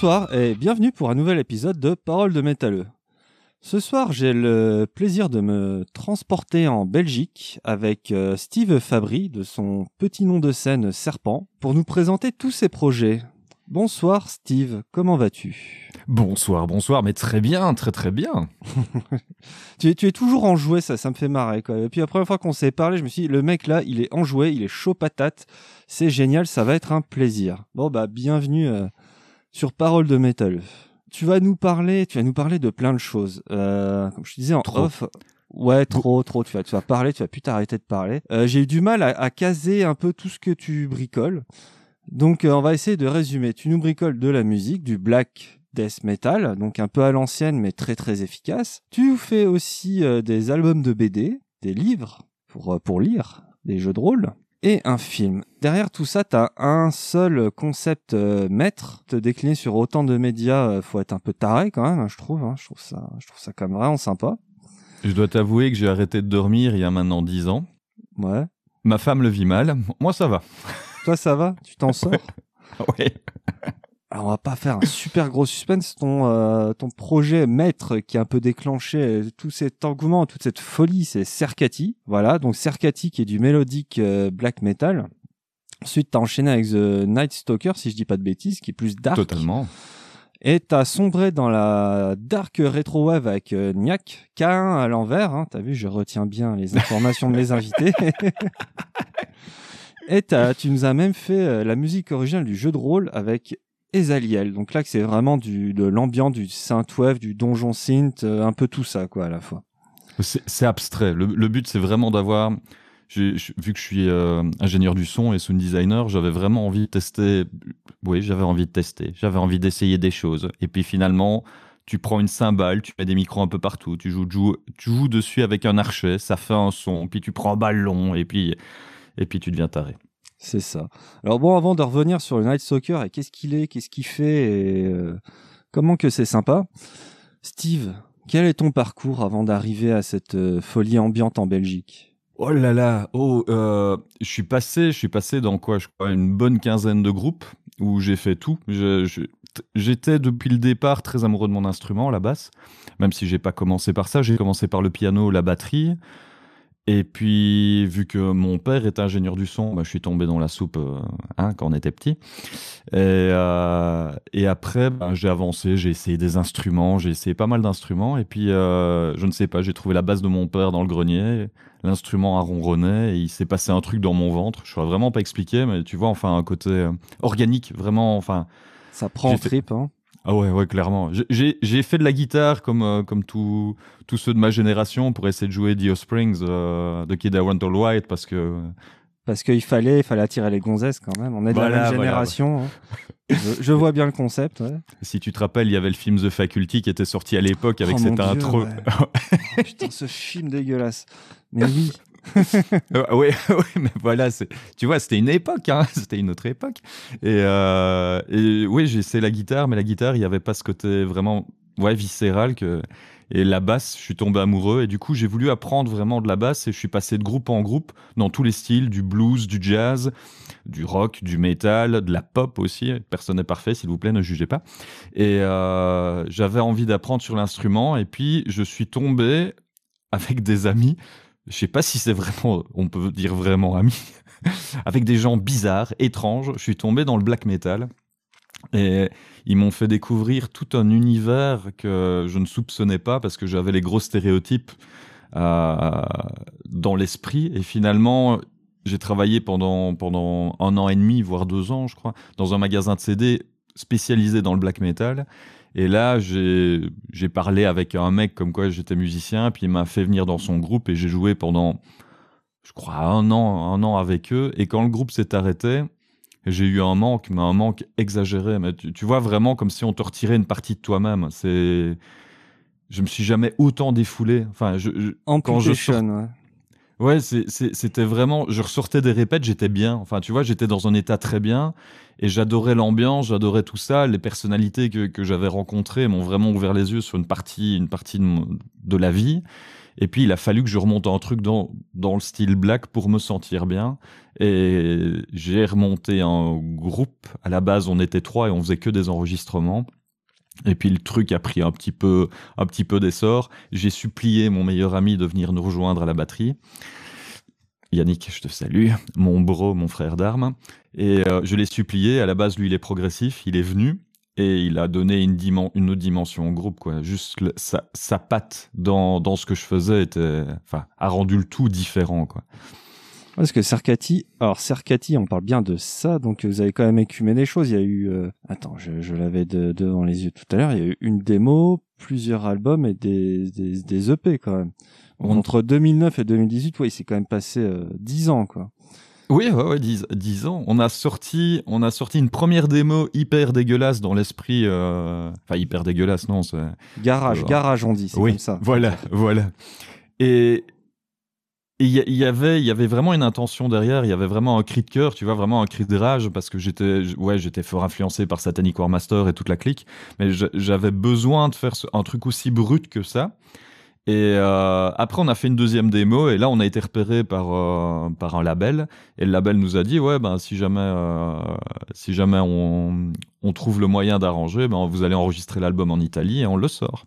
Bonsoir et bienvenue pour un nouvel épisode de Paroles de métalleux. Ce soir, j'ai le plaisir de me transporter en Belgique avec euh, Steve Fabry de son petit nom de scène Serpent pour nous présenter tous ses projets. Bonsoir Steve, comment vas-tu? Bonsoir, bonsoir, mais très bien, très très bien. tu, es, tu es toujours enjoué, ça, ça me fait marrer. Quoi. Et puis la première fois qu'on s'est parlé, je me suis dit, le mec là, il est enjoué, il est chaud patate, c'est génial, ça va être un plaisir. Bon bah bienvenue euh, sur Parole de Métal. Tu vas nous parler, tu vas nous parler de plein de choses. Euh, comme je te disais en Trop. off, ouais trop trop. Tu vas, tu vas parler, tu vas plus t'arrêter de parler. Euh, J'ai eu du mal à, à caser un peu tout ce que tu bricoles. Donc euh, on va essayer de résumer. Tu nous bricoles de la musique, du black death metal, donc un peu à l'ancienne mais très très efficace. Tu fais aussi euh, des albums de BD, des livres pour pour lire, des jeux de rôle et un film. Derrière tout ça, t'as un seul concept euh, maître. Te décliner sur autant de médias, euh, faut être un peu taré quand même, hein, je trouve. hein. Je trouve ça, je trouve ça quand même vraiment sympa. Je dois t'avouer que j'ai arrêté de dormir il y a maintenant 10 ans. Ouais. Ma femme le vit mal, moi ça va. Toi, ça va? Tu t'en sors? Ouais. Alors, on va pas faire un super gros suspense. Ton, euh, ton projet maître qui a un peu déclenché tout cet engouement, toute cette folie, c'est Cercati. Voilà, donc Cercati qui est du mélodique euh, black metal. Ensuite, t'as enchaîné avec The Night Stalker, si je dis pas de bêtises, qui est plus dark. Totalement. Et t'as sombré dans la dark retro wave avec euh, Niak, K1 à l'envers. Hein, t'as vu, je retiens bien les informations de mes invités. Et t'as- tu nous as même fait euh, la musique originale du jeu de rôle avec Ezaliel. Donc là, c'est vraiment du, de l'ambiance du synthwave, du donjon synth, euh, un peu tout ça, quoi, à la fois. C'est abstrait. Le, but c'est vraiment d'avoir... Vu que je suis euh, ingénieur du son et sound designer, j'avais vraiment envie de tester. Oui, j'avais envie de tester. J'avais envie d'essayer des choses. Et puis finalement, tu prends une cymbale, tu mets des micros un peu partout, tu joues, joues, tu joues dessus avec un archet, ça fait un son, puis tu prends un ballon, et puis, et puis tu deviens taré. C'est ça. Alors bon, avant de revenir sur le Night Stalker et qu'est-ce qu'il est, qu'est-ce qu'il fait et euh, comment que c'est sympa. Steve, quel est ton parcours avant d'arriver à cette euh, folie ambiante en Belgique? Oh là là, oh, euh, je suis passé, je suis passé dans quoi, je crois, une bonne quinzaine de groupes où j'ai fait tout. J'étais depuis le départ très amoureux de mon instrument, la basse, même si j'ai pas commencé par ça. J'ai commencé par le piano, la batterie. Et puis, vu que mon père est ingénieur du son, bah, je suis tombé dans la soupe euh, hein, quand on était petit. Et, euh, et après, bah, j'ai avancé, j'ai essayé des instruments, j'ai essayé pas mal d'instruments. Et puis, euh, je ne sais pas, j'ai trouvé la basse de mon père dans le grenier l'instrument a ronronné et il s'est passé un truc dans mon ventre. Je saurais vraiment pas expliquer, mais tu vois, enfin, un côté organique, vraiment, enfin. Ça prend en trip, hein Ah ouais, ouais, clairement. J'ai- fait de la guitare comme, euh, comme tous ceux de ma génération pour essayer de jouer The Offsprings euh, de Kid I Want All White parce que. Parce qu'il fallait, il fallait attirer les gonzesses quand même. On est de la même voilà, génération. hein. je, je vois bien le concept. Ouais. Si tu te rappelles, il y avait le film The Faculty qui était sorti à l'époque avec Oh, cette Dieu, intro. Putain, ce film dégueulasse. Mais oui. Euh, ouais, mais voilà, tu vois, c'était une époque, hein, c'était une autre époque. Et, euh, oui, j'ai essayé la guitare, mais la guitare, il n'y avait pas ce côté vraiment ouais, viscéral. Et la basse, je suis tombé amoureux et du coup j'ai voulu apprendre vraiment de la basse et je suis passé de groupe en groupe dans tous les styles, du blues, du jazz, du rock, du metal, de la pop aussi. Personne n'est parfait, s'il vous plaît, ne jugez pas. Et euh, j'avais envie d'apprendre sur l'instrument et puis je suis tombé avec des amis. Je sais pas si c'est vraiment, on peut dire vraiment amis, avec des gens bizarres, étranges. Je suis tombé dans le black metal. Et ils m'ont fait découvrir tout un univers que je ne soupçonnais pas parce que j'avais les gros stéréotypes euh, dans l'esprit. Et finalement, j'ai travaillé pendant, pendant un an et demi, voire deux ans, je crois, dans un magasin de CD spécialisé dans le black metal. Et là, j'ai parlé avec un mec comme quoi j'étais musicien, puis il m'a fait venir dans son groupe et j'ai joué pendant, je crois, un an, un an avec eux. Et quand le groupe s'est arrêté, j'ai eu un manque, mais un manque exagéré. Mais tu, tu vois vraiment comme si on te retirait une partie de toi-même. C'est, je me suis jamais autant défoulé. Enfin, je, je- quand je ouais. Ouais, c'était vraiment. Je ressortais des répètes, j'étais bien. Enfin, tu vois, j'étais dans un état très bien et j'adorais l'ambiance, j'adorais tout ça. Les personnalités que, j'avais rencontrées m'ont vraiment ouvert les yeux sur une partie, une partie de, de la vie. Et puis, il a fallu que je remonte un truc dans, dans le style black pour me sentir bien. Et j'ai remonté un groupe. À la base, on était trois et on faisait que des enregistrements. Et puis le truc a pris un petit peu, un petit peu d'essor. J'ai supplié mon meilleur ami de venir nous rejoindre à la batterie. Yannick, je te salue, mon bro, mon frère d'armes. Et euh, je l'ai supplié. À la base, lui, il est progressif. Il est venu et il a donné une, une autre dimension au groupe. Quoi. Juste sa, sa, patte dans, dans, ce que je faisais était, a rendu le tout différent. Quoi. Parce que Cercati, alors Cercati, on parle bien de ça, donc vous avez quand même écumé des choses. Il y a eu, euh, attends, je, je l'avais devant les yeux tout à l'heure. Il y a eu une démo, plusieurs albums et des, des, des EP quand même. Entre 2009 et 2018, oui, c'est quand même passé euh, 10 ans, quoi. Oui, ouais, ouais, 10, 10, ans. On a sorti, on a sorti une première démo hyper dégueulasse dans l'esprit, euh... enfin hyper dégueulasse, non, c'est garage, garage, on dit, c'est oui, comme ça. Voilà, voilà. Et il y, avait, y avait vraiment une intention derrière. Il y avait vraiment un cri de cœur, tu vois, vraiment un cri de rage parce que j'étais, ouais, j'étais fort influencé par Satanic War Master et toute la clique. Mais j'avais besoin de faire un truc aussi brut que ça. Et euh, après, on a fait une deuxième démo et là, on a été repéré par euh, par un label et le label nous a dit ouais ben si jamais euh, si jamais on, on trouve le moyen d'arranger, ben vous allez enregistrer l'album en Italie et on le sort.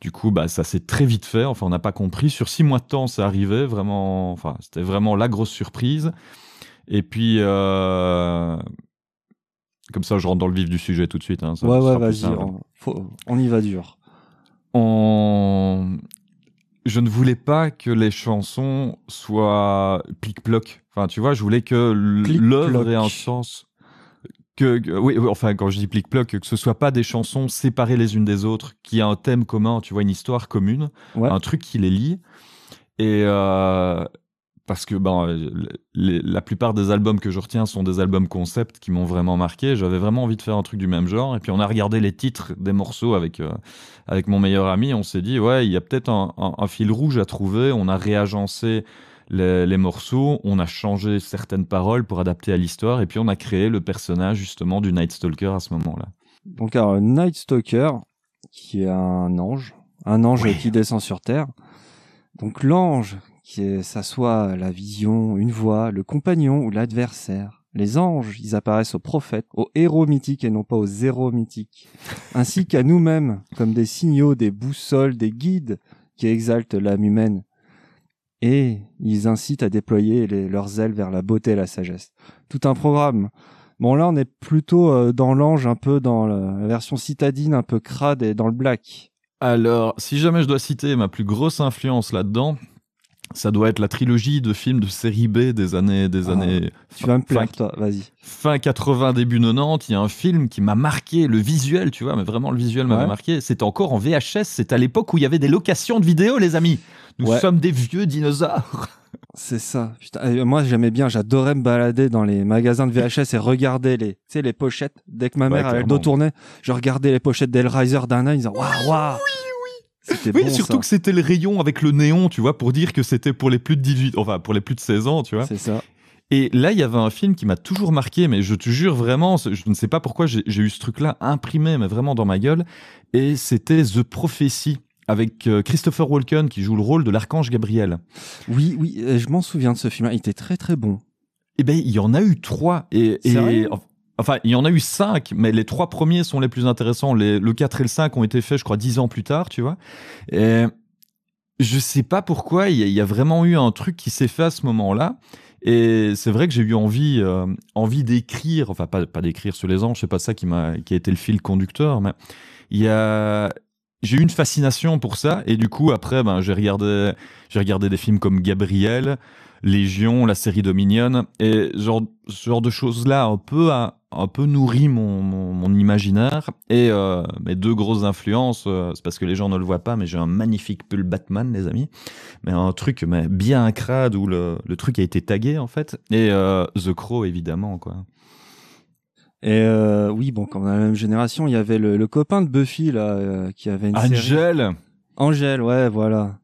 Du coup, bah, ça s'est très vite fait. Enfin, on n'a pas compris. Sur six mois de temps, ça arrivait vraiment. Enfin, c'était vraiment la grosse surprise. Et puis, euh... comme ça, je rentre dans le vif du sujet tout de suite. Hein, ça, ouais, ouais, vas-y. On, on, y va dur. On... Je ne voulais pas que les chansons soient plic-ploc. Enfin, tu vois, je voulais que l'œuvre ait un sens que, oui, enfin quand je dis plic ploc que ce soit pas des chansons séparées les unes des autres qui a un thème commun tu vois une histoire commune ouais. un truc qui les lie. Et euh, parce que ben les, la plupart des albums que je retiens sont des albums concept qui m'ont vraiment marqué. J'avais vraiment envie de faire un truc du même genre. Et puis on a regardé les titres des morceaux avec euh, avec mon meilleur ami. On s'est dit ouais il y a peut-être un, un, un, fil rouge à trouver. On a réagencé les, les, morceaux, on a changé certaines paroles pour adapter à l'histoire, et puis on a créé le personnage justement du Night Stalker à ce moment-là. Donc alors, Night Stalker, qui est un ange, un ange oui. qui descend sur Terre. Donc l'ange, qui est, ça soit la vision, une voix, le compagnon ou l'adversaire. Les anges, ils apparaissent aux prophètes, aux héros mythiques et non pas aux zéros mythiques, ainsi qu'à nous-mêmes, comme des signaux, des boussoles, des guides qui exaltent l'âme humaine et ils incitent à déployer les, leurs ailes vers la beauté et la sagesse. Tout un programme. Bon là on est plutôt euh, dans l'ange, un peu dans la version citadine, un peu crade et dans le black. Alors, si jamais je dois citer ma plus grosse influence là-dedans, ça doit être la trilogie de films de série B des années des ah, années tu vas me plaire fin, toi vas-y fin 80 début 90 il y a un film qui m'a marqué le visuel tu vois mais vraiment le visuel m'a Ouais. marqué c'était encore en VHS c'est à l'époque où il y avait des locations de vidéos les amis nous Ouais. sommes des vieux dinosaures C'est ça. Putain, moi j'aimais bien, j'adorais me balader dans les magasins de VHS et regarder les, tu sais, les pochettes. Dès que ma Ouais, mère avait le dos tourné, je regardais les pochettes d'Hellraiser d'un œil, en disant waouh waouh. Oui bon surtout ça. que c'était le rayon avec le néon tu vois pour dire que c'était pour les plus de 18 enfin pour les plus de 16 ans tu vois C'est ça. Et là, il y avait un film qui m'a toujours marqué, mais je te jure vraiment, je ne sais pas pourquoi j'ai j'ai eu ce truc-là imprimé, mais vraiment dans ma gueule. Et c'était The Prophecy avec euh, Christopher Walken qui joue le rôle de l'archange Gabriel. Oui, oui, euh, je m'en souviens de ce film. Il était très très bon. Eh ben, il y en a eu trois. Et, enfin, il y en a eu cinq, mais les trois premiers sont les plus intéressants. Les, le 4 et le 5 ont été faits, je crois, dix ans plus tard, tu vois. Et je sais pas pourquoi, il y, a- il y a vraiment eu un truc qui s'est fait à ce moment-là. Et c'est vrai que j'ai eu envie, euh, envie d'écrire, enfin pas, pas d'écrire sur les anges, c'est pas ça qui m'a, qui a été le fil conducteur, mais il y a, j'ai eu une fascination pour ça, et du coup après, ben j'ai regardé, j'ai regardé des films comme Gabriel, Légion, la série Dominion, et genre, ce genre de choses-là un peu, a, un peu nourri mon, imaginaire. Et euh, mes deux grosses influences, euh, c'est parce que les gens ne le voient pas, mais j'ai un magnifique pull Batman, les amis. Mais un truc mais bien crade où le, le truc a été tagué, en fait. Et euh, The Crow, évidemment, quoi. Et euh, oui, bon, comme on a la même génération, il y avait le, le copain de Buffy là, euh, qui avait une série. Angel ouais, voilà.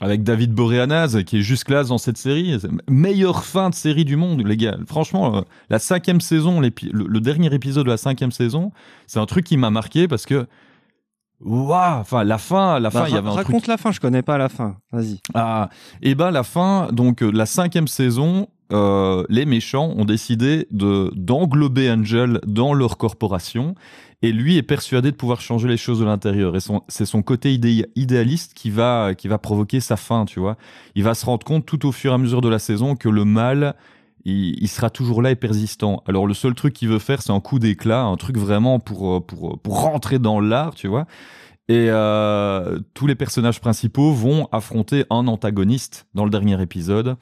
avec David Boreanaz qui est juste classe dans cette série. Meilleure fin de série du monde, les gars. Franchement, euh, la cinquième saison, le, le dernier épisode de la cinquième saison, c'est un truc qui m'a marqué parce que Waouh Enfin, la fin, la Bah, fin, il y avait un raconte truc. la fin, je connais pas la fin. Vas-y. Ah, et ben la fin, donc euh, la cinquième saison, euh, les méchants ont décidé de d'englober Angel dans leur corporation, et lui est persuadé de pouvoir changer les choses de l'intérieur. Et c'est son côté idé- idéaliste qui va qui va provoquer sa fin, tu vois. Il va se rendre compte tout au fur et à mesure de la saison que le mal il, sera toujours là et persistant. Alors le seul truc qu'il veut faire, c'est un coup d'éclat, un truc vraiment pour, euh, pour, pour rentrer dans l'art, tu vois. Et euh, tous les personnages principaux vont affronter un antagoniste dans le dernier épisode.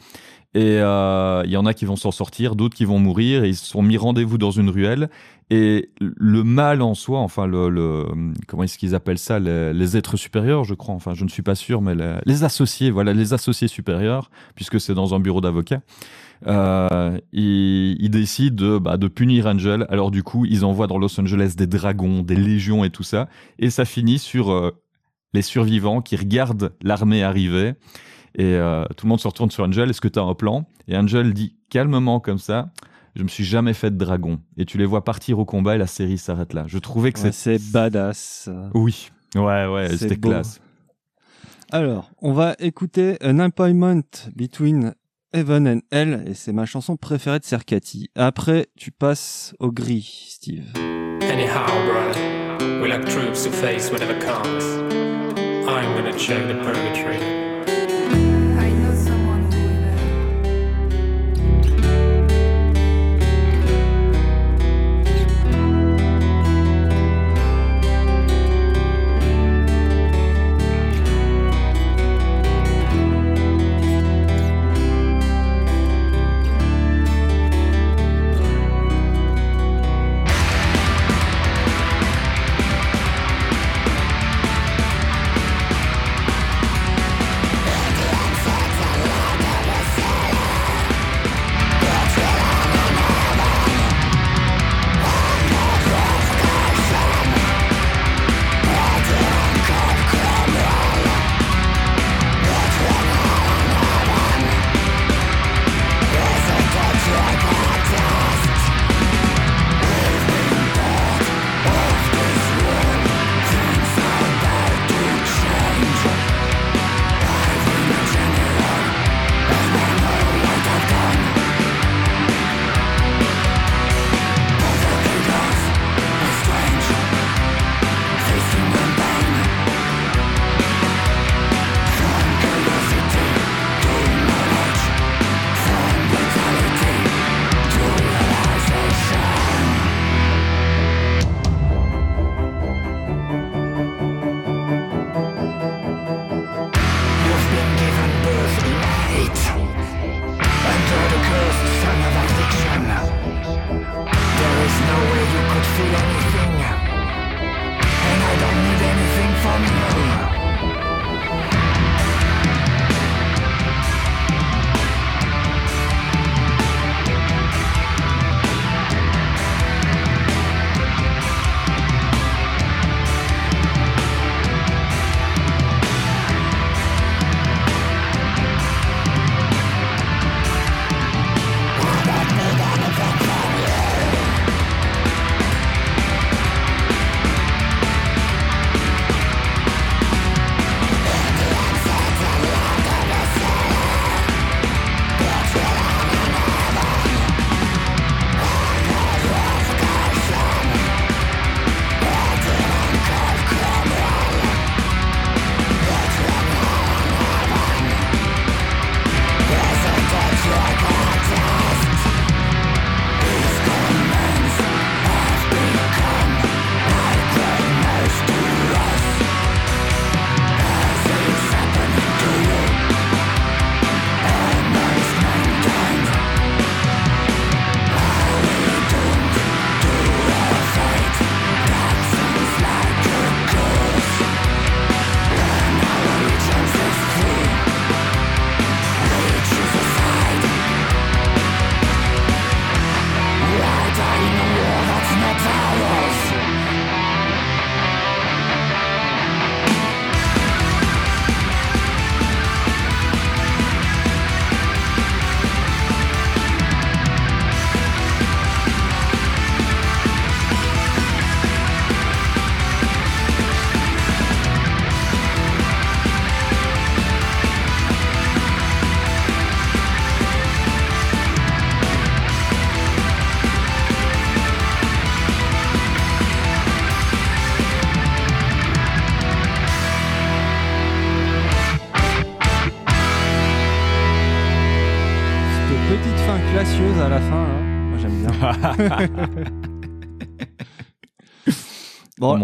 Et euh, il y en a qui vont s'en sortir, d'autres qui vont mourir. Et ils se sont mis rendez-vous dans une ruelle. Et le mal en soi, enfin le, comment est-ce qu'ils appellent ça, les, êtres supérieurs, je crois. Enfin, je ne suis pas sûr, mais les, associés, voilà, les associés supérieurs, puisque c'est dans un bureau d'avocat. Euh, ils, décident de, bah, de punir Angel. Alors du coup, ils envoient dans Los Angeles des dragons, des légions et tout ça. Et ça finit sur euh, les survivants qui regardent l'armée arriver. Et euh, tout le monde se retourne sur Angel. Est-ce que tu as un plan? Et Angel dit calmement comme ça. Je me suis jamais fait de dragon. Et tu les vois partir au combat et la série s'arrête là. Je trouvais que Ouais, c'est... badass. Oui. Ouais, ouais, c'était classe. Alors, on va écouter An Appointment Between Heaven and Hell, et c'est ma chanson préférée de Serkati. Après, tu passes au gris, Steve. Anyhow, brother, we'll have troops to face whatever comes. I'm gonna check the purgatory.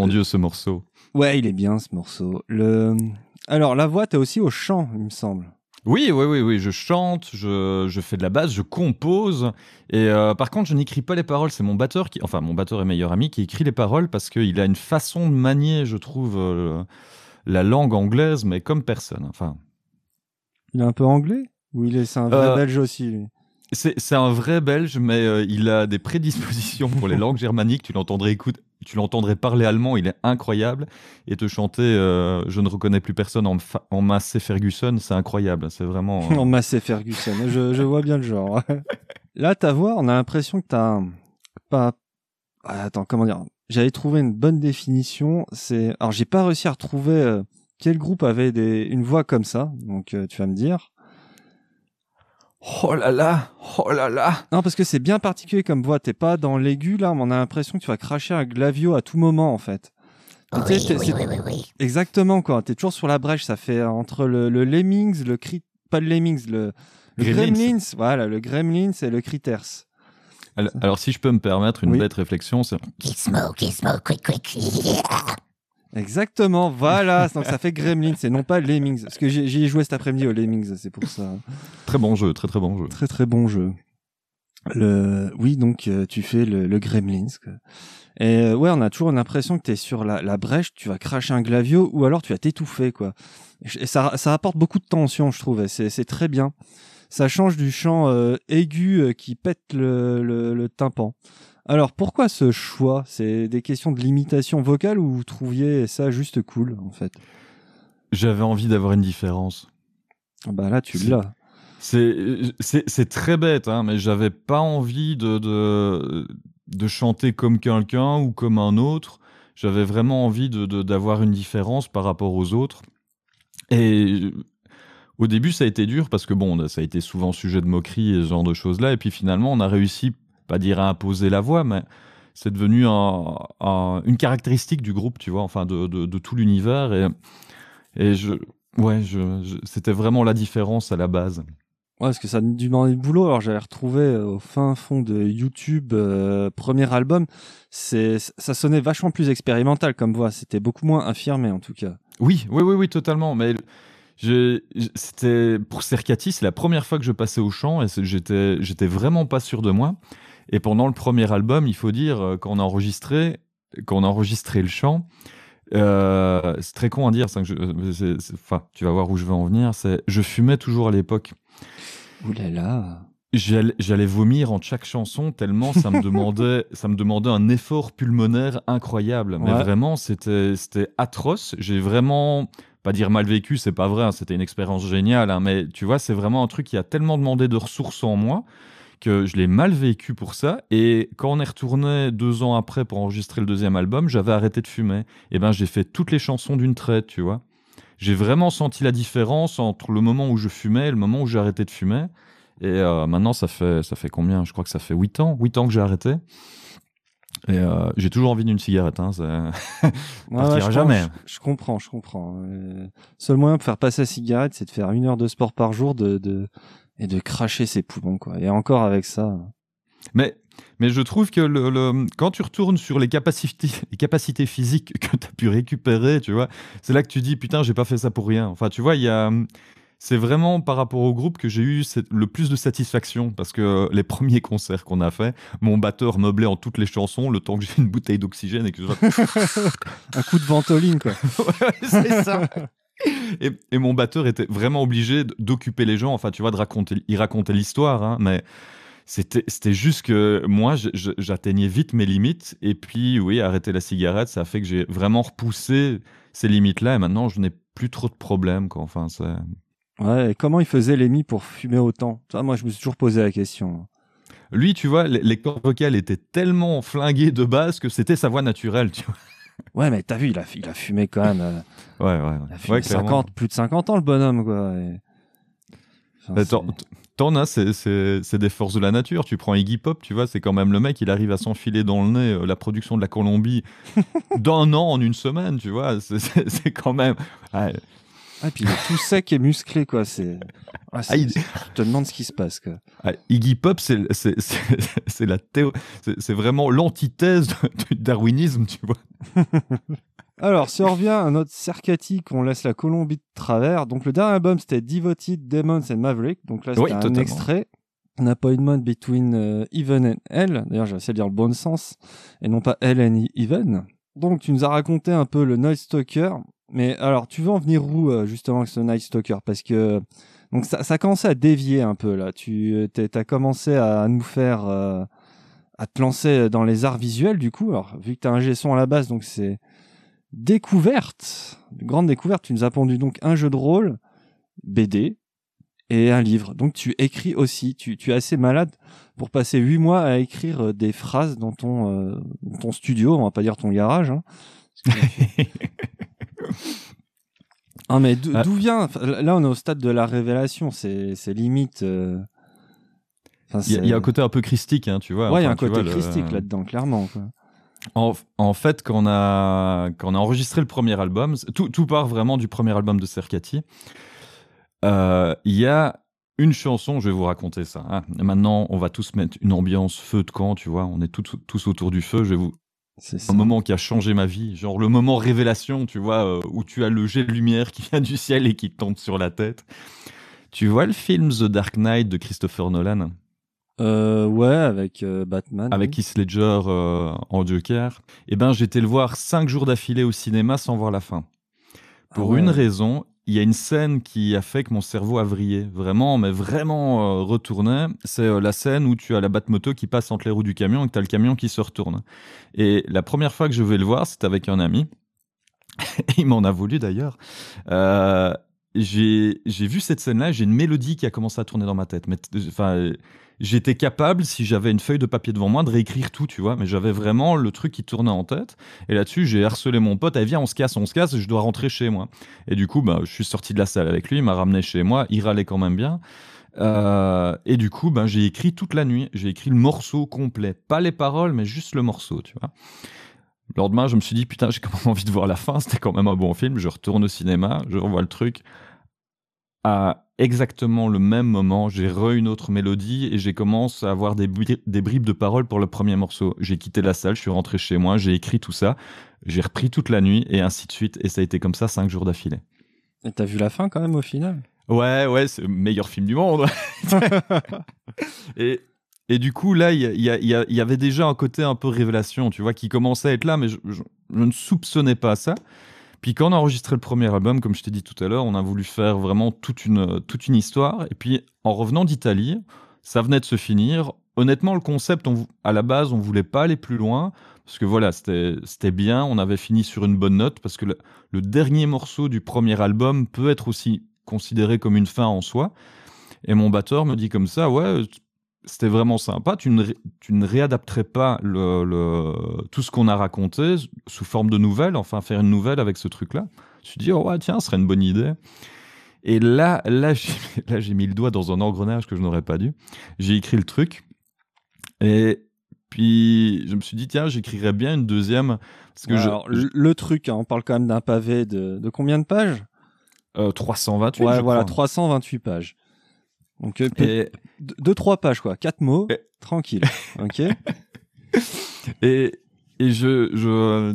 Mon dieu, ce morceau. Ouais, il est bien ce morceau. Le... Alors, la voix, t'es aussi au chant, il me semble. Oui, oui, oui, oui, je chante, je, je fais de la basse, je compose. Et euh, par contre, je n'écris pas les paroles. C'est mon batteur qui, enfin, mon batteur et meilleur ami qui écrit les paroles parce qu'il a une façon de manier, je trouve, euh, la langue anglaise, mais comme personne. Enfin, Il est un peu anglais? Ou il est, c'est un vrai Euh, belge aussi, lui? C'est c'est un vrai Belge, mais euh, il a des prédispositions pour les langues germaniques. Tu l'entendrais écoute, tu l'entendrais parler allemand, il est incroyable. Et te chanter, euh, je ne reconnais plus personne en, en Massey Ferguson, c'est incroyable. C'est vraiment. euh, En Massey Ferguson, je, je vois bien le genre. Là, ta voix, on a l'impression que t'as pas. Ah, attends, comment dire? J'avais trouvé une bonne définition. C'est alors j'ai pas réussi à retrouver euh, quel groupe avait des... une voix comme ça. Donc euh, tu vas me dire. Oh là là, oh là là. Non, parce que c'est bien particulier comme voix. T'es pas dans l'aigu là, mais on a l'impression que tu vas cracher un glavio à tout moment en fait. Sais, t'es- c'est- Exactement quoi. T'es toujours sur la brèche. Ça fait entre le, le Lemmings, le cri... pas le Lemmings, le, le Gremlins. Gremlins. Voilà, le Gremlins et le Critters. Alors, alors, si je peux me permettre une Oui. bête réflexion, c'est Gizmo, Gizmo, quick, quick. Yeah. Exactement, voilà. Donc ça fait Gremlins et non pas Lemmings. Parce que j'y ai joué cet après-midi au Lemmings, c'est pour ça. très bon jeu, très très bon jeu. Très très bon jeu. Le... Oui, donc euh, tu fais le, le Gremlins. quoi. Et euh, ouais, on a toujours l'impression que tu es sur la, la brèche, tu vas cracher un glavio ou alors tu vas t'étouffer. quoi. Et ça, ça apporte beaucoup de tension, je trouve. c'est très bien. Ça change du chant euh, aigu euh, qui pète le, le, le tympan. Alors pourquoi ce choix? C'est des questions de limitation vocale ou vous trouviez ça juste cool en fait? J'avais envie d'avoir une différence. Ah Bah là tu l'as. C'est très bête, hein, mais j'avais pas envie de, de de chanter comme quelqu'un ou comme un autre. J'avais vraiment envie de- d'avoir une différence par rapport aux autres. Et au début, ça a été dur parce que bon, ça a été souvent sujet de moquerie et ce genre de choses-là. Et puis finalement, on a réussi, pas dire à imposer la voix, mais c'est devenu un- un- une caractéristique du groupe, tu vois, enfin de, de, de tout l'univers. Et, et je, ouais, je, je- c'était vraiment la différence à la base. Ouais, parce que ça demander du boulot. Alors j'avais retrouvé euh, au fin fond de YouTube euh, premier album. C'est ça sonnait vachement plus expérimental comme voix. C'était beaucoup moins affirmé en tout cas. Oui, oui, oui, oui, totalement. Mais je- c'était pour Cercati, c'est la première fois que je passais au chant et j'étais, j'étais vraiment pas sûr de moi. Et pendant le premier album, il faut dire, euh, quand on a enregistré, quand on a enregistré le chant, euh, c'est très con à dire, ça, que je- c'est- c'est- enfin, tu vas voir où je veux en venir. C'est, je fumais toujours à l'époque. Ouh là là. J'allais, j'allais vomir en chaque chanson tellement ça me demandait, ça me demandait un effort pulmonaire incroyable. Mais vraiment, c'était, c'était atroce. J'ai vraiment, pas dire mal vécu, c'est pas vrai. hein, c'était une expérience géniale. hein, mais tu vois, c'est vraiment un truc qui a tellement demandé de ressources en moi que je l'ai mal vécu pour ça. Et quand on est retourné deux ans après pour enregistrer le deuxième album, j'avais arrêté de fumer. Et ben, j'ai fait toutes les chansons d'une traite, tu vois. J'ai vraiment senti la différence entre le moment où je fumais et le moment où j'ai arrêté de fumer. Et euh, maintenant, ça fait, ça fait combien? Je crois que ça fait 8 ans, 8 ans que j'ai arrêté. Et euh, j'ai toujours envie d'une cigarette. Hein, c'est- Ouais, ouais, je jamais. pense- Je, je comprends, je comprends. Euh, seul moyen pour faire passer la cigarette, c'est de faire une heure de sport par jour de, de et de cracher ses poumons quoi. Et encore avec ça. mais, mais je trouve que le, le- quand tu retournes sur les capacités, les capacités physiques que tu as pu récupérer, tu vois, c'est là que tu dis putain, j'ai pas fait ça pour rien. Enfin, tu vois, il y a. C'est vraiment par rapport au groupe que j'ai eu le plus de satisfaction parce que les premiers concerts qu'on a fait, mon batteur meublait en toutes les chansons le temps que j'ai une bouteille d'oxygène et que je Un coup de ventoline quoi. Ouais, c'est ça. Et, et mon batteur était vraiment obligé d'occuper les gens, enfin tu vois, de raconter, il racontait l'histoire, hein, mais c'était juste que moi j'atteignais vite mes limites et puis oui, arrêter la cigarette, ça a fait que j'ai vraiment repoussé ces limites-là et maintenant je n'ai plus trop de problèmes, quoi. Enfin, c'est... Ouais. Et comment il faisait Lémi pour fumer autant? Ça, moi, je me suis toujours posé la question. Lui, tu vois, les, les cordes vocales étaient tellement flinguées de base que c'était sa voix naturelle, tu vois. Ouais, mais t'as vu, il a, il a fumé quand même. euh, Ouais, ouais, il a fumé Ouais, clairement. 50, plus de 50 ans le bonhomme quoi. Et- Enfin, Bah, t'en- as, c'est- des forces de la nature. Tu prends Iggy Pop, tu vois, c'est quand même le mec, il arrive à s'enfiler dans le nez euh, la production de la Colombie d'un an en une semaine, tu vois. C'est- quand même. ouais. Ah, puis il est tout sec et musclé, quoi. C'est. Ah, c'est- Ah, il- te demandes ce qui se passe, quoi. Ah, Iggy Pop, c'est c'est- c'est- c'est la théo- c'est vraiment l'antithèse du darwinisme, tu vois. Alors, si on revient à notre Cercati, qu'on laisse la Colombie de travers. Donc, le dernier album, c'était Devoted Demons and Maverick. Donc là, c'était Oui, un totalement. extrait. Une mode between euh, even and hell. D'ailleurs, j'ai essayé de dire le bon sens. Et non pas hell and even. Donc, tu nous as raconté un peu le Night Stalker. Mais alors, tu veux en venir où, euh, justement, avec ce Night Stalker? Parce que. Donc, ça, ça a commencé à dévier un peu, là. Tu as commencé à nous faire. euh, à te lancer dans les arts visuels, du coup. Alors, vu que tu as un G-son à la base, donc c'est découverte, grande découverte. Tu nous as pondu donc un jeu de rôle, BD et un livre. Donc tu écris aussi. Tu, es assez malade pour passer huit mois à écrire euh, des phrases dans ton, euh, dans ton studio. On va pas dire ton garage. Hein, Que- ah mais d'où Ah. d'où vient Là, on est au stade de la révélation. C'est limite. euh, enfin, Il y, a- y un côté un peu christique, hein, tu vois. Ouais, il y a un côté vois, le- christique là-dedans, clairement. quoi. En, en fait, quand on, a, quand on a enregistré le premier album, tout, tout part vraiment du premier album de Cercati. Euh, Il y a une chanson, je vais vous raconter ça. hein. Maintenant, on va tous mettre une ambiance feu de camp, tu vois. On est tous, tous autour du feu. Je vais vous C'est un moment qui a changé ma vie, genre le moment révélation, tu vois, euh, où tu as le jet de lumière qui vient du ciel et qui te tombe sur la tête. Tu vois le film The Dark Knight de Christopher Nolan? Euh, ouais, avec euh, Batman. avec oui. Heath Ledger euh, en Joker Eh ben, j'étais le voir cinq jours d'affilée au cinéma sans voir la fin. Pour Ah ouais. une raison, il y a une scène qui a fait que mon cerveau a vrillé, vraiment, mais vraiment euh, retourné. C'est euh, la scène où tu as la batte-moto qui passe entre les roues du camion et que tu as le camion qui se retourne. Et la première fois que je vais le voir, c'était avec un ami. il m'en a voulu d'ailleurs. Euh, j'ai vu cette scène-là, j'ai une mélodie qui a commencé à tourner dans ma tête. Enfin, j'étais capable, si j'avais une feuille de papier devant moi, de réécrire tout, tu vois. Mais j'avais vraiment le truc qui tournait en tête. Et là-dessus, j'ai harcelé mon pote. Eh, viens, on se casse, on se casse. Je dois rentrer chez moi. Et du coup, bah, je suis sorti de la salle avec lui. Il m'a ramené chez moi. Il râlait quand même bien. Euh, et du coup, ben, j'ai écrit toute la nuit. J'ai écrit le morceau complet. Pas les paroles, mais juste le morceau, tu vois. Le lendemain, je me suis dit, putain, j'ai quand même envie de voir la fin. C'était quand même un bon film. Je retourne au cinéma, je revois le truc. À exactement le même moment, j'ai re une autre mélodie et j'ai commencé à avoir des, bri- des bribes de paroles pour le premier morceau. J'ai quitté la salle, je suis rentré chez moi, j'ai écrit tout ça. J'ai repris toute la nuit et ainsi de suite. Et ça a été comme ça cinq jours d'affilée. Et t'as vu la fin quand même au final? Ouais, ouais, c'est le meilleur film du monde. et, et du coup, là, il y, avait déjà un côté un peu révélation, tu vois, qui commençait à être là, mais je, je- je ne soupçonnais pas ça. Puis quand on a enregistré le premier album, comme je t'ai dit tout à l'heure, on a voulu faire vraiment toute une, toute une histoire. Et puis, en revenant d'Italie, ça venait de se finir. Honnêtement, le concept, à la base, on voulait pas aller plus loin. Parce que voilà, c'était c'était bien, on avait fini sur une bonne note. Parce que le, le dernier morceau du premier album peut être aussi considéré comme une fin en soi. Et mon batteur me dit comme ça, ouais, c'était vraiment sympa. Tu ne, tu ne réadapterais pas le, le- tout ce qu'on a raconté sous forme de nouvelle, enfin faire une nouvelle avec ce truc-là. Je me suis dit, oh ouais, tiens, ce serait une bonne idée. Et là, là, j'ai, là, j'ai mis le doigt dans un engrenage que je n'aurais pas dû. J'ai écrit le truc. Et puis, je me suis dit, tiens, j'écrirais bien une deuxième. Parce que je, alors, le, le truc, hein, on parle quand même d'un pavé de, de combien de pages? Euh, 328, Ouais, je voilà, crois. 328 pages. Donc, euh, Et, 2-3 pages, quoi. 4 mots, Et- tranquille. ok Et, et je, je,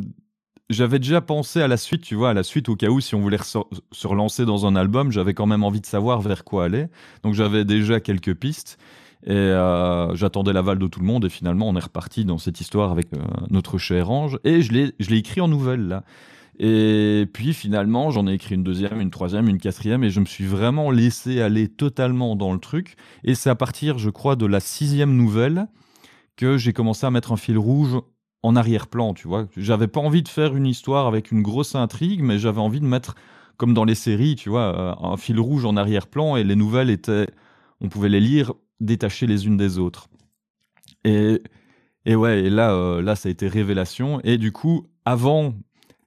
j'avais déjà pensé à la suite, tu vois, à la suite au cas où si on voulait se relancer dans un album, j'avais quand même envie de savoir vers quoi aller. Donc j'avais déjà quelques pistes et euh, j'attendais l'aval de tout le monde et finalement on est reparti dans cette histoire avec euh, notre cher Ange et je l'ai, je l'ai écrit en nouvelle là. Et puis finalement, j'en ai écrit une deuxième, une troisième, une quatrième, et je me suis vraiment laissé aller totalement dans le truc. Et c'est à partir, je crois, de la sixième nouvelle que j'ai commencé à mettre un fil rouge en arrière-plan, tu vois. J'avais pas envie de faire une histoire avec une grosse intrigue, mais j'avais envie de mettre, comme dans les séries, tu vois, euh, un fil rouge en arrière-plan, et les nouvelles étaient, on pouvait les lire détachées les unes des autres. Et, et ouais, et là, euh, là, ça a été révélation. Et du coup, avant,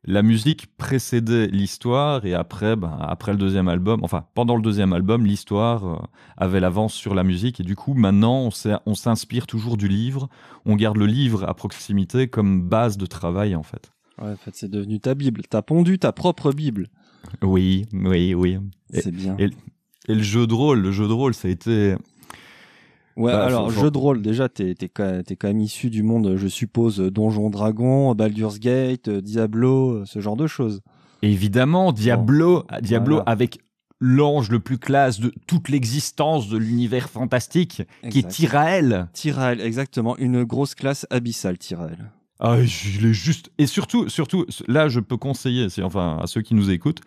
la musique précédait l'histoire, et après, ben, après le deuxième album, enfin, pendant le deuxième album, l'histoire euh, avait l'avance sur la musique, et du coup, maintenant, on s'inspire toujours du livre, on garde le livre à proximité comme base de travail, en fait. Ouais, en fait, c'est devenu ta Bible. T'as pondu ta propre Bible. Oui, oui, oui. C'est bien. et- Et le jeu de rôle, le jeu de rôle, ça a été. Ouais, Bah, alors, faut- jeu de rôle, déjà, t'es t'es quand, t'es quand même issu du monde, je suppose, euh, Donjon Dragon, Baldur's Gate, euh, Diablo, euh, ce genre de choses. Évidemment, Diablo, Diablo voilà. avec l'ange le plus classe de toute l'existence de l'univers fantastique, qui est. Tyrael. Tyrael, exactement. Une grosse classe abyssale, Tyrael. Ah, je l'ai juste. Et surtout, surtout, là, je peux conseiller, enfin, à ceux qui nous écoutent,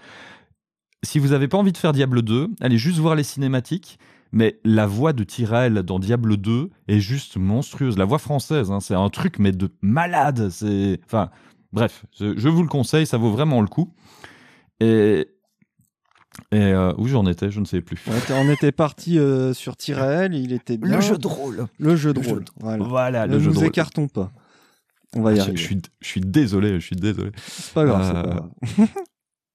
si vous n'avez pas envie de faire Diablo 2, allez juste voir les cinématiques. Mais la voix de Tyrael dans Diablo 2 est juste monstrueuse. La voix française, hein, c'est un truc, mais de malade. C'est, enfin, bref, je, je vous le conseille, ça vaut vraiment le coup. Et, et euh, où j'en étais, je ne sais plus. On était, on était parti euh, sur Tyrael, il était bien. Le jeu de rôle. Le jeu de Le rôle. Voilà. Voilà, ne le jeu nous de rôle. écartons pas. On va y Je, arriver. je suis, je suis désolé, je suis désolé. C'est pas grave, c'est Euh, pas grave.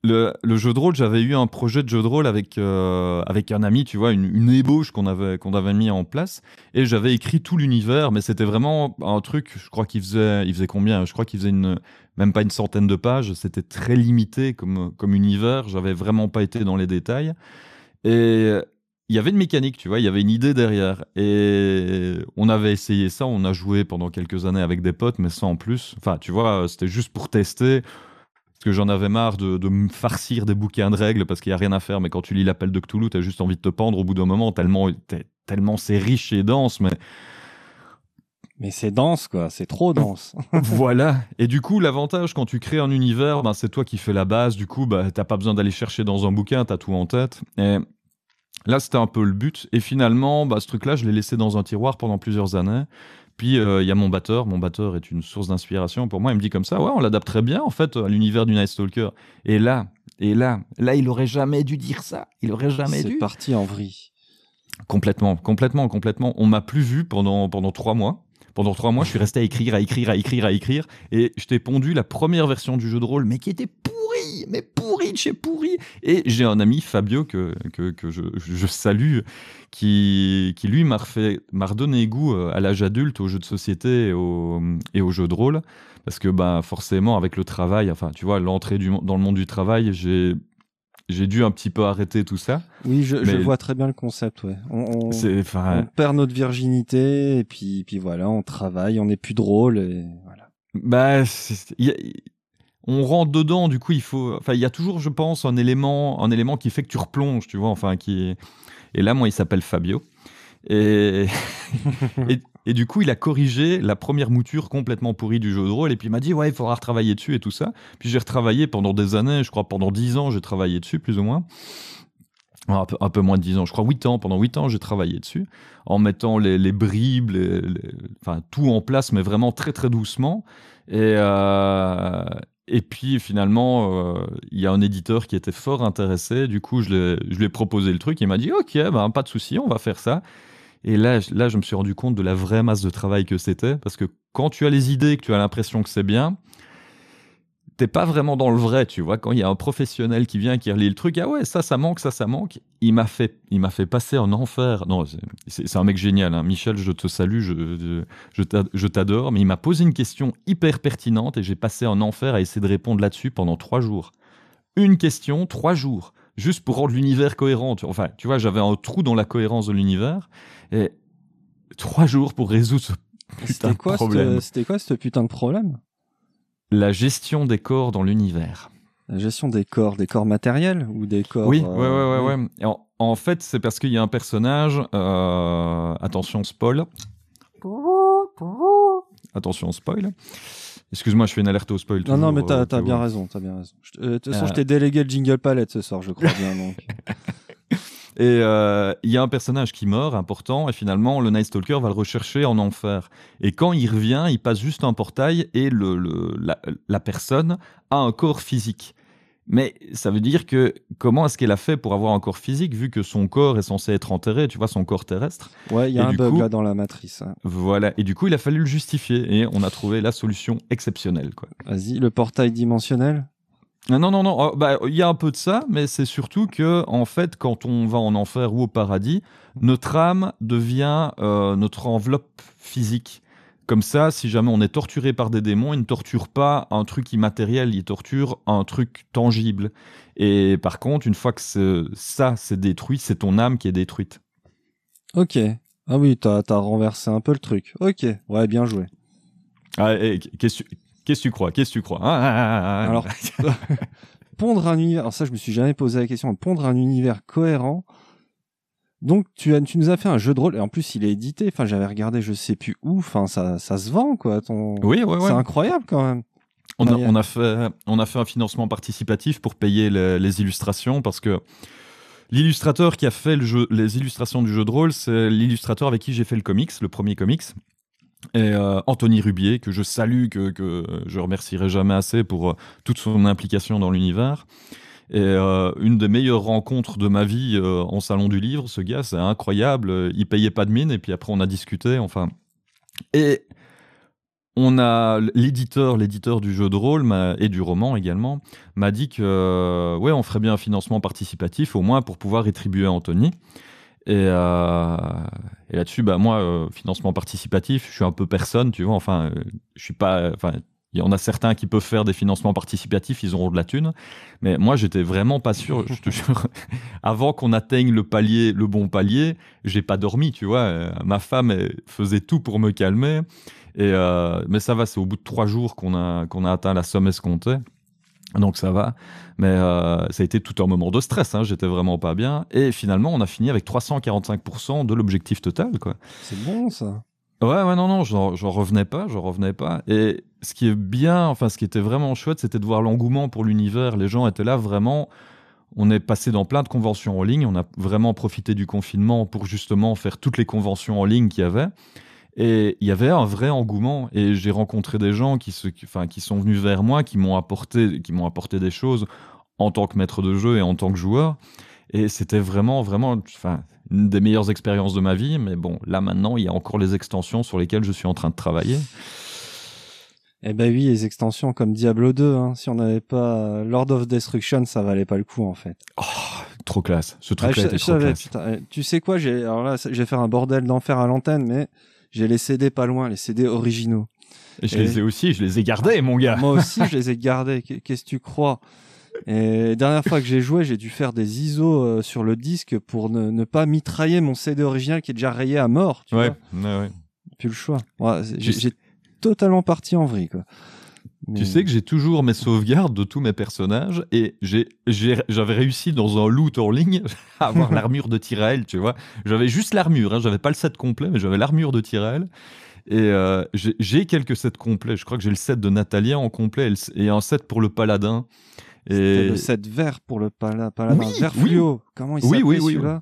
Le, jeu de rôle, j'avais eu un projet de jeu de rôle avec, euh, avec un ami, tu vois, une, ébauche qu'on avait, qu'on avait mis en place. Et j'avais écrit tout l'univers, mais c'était vraiment un truc, je crois qu'il faisait, il faisait combien? Je crois qu'il faisait même pas une centaine de pages. C'était très limité comme, comme univers. J'avais vraiment pas été dans les détails. Et il y avait une mécanique, tu vois, il y avait une idée derrière. Et on avait essayé ça, on a joué pendant quelques années avec des potes, mais sans plus. Enfin, tu vois, c'était juste pour tester. Que j'en avais marre de, de me farcir des bouquins de règles parce qu'il n'y a rien à faire. Mais quand tu lis l'appel de Cthulhu, t'as juste envie de te pendre au bout d'un moment, tellement, tellement c'est riche et dense. Mais Mais c'est dense, quoi. C'est trop dense. voilà. Et du coup, l'avantage quand tu crées un univers, ben, c'est toi qui fais la base. Du coup, bah, t'as pas besoin d'aller chercher dans un bouquin, t'as tout en tête. Et là, c'était un peu le but. Et finalement, bah, ce truc-là, je l'ai laissé dans un tiroir pendant plusieurs années. Puis euh, il y a mon batteur. Mon batteur est une source d'inspiration pour moi. Il me dit comme ça, ouais, on l'adapte très bien en fait à l'univers du Night Stalker. Et là, et là, là, il aurait jamais dû dire ça. Il aurait jamais C'est dû. parti en vrille. Complètement, complètement, complètement. On m'a plus vu pendant, pendant trois mois. Pendant trois mois, je suis resté à écrire, à écrire, à écrire, à écrire. Et je t'ai pondu la première version du jeu de rôle, mais qui était mais pourrie de chez pourrie. Et j'ai un ami, Fabio, que, que, que je, je salue, qui, qui lui m'a redonné goût euh, à l'âge adulte aux jeux de société et aux, et aux jeux de rôle. Parce que bah, forcément, avec le travail, enfin, tu vois, l'entrée dans le monde du travail, j'ai j'ai dû un petit peu arrêter tout ça. Oui, je, vois très bien le concept, ouais. On, perd notre virginité, et puis, puis voilà, on travaille, on n'est plus drôle, et voilà. Bah, il y on rentre dedans, du coup, il faut. Enfin, il y a toujours, je pense, un élément, un élément qui fait que tu replonges, tu vois. Enfin, qui. Et là, moi, il s'appelle Fabio. Et... et, du coup, il a corrigé la première mouture complètement pourrie du jeu de rôle. Et puis, il m'a dit, ouais, il faudra retravailler dessus et tout ça. Puis, j'ai retravaillé pendant des années, je crois, pendant 10 ans, j'ai travaillé dessus, plus ou moins. Un peu, un peu moins de 10 ans, je crois 8 ans. Pendant 8 ans, j'ai travaillé dessus, en mettant les, les bribes, enfin, tout en place, mais vraiment très, très doucement. Et, euh, et puis finalement, euh, il y a un éditeur qui était fort intéressé. Du coup, je, lui ai proposé le truc. Il m'a dit Ok, ben, pas de souci, on va faire ça. Et là, là, je me suis rendu compte de la vraie masse de travail que c'était. Parce que quand tu as les idées, que tu as l'impression que c'est bien, t'es pas vraiment dans le vrai, tu vois. Quand il y a un professionnel qui vient, qui relit le truc, ah ouais, ça, ça manque, ça, ça manque. Il m'a fait, il m'a fait passer en enfer. Non, c'est- un mec génial. hein. Michel, je te salue, je, je, je t'a- je t'adore. Mais il m'a posé une question hyper pertinente et j'ai passé en enfer à essayer de répondre là-dessus pendant trois jours. Une question, trois jours, juste pour rendre l'univers cohérent. Enfin, tu vois, j'avais un trou dans la cohérence de l'univers et trois jours pour résoudre ce putain de quoi, problème. c'était quoi ce putain de problème? La gestion des corps dans l'univers. La gestion des corps, des corps matériels ou des corps Oui, euh, ouais, ouais, ouais, ouais. Et En, en fait, c'est parce qu'il y a un personnage. euh, attention, spoil. Attention, spoil. Excuse-moi, je fais une alerte au spoil. Non, non, toujours, mais t'as euh, bien raison, t'as bien raison. Je- De toute façon, je t'ai délégué le jingle palette ce soir, je crois bien. Donc. Et euh, il y a un personnage qui meurt, important, et finalement, le Night Stalker va le rechercher en enfer. Et quand il revient, il passe juste un portail et le, le- la, la personne a un corps physique. Mais ça veut dire que comment est-ce qu'elle a fait pour avoir un corps physique vu que son corps est censé être enterré, tu vois, son corps terrestre? Ouais, il y a Et un bug coup- là dans la matrice. hein. Voilà. Et du coup, il a fallu le justifier et on a trouvé la solution exceptionnelle. Vas-y, le portail dimensionnel Non, non, non, non. oh, bah, il y a un peu de ça, mais c'est surtout que, en fait, quand on va en enfer ou au paradis, notre âme devient euh, notre enveloppe physique. Comme ça, si jamais on est torturé par des démons, ils ne torturent pas un truc immatériel, ils torturent un truc tangible. Et par contre, une fois que ça c'est détruit, c'est ton âme qui est détruite. Ok. Ah oui, t'as as renversé un peu le truc. Ok. Ouais, bien joué. Ah, et qu'est-ce que tu- qu'est-ce que tu crois? Qu'est-ce que tu crois? Ah, ah, ah, ah. Alors, pondre un univers. Alors ça, je me suis jamais posé la question. Pondre un univers cohérent. Donc tu, as, tu nous as fait un jeu de rôle et en plus il est édité. Enfin j'avais regardé, je sais plus où. Enfin ça, ça se vend quoi. Ton... oui, ouais, ouais. C'est incroyable quand même. On a, Ouais. on, a fait, on a fait un financement participatif pour payer les, les illustrations parce que l'illustrateur qui a fait le jeu, les illustrations du jeu de rôle, c'est l'illustrateur avec qui j'ai fait le comics, le premier comics. Et euh, Anthony Rubier, que je salue, que, je remercierai jamais assez pour euh, toute son implication dans l'univers. Et euh, une des meilleures rencontres de ma vie en salon du livre, ce gars, c'est incroyable. Il payait pas de mine et puis après on a discuté. Enfin, et on a l'éditeur, l'éditeur du jeu de rôle et du roman également, m'a dit que ouais, on ferait bien un financement participatif au moins pour pouvoir rétribuer Anthony. Et, euh, et là-dessus, bah moi, euh, financement participatif, je suis un peu personne, tu vois. Enfin, euh, je suis pas. Enfin, il y en a certains qui peuvent faire des financements participatifs, ils auront de la thune. Mais moi, j'étais vraiment pas sûr. Je te jure, avant qu'on atteigne le palier, le bon palier, j'ai pas dormi, tu vois. Ma femme faisait tout pour me calmer. Et mais ça va, c'est au bout de trois jours qu'on a qu'on a atteint la somme escomptée. Donc ça va, mais euh, ça a été tout un moment de stress. Hein, J'étais vraiment pas bien. Et finalement, on a fini avec 345% de l'objectif total, quoi. C'est bon ça. Ouais, ouais, non, non, j'en j'en revenais pas, j'en revenais pas. Et ce qui est bien, enfin, ce qui était vraiment chouette, c'était de voir l'engouement pour l'univers. Les gens étaient là vraiment. On est passé dans plein de conventions en ligne. On a vraiment profité du confinement pour justement faire toutes les conventions en ligne qu'il y avait. Et il y avait un vrai engouement. Et j'ai rencontré des gens qui, se, qui- qui sont venus vers moi, qui m'ont apporté, qui m'ont apporté des choses en tant que maître de jeu et en tant que joueur. Et c'était vraiment, vraiment, enfin, une des meilleures expériences de ma vie. Mais bon, là maintenant, il y a encore les extensions sur lesquelles je suis en train de travailler. Eh ben oui, les extensions comme Diablo 2. Hein. Si on n'avait pas euh, Lord of Destruction, ça valait pas le coup en fait. Oh, trop classe. Ce Ah, truc-là je, était je trop savais, classe. putain. Tu sais quoi j'ai alors là, je vais faire un bordel d'enfer à l'antenne, mais j'ai les CD pas loin, les CD originaux. Et je Et- les ai aussi, je les ai gardés, mon gars. Moi aussi, je les ai gardés. Qu'est- Qu'est-ce que tu crois? Et la dernière fois que j'ai joué, j'ai dû faire des ISO euh, sur le disque pour ne, ne pas mitrailler mon CD original qui est déjà rayé à mort. Tu Ouais, vois ouais, ouais. Plus le choix. Ouais, j'ai totalement parti en vrille. Quoi. Mais- Tu sais que j'ai toujours mes sauvegardes de tous mes personnages et j'avais réussi dans un loot en ligne à avoir l'armure de Tyrael, tu vois. J'avais juste l'armure, hein, j'avais pas le set complet, mais j'avais l'armure de Tyrael. Et euh, j'ai, quelques sets complets. Je crois que j'ai le set de Natalia en complet et, un set pour le paladin. C'était Et le set vert pour le pala- paladin. Oui, vert oui. fluo. Comment il Oui, s'appelait oui, oui, celui-là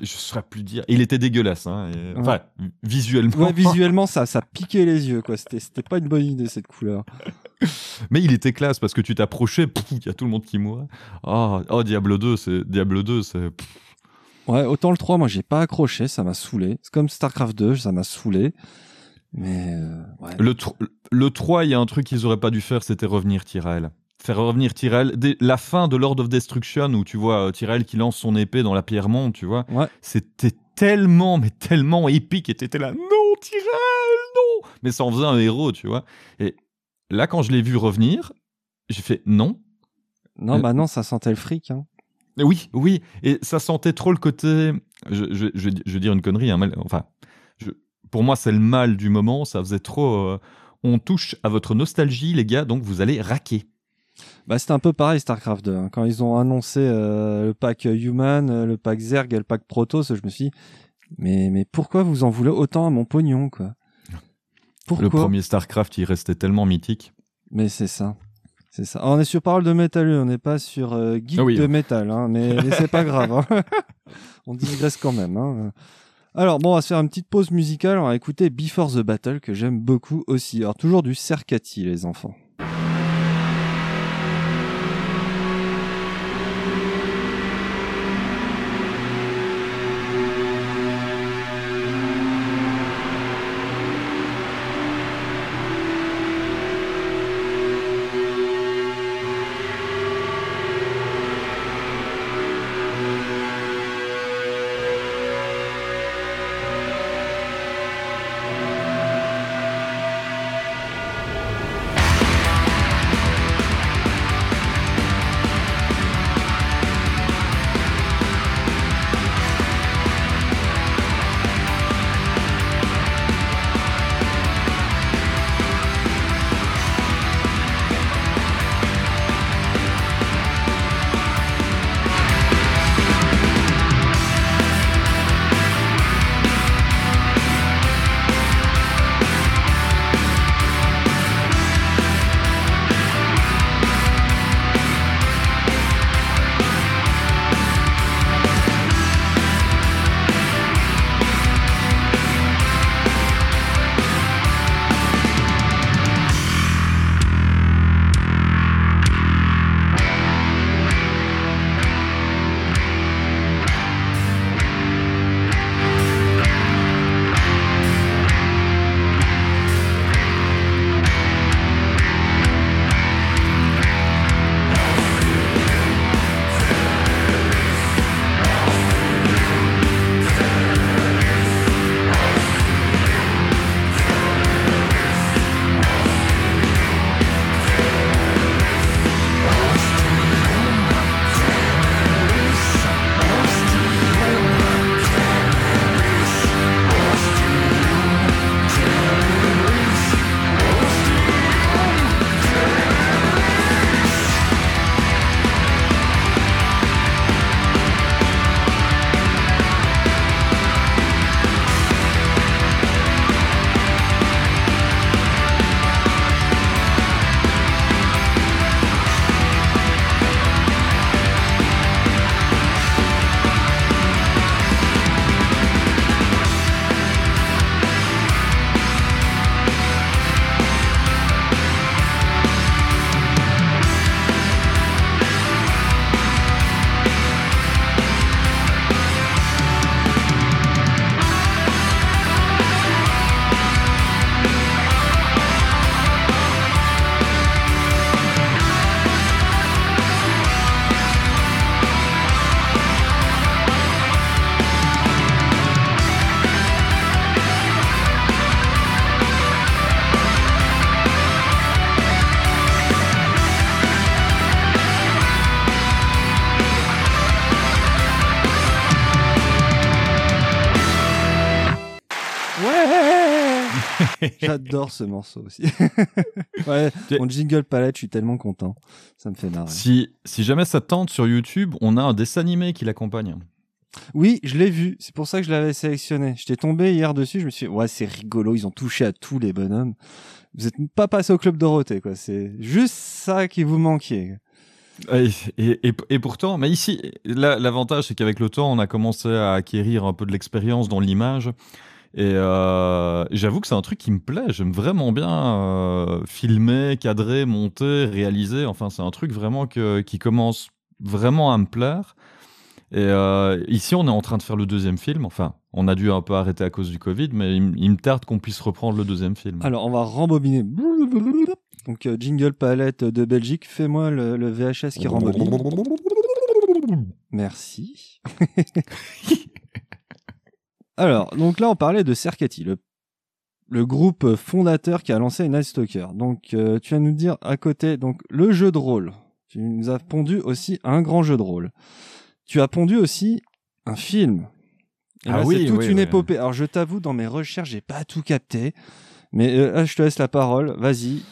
je saurais plus dire. Il était dégueulasse, hein, et- enfin visuellement. Ouais, visuellement, ça, ça piquait les yeux. quoi. C'était pas une bonne idée cette couleur. Mais il était classe parce que tu t'approchais, il y a tout le monde qui mourait. Oh, oh Diablo 2, c'est Diablo 2, c'est Ouais, autant le 3, moi j'ai pas accroché, ça m'a saoulé. C'est comme StarCraft 2, ça m'a saoulé. Mais euh, ouais. Le, le 3, il y a un truc qu'ils auraient pas dû faire, c'était revenir Tyrell. Faire revenir Tyrell. Dès la fin de Lord of Destruction, où tu vois euh, Tyrell qui lance son épée dans la pierre monde, tu vois, Ouais. c'était tellement, mais tellement épique, et t'étais là, non, Tyrell, non Mais ça en faisait un héros, tu vois. Et là, quand je l'ai vu revenir, j'ai fait non. Non, Euh, bah non, ça sentait le fric. Hein. Oui, oui, et ça sentait trop le côté. Je, je, je, je vais dire une connerie, hein, mais- enfin, pour moi, c'est le mal du moment, ça faisait trop. euh, on touche à votre nostalgie, les gars, donc vous allez raquer. Bah c'était un peu pareil StarCraft 2. hein. Quand ils ont annoncé euh, le pack Human, le pack Zerg et le pack Protoss, je me suis dit, mais, mais pourquoi vous en voulez autant à mon pognon, quoi? Pourquoi Le premier StarCraft, il restait tellement mythique. Mais c'est ça. C'est ça. On est sur parole de métal, on n'est pas sur euh, geek Ah oui. de métal, hein, mais, mais c'est pas grave. hein. on digresse quand même. Hein. Alors bon, on va se faire une petite pause musicale. On va écouter Before the Battle que j'aime beaucoup aussi. Alors toujours du Cercati, les enfants. J'adore ce morceau aussi. ouais, mon jingle palette, je suis tellement content. Ça me fait marrer. Si, si jamais ça te tente sur YouTube, on a un dessin animé qui l'accompagne. Oui, je l'ai vu. C'est pour ça que je l'avais sélectionné. J'étais tombé hier dessus. Je me suis dit, ouais, c'est rigolo. Ils ont touché à tous les bonhommes. Vous êtes pas passé au club Dorothée, quoi. C'est juste ça qui vous manquiez. Et, et, pourtant, mais ici, l'avantage, c'est qu'avec le temps, on a commencé à acquérir un peu de l'expérience dans l'image. Et euh, j'avoue que c'est un truc qui me plaît. J'aime vraiment bien euh, filmer, cadrer, monter, réaliser. Enfin, c'est un truc vraiment que, qui commence vraiment à me plaire. Et euh, ici, on est en train de faire le deuxième film. Enfin, on a dû un peu arrêter à cause du Covid, mais il, me tarde qu'on puisse reprendre le deuxième film. Alors, on va rembobiner. Donc, euh, jingle palette de Belgique. Fais-moi le, le VHS qui rembobine. Merci. Alors, donc là, on parlait de Cercati, le, le groupe fondateur qui a lancé Night Stalker. Donc, euh, tu vas nous dire à côté, donc le jeu de rôle. Tu nous as pondu aussi un grand jeu de rôle. Tu as pondu aussi un film. Et Ah là, oui, c'est toute oui, une oui. épopée. Alors, je t'avoue, dans mes recherches, j'ai pas tout capté. Mais euh, là, je te laisse la parole. Vas-y.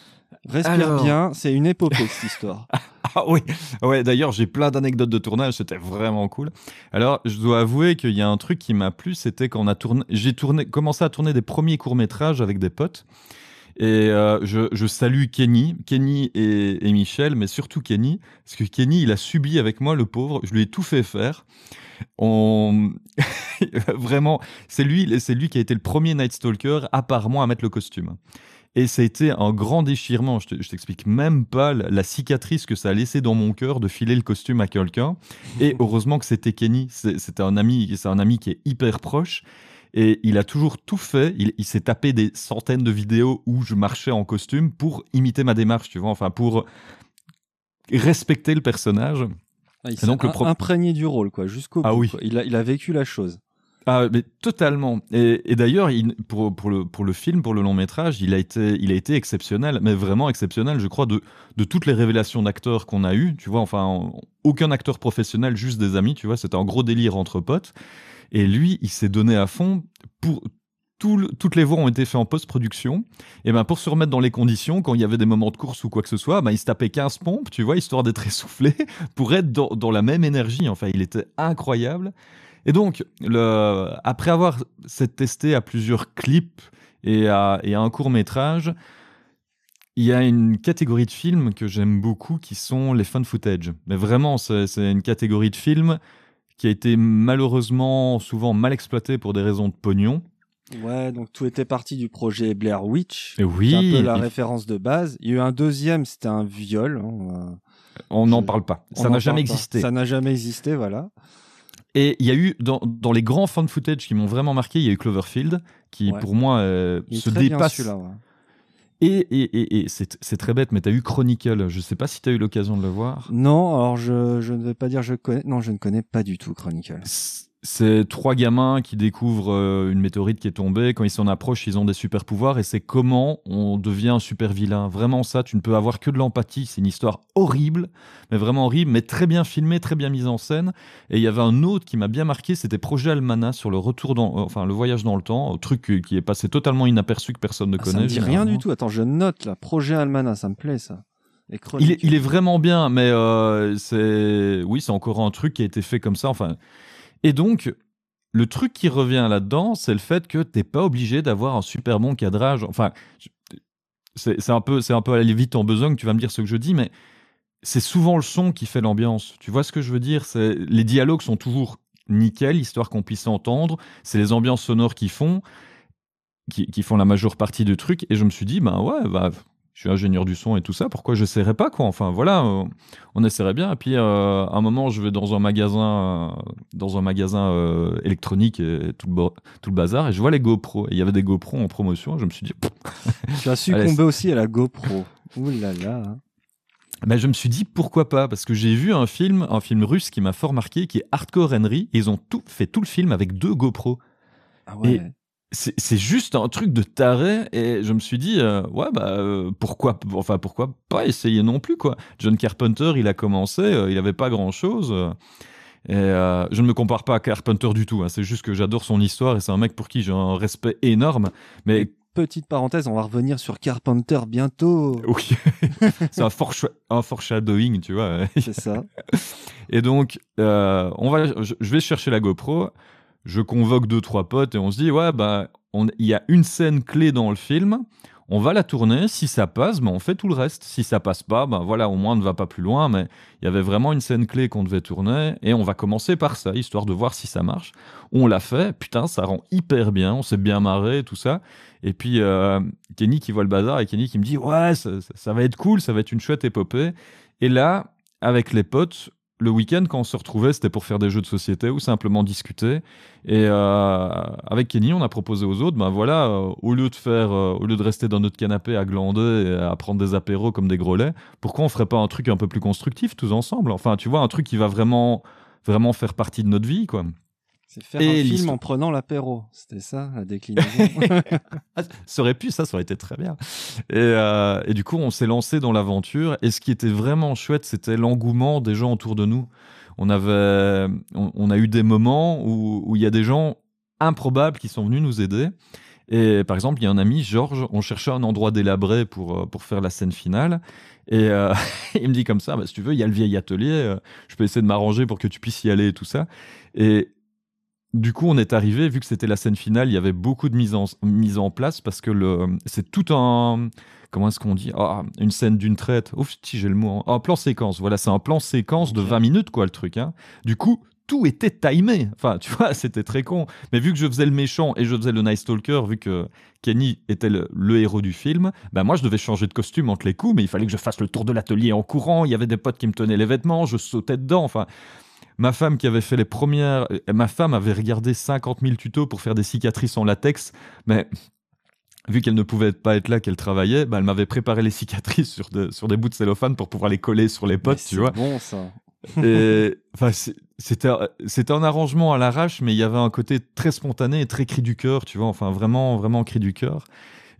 Respire Alors. bien. C'est une épopée, cette histoire. Ah oui, ouais, d'ailleurs, j'ai plein d'anecdotes de tournage, c'était vraiment cool. Alors, je dois avouer qu'il y a un truc qui m'a plu, c'était quand on a tourné, j'ai tourné, commencé à tourner des premiers courts-métrages avec des potes. Et euh, je, je salue Kenny, Kenny et, et Michel, mais surtout Kenny, parce que Kenny, il a subi avec moi, le pauvre, je lui ai tout fait faire. On... Vraiment, c'est lui, c'est lui qui a été le premier Night Stalker, à part moi, à mettre le costume. Et ça a été un grand déchirement. Je te- je t'explique même pas la, la cicatrice que ça a laissé dans mon cœur de filer le costume à quelqu'un. Et heureusement que c'était Kenny. C'est- C'était un ami, c'est un ami qui est hyper proche. Et il a toujours tout fait. Il, il s'est tapé des centaines de vidéos où je marchais en costume pour imiter ma démarche, tu vois. Enfin, pour respecter le personnage. Ah, il s'est donc, le pro- imprégné du rôle, quoi, jusqu'au Ah bout. oui. quoi. Il, a, il a vécu la chose. Ah, mais totalement. Et, d'ailleurs, il- pour, le, film, pour le long métrage, il a été, exceptionnel, mais vraiment exceptionnel, je crois, de, toutes les révélations d'acteurs qu'on a eues. Tu vois, enfin, en- aucun acteur professionnel, juste des amis, tu vois, c'était un gros délire entre potes. Et lui, il s'est donné à fond pour. toutes les voix ont été faites en post-production. Et ben pour se remettre dans les conditions, quand il y avait des moments de course ou quoi que ce soit, ben il se tapait 15 pompes, tu vois, histoire d'être essoufflé, pour être dans la même énergie. Enfin, il était incroyable. Et donc, le, après avoir testé à plusieurs clips et à, et à un court métrage, il y a une catégorie de films que j'aime beaucoup qui sont les fun footage. Mais vraiment, c'est une catégorie de films qui a été malheureusement souvent mal exploitée pour des raisons de pognon. Ouais, donc tout était parti du projet Blair Witch. Et oui, un peu la référence de base. Il y a eu un deuxième, c'était un viol. hein, on n'en parle pas. Ça n'a jamais pas. existé. Ça n'a jamais existé, voilà. Et il y a eu, dans, dans les grands fan footage qui m'ont vraiment marqué, il y a eu Cloverfield, qui Ouais. pour moi euh, se bien dépasse. ouais. Et, et, et, et c'est c'est très bête, mais tu as eu Chronicle. Je sais pas si tu as eu l'occasion de le voir. Non, alors je, je ne vais pas dire je connais. Non, je ne connais pas du tout Chronicle. C'est trois gamins qui découvrent euh, une météorite qui est tombée. Quand ils s'en approchent, ils ont des super pouvoirs. Et c'est comment on devient un super vilain. Vraiment, ça, tu ne peux avoir que de l'empathie. C'est une histoire horrible, mais vraiment horrible, mais très bien filmée, très bien mise en scène. Et il y avait un autre qui m'a bien marqué, c'était Projet Almana sur le retour dans, euh, enfin, le voyage dans le temps, un truc qui- qui est passé totalement inaperçu que personne ne Ah, connaît. ça me dit rien du tout. Attends, je note là. Projet Almana, ça me plaît ça. Il est, Chronicle. il est vraiment bien, mais euh, c'est oui, c'est encore un truc qui a été fait comme ça. Enfin, et donc le truc qui revient là-dedans, c'est le fait que t'es pas obligé d'avoir un super bon cadrage. Enfin, c'est un peu, c'est un peu aller vite en besogne. Tu vas me dire ce que je dis, mais c'est souvent le son qui fait l'ambiance. Tu vois ce que je veux dire? Les dialogues sont toujours nickel, histoire qu'on puisse entendre. C'est les ambiances sonores qui font, qui, qui font la majeure partie du truc. Et je me suis dit, ben ouais, bah, je suis ingénieur du son et tout ça, pourquoi je n'essaierais pas quoi? Enfin voilà, euh, on essaierait bien. Et puis euh, à un moment, je vais dans un magasin, euh, dans un magasin euh, électronique et tout le, bo- tout le bazar, et je vois les GoPro. Et il y avait des GoPro en promotion. Et je me suis dit, Tu as succombé aussi à la GoPro. Ouh là là. je me suis dit pourquoi pas? Parce que j'ai vu un film, un film russe qui m'a fort marqué, qui est Hardcore Henry. Et ils ont tout fait tout le film avec deux GoPro. Ah ouais. Et- c'est juste un truc de taré et je me suis dit euh, ouais bah euh, pourquoi enfin pourquoi pas essayer non plus quoi John Carpenter il a commencé euh, il avait pas grand chose et je ne me compare pas à Carpenter du tout hein, c'est juste que j'adore son histoire et c'est un mec pour qui j'ai un respect énorme mais petite parenthèse, on va revenir sur Carpenter bientôt. Oui, c'est un, un foreshadowing, tu vois. C'est ça. Et donc, euh, on va, je, je vais chercher la GoPro, je convoque deux, trois potes et on se dit, ouais, bah, il y a une scène clé dans le film, on va la tourner, si ça passe, bah, on fait tout le reste. Si ça passe pas, bah, voilà, au moins on ne va pas plus loin, mais il y avait vraiment une scène clé qu'on devait tourner et on va commencer par ça, histoire de voir si ça marche. On l'a fait, putain, ça rend hyper bien, on s'est bien marré, tout ça. Et puis, euh, Kenny qui voit le bazar et Kenny qui me dit, ouais, ça, ça- ça va être cool, ça va être une chouette épopée. Et là, avec les potes, le week-end, quand on se retrouvait, c'était pour faire des jeux de société ou simplement discuter. Et euh, avec Kenny, on a proposé aux autres, ben voilà, euh, au lieu de faire, euh, au lieu de rester dans notre canapé à glander et à prendre des apéros comme des gros pourquoi on ferait pas un truc un peu plus constructif tous ensemble? Enfin, tu vois, un truc qui va vraiment, vraiment faire partie de notre vie, quoi. C'est faire Et un film en prenant l'apéro. C'était ça, la déclinaison. Ah, ça aurait pu, ça, ça aurait été très bien. Et, euh, et du coup, on s'est lancé dans l'aventure. Et ce qui était vraiment chouette, c'était l'engouement des gens autour de nous. On avait, on, on a eu des moments où où il y a des gens improbables qui sont venus nous aider. Et par exemple, il y a un ami, Georges, on cherchait un endroit délabré pour, euh, pour faire la scène finale. Et euh, il me dit comme ça, bah, si tu veux, il y a le vieil atelier, je peux essayer de m'arranger pour que tu puisses y aller et tout ça. Et du coup, on est arrivé, vu que c'était la scène finale, il y avait beaucoup de mise en, mise en place parce que le, c'est tout un. Comment est-ce qu'on dit? Ah, Une scène d'une traite. Ouf, si j'ai le mot. hein. Un plan séquence. Voilà, c'est un plan séquence de Ok. 20 minutes, quoi, le truc. hein. Du coup, tout était timé. Enfin, tu vois, c'était très con. Mais vu que je faisais le méchant et je faisais le Nice Stalker, vu que Kenny était le, le héros du film, bah moi, je devais changer de costume entre les coups, mais il fallait que je fasse le tour de l'atelier en courant. Il y avait des potes qui me tenaient les vêtements, je sautais dedans. Enfin. Ma femme qui avait fait les premières, euh, ma femme avait regardé 50 000 tutos pour faire des cicatrices en latex, mais vu qu'elle ne pouvait pas être là, qu'elle travaillait, bah, elle m'avait préparé les cicatrices sur, de- sur des bouts de cellophane pour pouvoir les coller sur les Mais potes, tu c'est vois. bon, ça. Et enfin, c'est- c'était c'était un arrangement à l'arrache, mais il y avait un côté très spontané et très cri du cœur, tu vois. Enfin, vraiment, vraiment cri du cœur.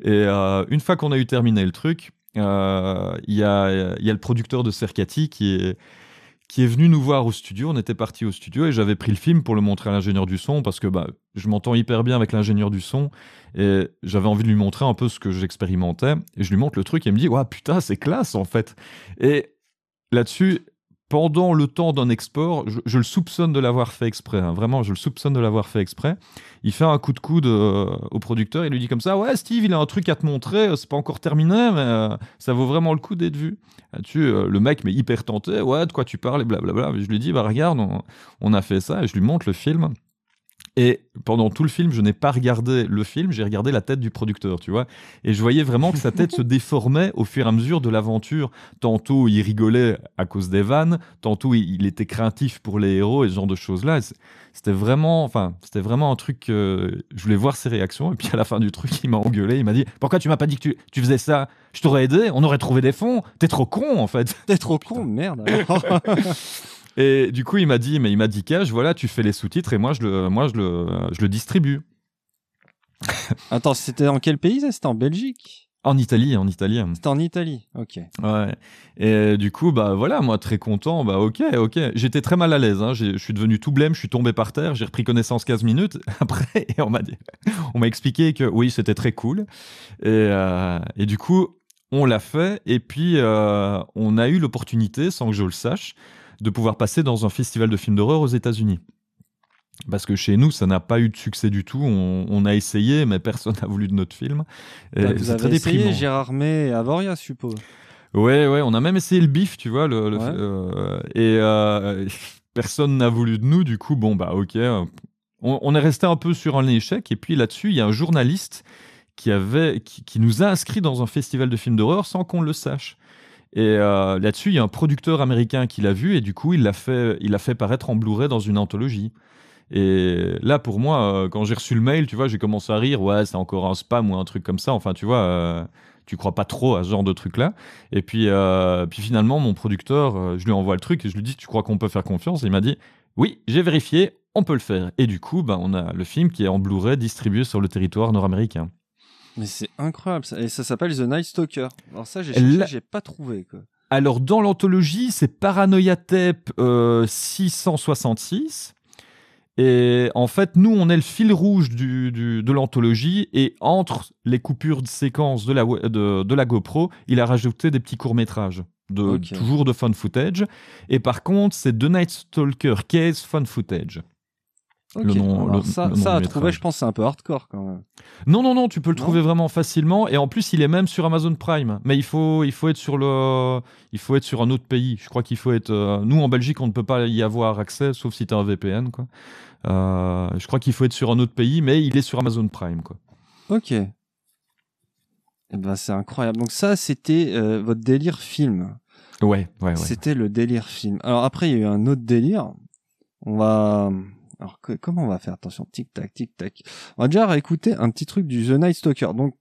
Et euh, une fois qu'on a eu terminé le truc, euh, il y, a, il y a le producteur de Cercati qui est qui est venu nous voir au studio. On était parti au studio et j'avais pris le film pour le montrer à l'ingénieur du son parce que bah, je m'entends hyper bien avec l'ingénieur du son et j'avais envie de lui montrer un peu ce que j'expérimentais. Et je lui montre le truc et il me dit Ouais, putain, c'est classe en fait. Et là-dessus, pendant le temps d'un export, je, le soupçonne de l'avoir fait exprès. hein. Vraiment, je le soupçonne de l'avoir fait exprès. Il fait un coup de coude euh, au producteur. Il lui dit comme ça Ouais, Steve, il a un truc à te montrer. euh, C'est pas encore terminé, mais euh, ça vaut vraiment le coup d'être vu. Euh, le mec m'est hyper tenté. Ouais, de quoi tu parles et blablabla. Je lui dis Bah, regarde, on, on a fait ça. Et je lui montre le film. Et pendant tout le film, je n'ai pas regardé le film, j'ai regardé la tête du producteur, tu vois. Et je voyais vraiment que sa tête se déformait au fur et à mesure de l'aventure. Tantôt, il rigolait à cause des vannes, tantôt, il était craintif pour les héros et ce genre de choses-là. C'était vraiment, enfin, c'était vraiment un truc. que je voulais voir ses réactions. Et puis à la fin du truc, il m'a engueulé. Il m'a dit Pourquoi tu m'as pas dit que tu, tu faisais ça? Je t'aurais aidé, on aurait trouvé des fonds. T'es trop con, en fait. T'es trop con, merde. Et du coup, il m'a dit Mais il m'a dit Cash, voilà, tu fais les sous-titres et moi, je le, moi, je le, je le distribue. Attends, c'était en quel pays ça? C'était en Belgique? En Italie, en Italie. C'était en Italie. Ok. Ouais. Et du coup, bah voilà, moi très content, bah ok, ok. J'étais très mal à l'aise, hein. Je suis devenu tout blême, je suis tombé par terre, j'ai repris connaissance 15 minutes après et on m'a dit, on m'a expliqué que oui, c'était très cool. Et, euh, et du coup, on l'a fait et puis euh, on a eu l'opportunité, sans que je le sache, de pouvoir passer dans un festival de films d'horreur aux États-Unis. Parce que chez nous, ça n'a pas eu de succès du tout. On, on a essayé, mais personne n'a voulu de notre film. Bah, vous c'est très avez essayé déprimant. Gérard May et Avoria, je suppose. Ouais, ouais, on a même essayé le bif, tu vois, le, le- Ouais. euh, et euh, personne n'a voulu de nous. Du coup, bon, bah, ok, euh, on, on est resté un peu sur un échec. Et puis là-dessus, il y a un journaliste qui avait, qui, qui nous a inscrits dans un festival de films d'horreur sans qu'on le sache. Et euh, là-dessus, il y a un producteur américain qui l'a vu et du coup, il l'a fait, il l'a fait paraître en Blu-ray dans une anthologie. Et là, pour moi, euh, quand j'ai reçu le mail, tu vois, j'ai commencé à rire. Ouais, c'est encore un spam ou un truc comme ça. Enfin, tu vois, euh, tu crois pas trop à ce genre de truc-là. Et puis, euh, puis finalement, mon producteur, je lui envoie le truc et je lui dis, tu crois qu'on peut faire confiance? Et il m'a dit, oui, j'ai vérifié, on peut le faire. Et du coup, ben, on a le film qui est en Blu-ray distribué sur le territoire nord-américain. Mais c'est incroyable. Ça. Et ça s'appelle The Night Stalker. Alors ça, j'ai cherché, j'ai pas trouvé. Quoi. Alors, dans l'anthologie, c'est Paranoia Tape euh, 666. Et en fait, nous, on est le fil rouge du, du- de l'anthologie. Et entre les coupures de séquences de la, de, de la GoPro, il a rajouté des petits courts-métrages. De. Toujours de fun footage. Et par contre, c'est The Night Stalker Case Fun Footage. Le nom- le- ça, le nom ça à trouver, je pense, c'est un peu hardcore quand même. Non, non, non, tu peux le Non trouver vraiment facilement. Et en plus, il est même sur Amazon Prime. Mais il faut, il faut être sur le, il faut être sur un autre pays. Je crois qu'il faut être. euh, nous, en Belgique, on ne peut pas y avoir accès, sauf si tu as un VPN, quoi. Euh, je crois qu'il faut être sur un autre pays, mais il est sur Amazon Prime, quoi. Ok. Eh ben, c'est incroyable. Donc ça, c'était euh, votre délire film. Ouais, ouais, ouais. C'était le délire film. Alors après, il y a eu un autre délire. On va... Alors que- comment on va faire? Attention, tic tac, tic tac. On va déjà réécouter un petit truc du The Night Stalker. Donc,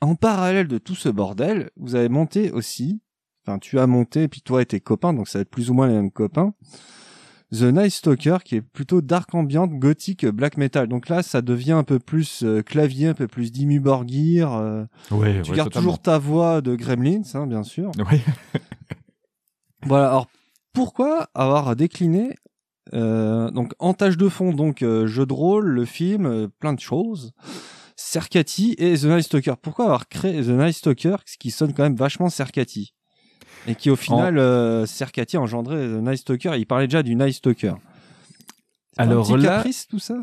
en parallèle de tout ce bordel, vous avez monté aussi. Enfin, tu as monté, et puis toi et tes copains, donc ça va être plus ou moins les mêmes copains. The Night Stalker, qui est plutôt dark ambiante, gothique, black metal. Donc là, ça devient un peu plus euh, clavier, un peu plus Dimmu Borgir. euh, Ouais, tu ouais, gardes totalement. toujours ta voix de Gremlins, hein, bien sûr. Ouais. Voilà. Alors pourquoi avoir décliné euh, donc en tâche de fond donc euh, jeu de rôle, le film, euh, plein de choses. Cercati et The Night Stalker. Pourquoi avoir créé The Night Stalker, ce qui sonne quand même vachement Cercati et qui au final Cercati a engendré The Night Stalker. Il parlait déjà du Night Stalker. Un Alors petit là- caprice tout ça?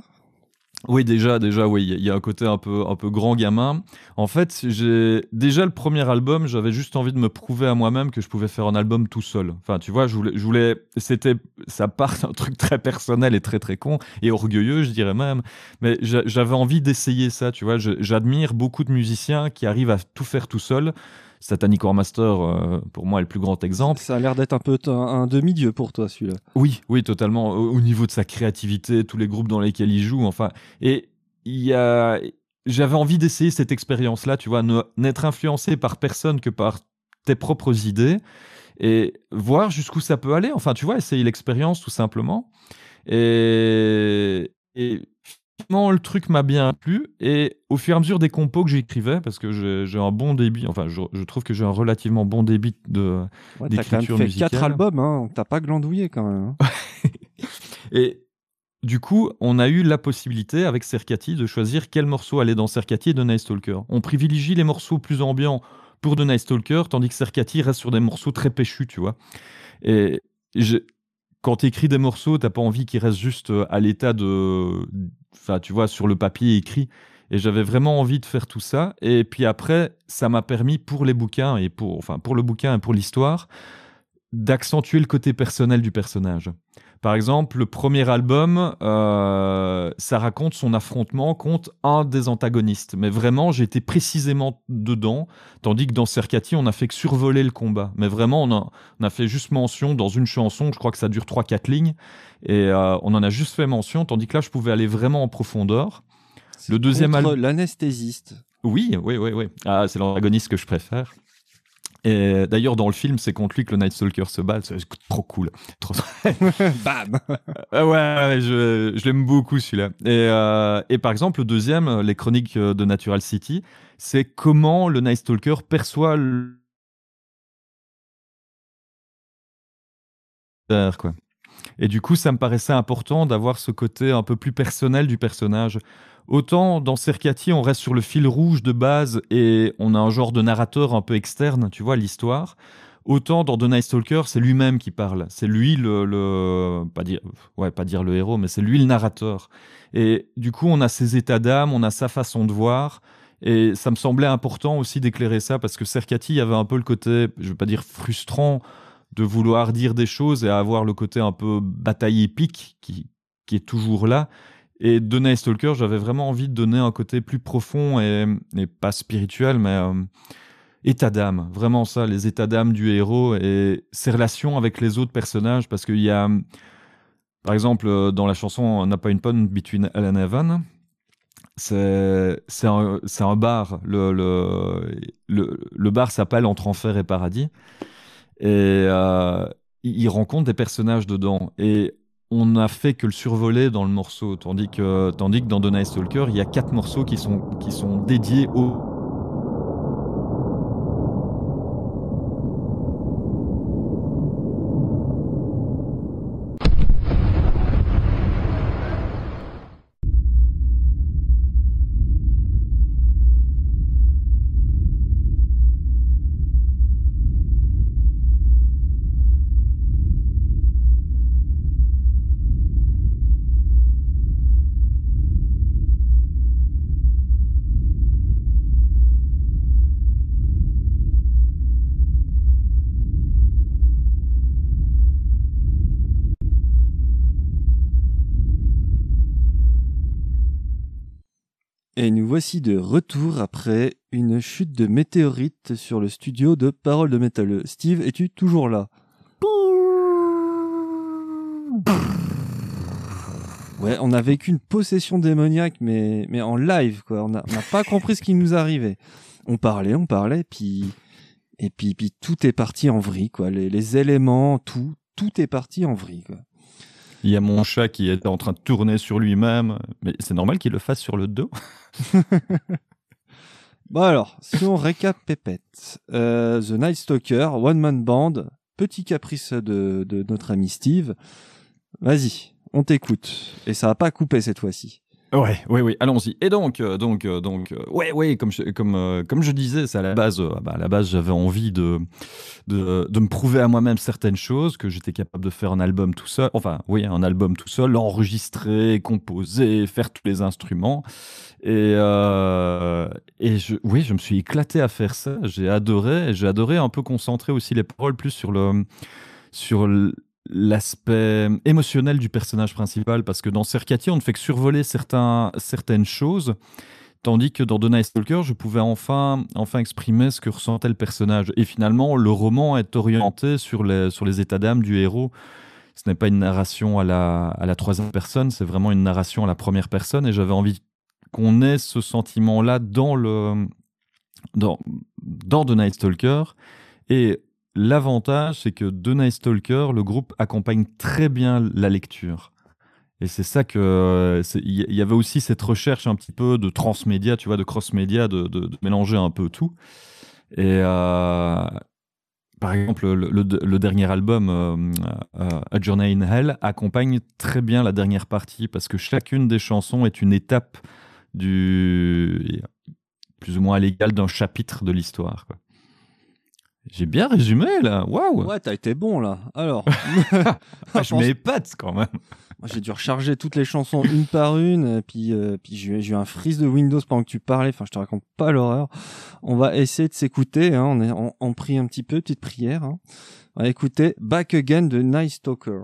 Oui, déjà, déjà, oui, il y a- un côté un peu, un peu grand gamin. En fait, j'ai déjà le premier album, j'avais juste envie de me prouver à moi-même que je pouvais faire un album tout seul. Enfin, tu vois, je voulais, c'était, ça part d'un truc très personnel et très très con et orgueilleux, je dirais même. Mais j'a- j'avais envie d'essayer ça, tu vois. J'admire beaucoup de musiciens qui arrivent à tout faire tout seul. Satanic War Master, euh, pour moi, est le plus grand exemple. Ça a l'air d'être un peu un, un demi-dieu pour toi celui-là. Oui, oui, totalement. Au, au niveau de sa créativité, tous les groupes dans lesquels il joue, enfin. Et il y a. J'avais envie d'essayer cette expérience-là, tu vois, n'être influencé par personne que par tes propres idées et voir jusqu'où ça peut aller. Enfin, tu vois, essayer l'expérience tout simplement. Et, et finalement, le truc m'a bien plu. Et au fur et à mesure des compos que j'écrivais, parce que j'ai un bon débit, enfin, je, je trouve que j'ai un relativement bon débit de, Ouais, t'as D'écriture fait musicale. quatre albums, hein. T'as pas glandouillé quand même. hein. Et du coup, on a eu la possibilité avec Cercati de choisir quel morceau allait dans Cercati et The Night Stalker. On privilégie les morceaux plus ambiants pour The Night Stalker, tandis que Cercati reste sur des morceaux très péchus, tu vois. Et je- quand tu écris des morceaux, t'as pas envie qu'ils restent juste euh, à l'état de. Enfin, tu vois, sur le papier écrit. Et j'avais vraiment envie de faire tout ça. Et puis après, ça m'a permis pour les bouquins et pour, enfin, pour le bouquin et pour l'histoire, d'accentuer le côté personnel du personnage. Par exemple, le premier album, euh, ça raconte son affrontement contre un des antagonistes. Mais vraiment, j'étais précisément dedans, tandis que dans Cercati, on a fait que survoler le combat. Mais vraiment, on a, on a fait juste mention dans une chanson, je crois que ça dure 3-4 lignes, et euh, on en a juste fait mention, tandis que là, je pouvais aller vraiment en profondeur. Le deuxième album... L'anesthésiste. Oui, oui, oui, oui. Ah, c'est l'antagoniste que je préfère. Et d'ailleurs, dans le film, c'est contre lui que le Night Stalker se bat. C'est trop cool. Trop... Bam Ah ouais, ouais, je, je l'aime beaucoup celui-là. Et, euh, et par exemple, le deuxième, euh, les chroniques euh, de Natural City, c'est comment le Night Stalker perçoit le... quoi. Et du coup, ça me paraissait important d'avoir ce côté un peu plus personnel du personnage. Autant dans Cercati, on reste sur le fil rouge de base et on a un genre de narrateur un peu externe, tu vois, l'histoire. Autant dans The Night Stalker, c'est lui-même qui parle. C'est lui le, pas dire, ouais, pas dire le héros, mais c'est lui le narrateur. Et du coup, on a ses états d'âme, on a sa façon de voir. Et ça me semblait important aussi d'éclairer ça parce que Cercati avait un peu le côté, je veux pas dire frustrant, de vouloir dire des choses et avoir le côté un peu bataille épique qui, qui est toujours là. Et de Night Stalker, j'avais vraiment envie de donner un côté plus profond et, pas spirituel, mais euh, état d'âme. Vraiment ça, les états d'âme du héros et ses relations avec les autres personnages. Parce qu'il y a, par exemple, euh, dans la chanson N'a pas une pun between Ellen and Evan, c'est un, un bar. Le, le, le bar s'appelle Entre Enfer et Paradis. Et euh, il rencontre des personnages dedans. Et on n'a fait que le survoler dans le morceau. Tandis que, tandis que dans The Night Stalker, il y a quatre morceaux qui sont, qui sont dédiés au. Et nous voici de retour après une chute de météorite sur le studio de Parole de Métal. Steve, es-tu toujours là? Ouais, on a vécu une possession démoniaque, mais, mais en live, quoi. On n'a pas compris ce qui nous arrivait. On parlait, on parlait, puis, et puis, puis tout est parti en vrille, quoi. Les, les éléments, tout, tout est parti en vrille, quoi. Il y a mon chat qui était en train de tourner sur lui-même. Mais c'est normal qu'il le fasse sur le dos. Bon alors, si on récap Pépette, euh, The Night Stalker, One Man Band, petit caprice de, de notre ami Steve. Vas-y, on t'écoute. Et ça va pas couper cette fois-ci. Ouais, oui, oui, allons-y. Et donc, euh, donc, euh, donc, euh, ouais, ouais, comme je, comme, comme je disais, à la base, bah, à la base, j'avais envie de, de, de me prouver à moi-même certaines choses, que j'étais capable de faire un album tout seul. Enfin, oui, un album tout seul, l'enregistrer, composer, faire tous les instruments. Et, et je, oui, je me suis éclaté à faire ça. J'ai adoré. J'ai adoré un peu concentrer aussi les paroles plus sur le, sur l- l'aspect émotionnel du personnage principal parce que dans Sercati on ne fait que survoler certains, certaines choses tandis que dans The Night Stalker je pouvais enfin, enfin exprimer ce que ressentait le personnage. Et finalement le roman est orienté sur les, sur les états d'âme du héros. Ce n'est pas une narration à la, à la troisième personne c'est vraiment une narration à la première personne et j'avais envie qu'on ait ce sentiment là dans dans, dans The Night Stalker. Et L'avantage, c'est que de Night Stalker, le groupe accompagne très bien la lecture. Et c'est ça que. euh, Il y- avait aussi cette recherche un petit peu de transmédia, tu vois, de cross-média, de, mélanger un peu tout. Et euh, par exemple, le, dernier album, euh, A Journey in Hell, accompagne très bien la dernière partie parce que chacune des chansons est une étape du. plus ou moins à l'égal d'un chapitre de l'histoire. J'ai bien résumé là, waouh! Ouais, t'as été bon là. Alors, je pense- m'épate quand même. Moi, j'ai dû recharger toutes les chansons une par une, puis, euh, puis j'ai eu- un freeze de Windows pendant que tu parlais. Enfin, je te raconte pas l'horreur. On va essayer de s'écouter. Hein. On est on, on prie un petit peu, petite prière. Hein. On va écouter Back Again de Night Stalker.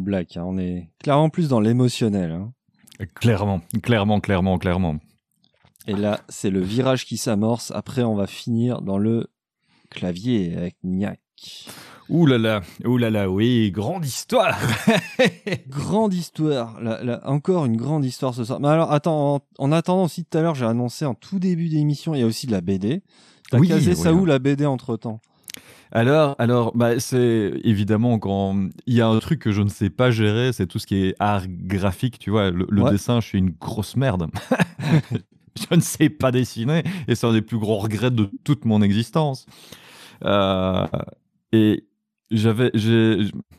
Le black. hein. On est clairement plus dans l'émotionnel. hein. Clairement, clairement, clairement, clairement. Et là, c'est le virage qui s'amorce. Après, on va finir dans le clavier avec Niak. Ouh là là, ouh là là, oui, grande histoire. Grande histoire. Là, là, encore une grande histoire ce soir. Mais alors, attends, en, en attendant aussi tout à l'heure, j'ai annoncé en tout début d'émission, il y a aussi de la BD. T'as Oui, casé oui, ça oui. où la BD entre temps Alors, alors, bah, c'est évidemment quand il y a un truc que je ne sais pas gérer, c'est tout ce qui est art graphique, tu vois. Le, le Ouais. dessin, je suis une grosse merde. je ne sais pas dessiner et c'est un des plus gros regrets de toute mon existence. Euh, et j'avais,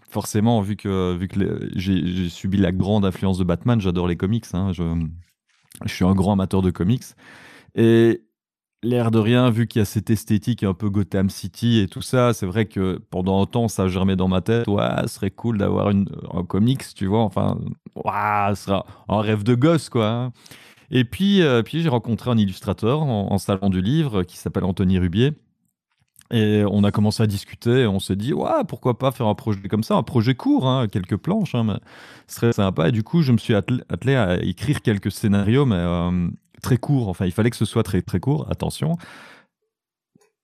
forcément vu que vu que j'ai subi la grande influence de Batman, j'adore les comics. hein, je, je suis un grand amateur de comics et L'air de rien, vu qu'il y a cette esthétique un peu Gotham City et tout ça, c'est vrai que pendant un temps, ça germait dans ma tête. Ouais, ce serait cool d'avoir un comics, tu vois. Enfin, ouah, ce sera un rêve de gosse, quoi. hein. Et puis, euh, puis j'ai rencontré un illustrateur en, salon du livre qui s'appelle Anthony Rubier. Et on a commencé à discuter. On s'est dit, ouais, pourquoi pas faire un projet comme ça, un projet court, hein, quelques planches, hein, mais ce serait sympa. Et du coup, je me suis attelé, attelé à écrire quelques scénarios, mais euh, très courts. Enfin, il fallait que ce soit très très court. Attention.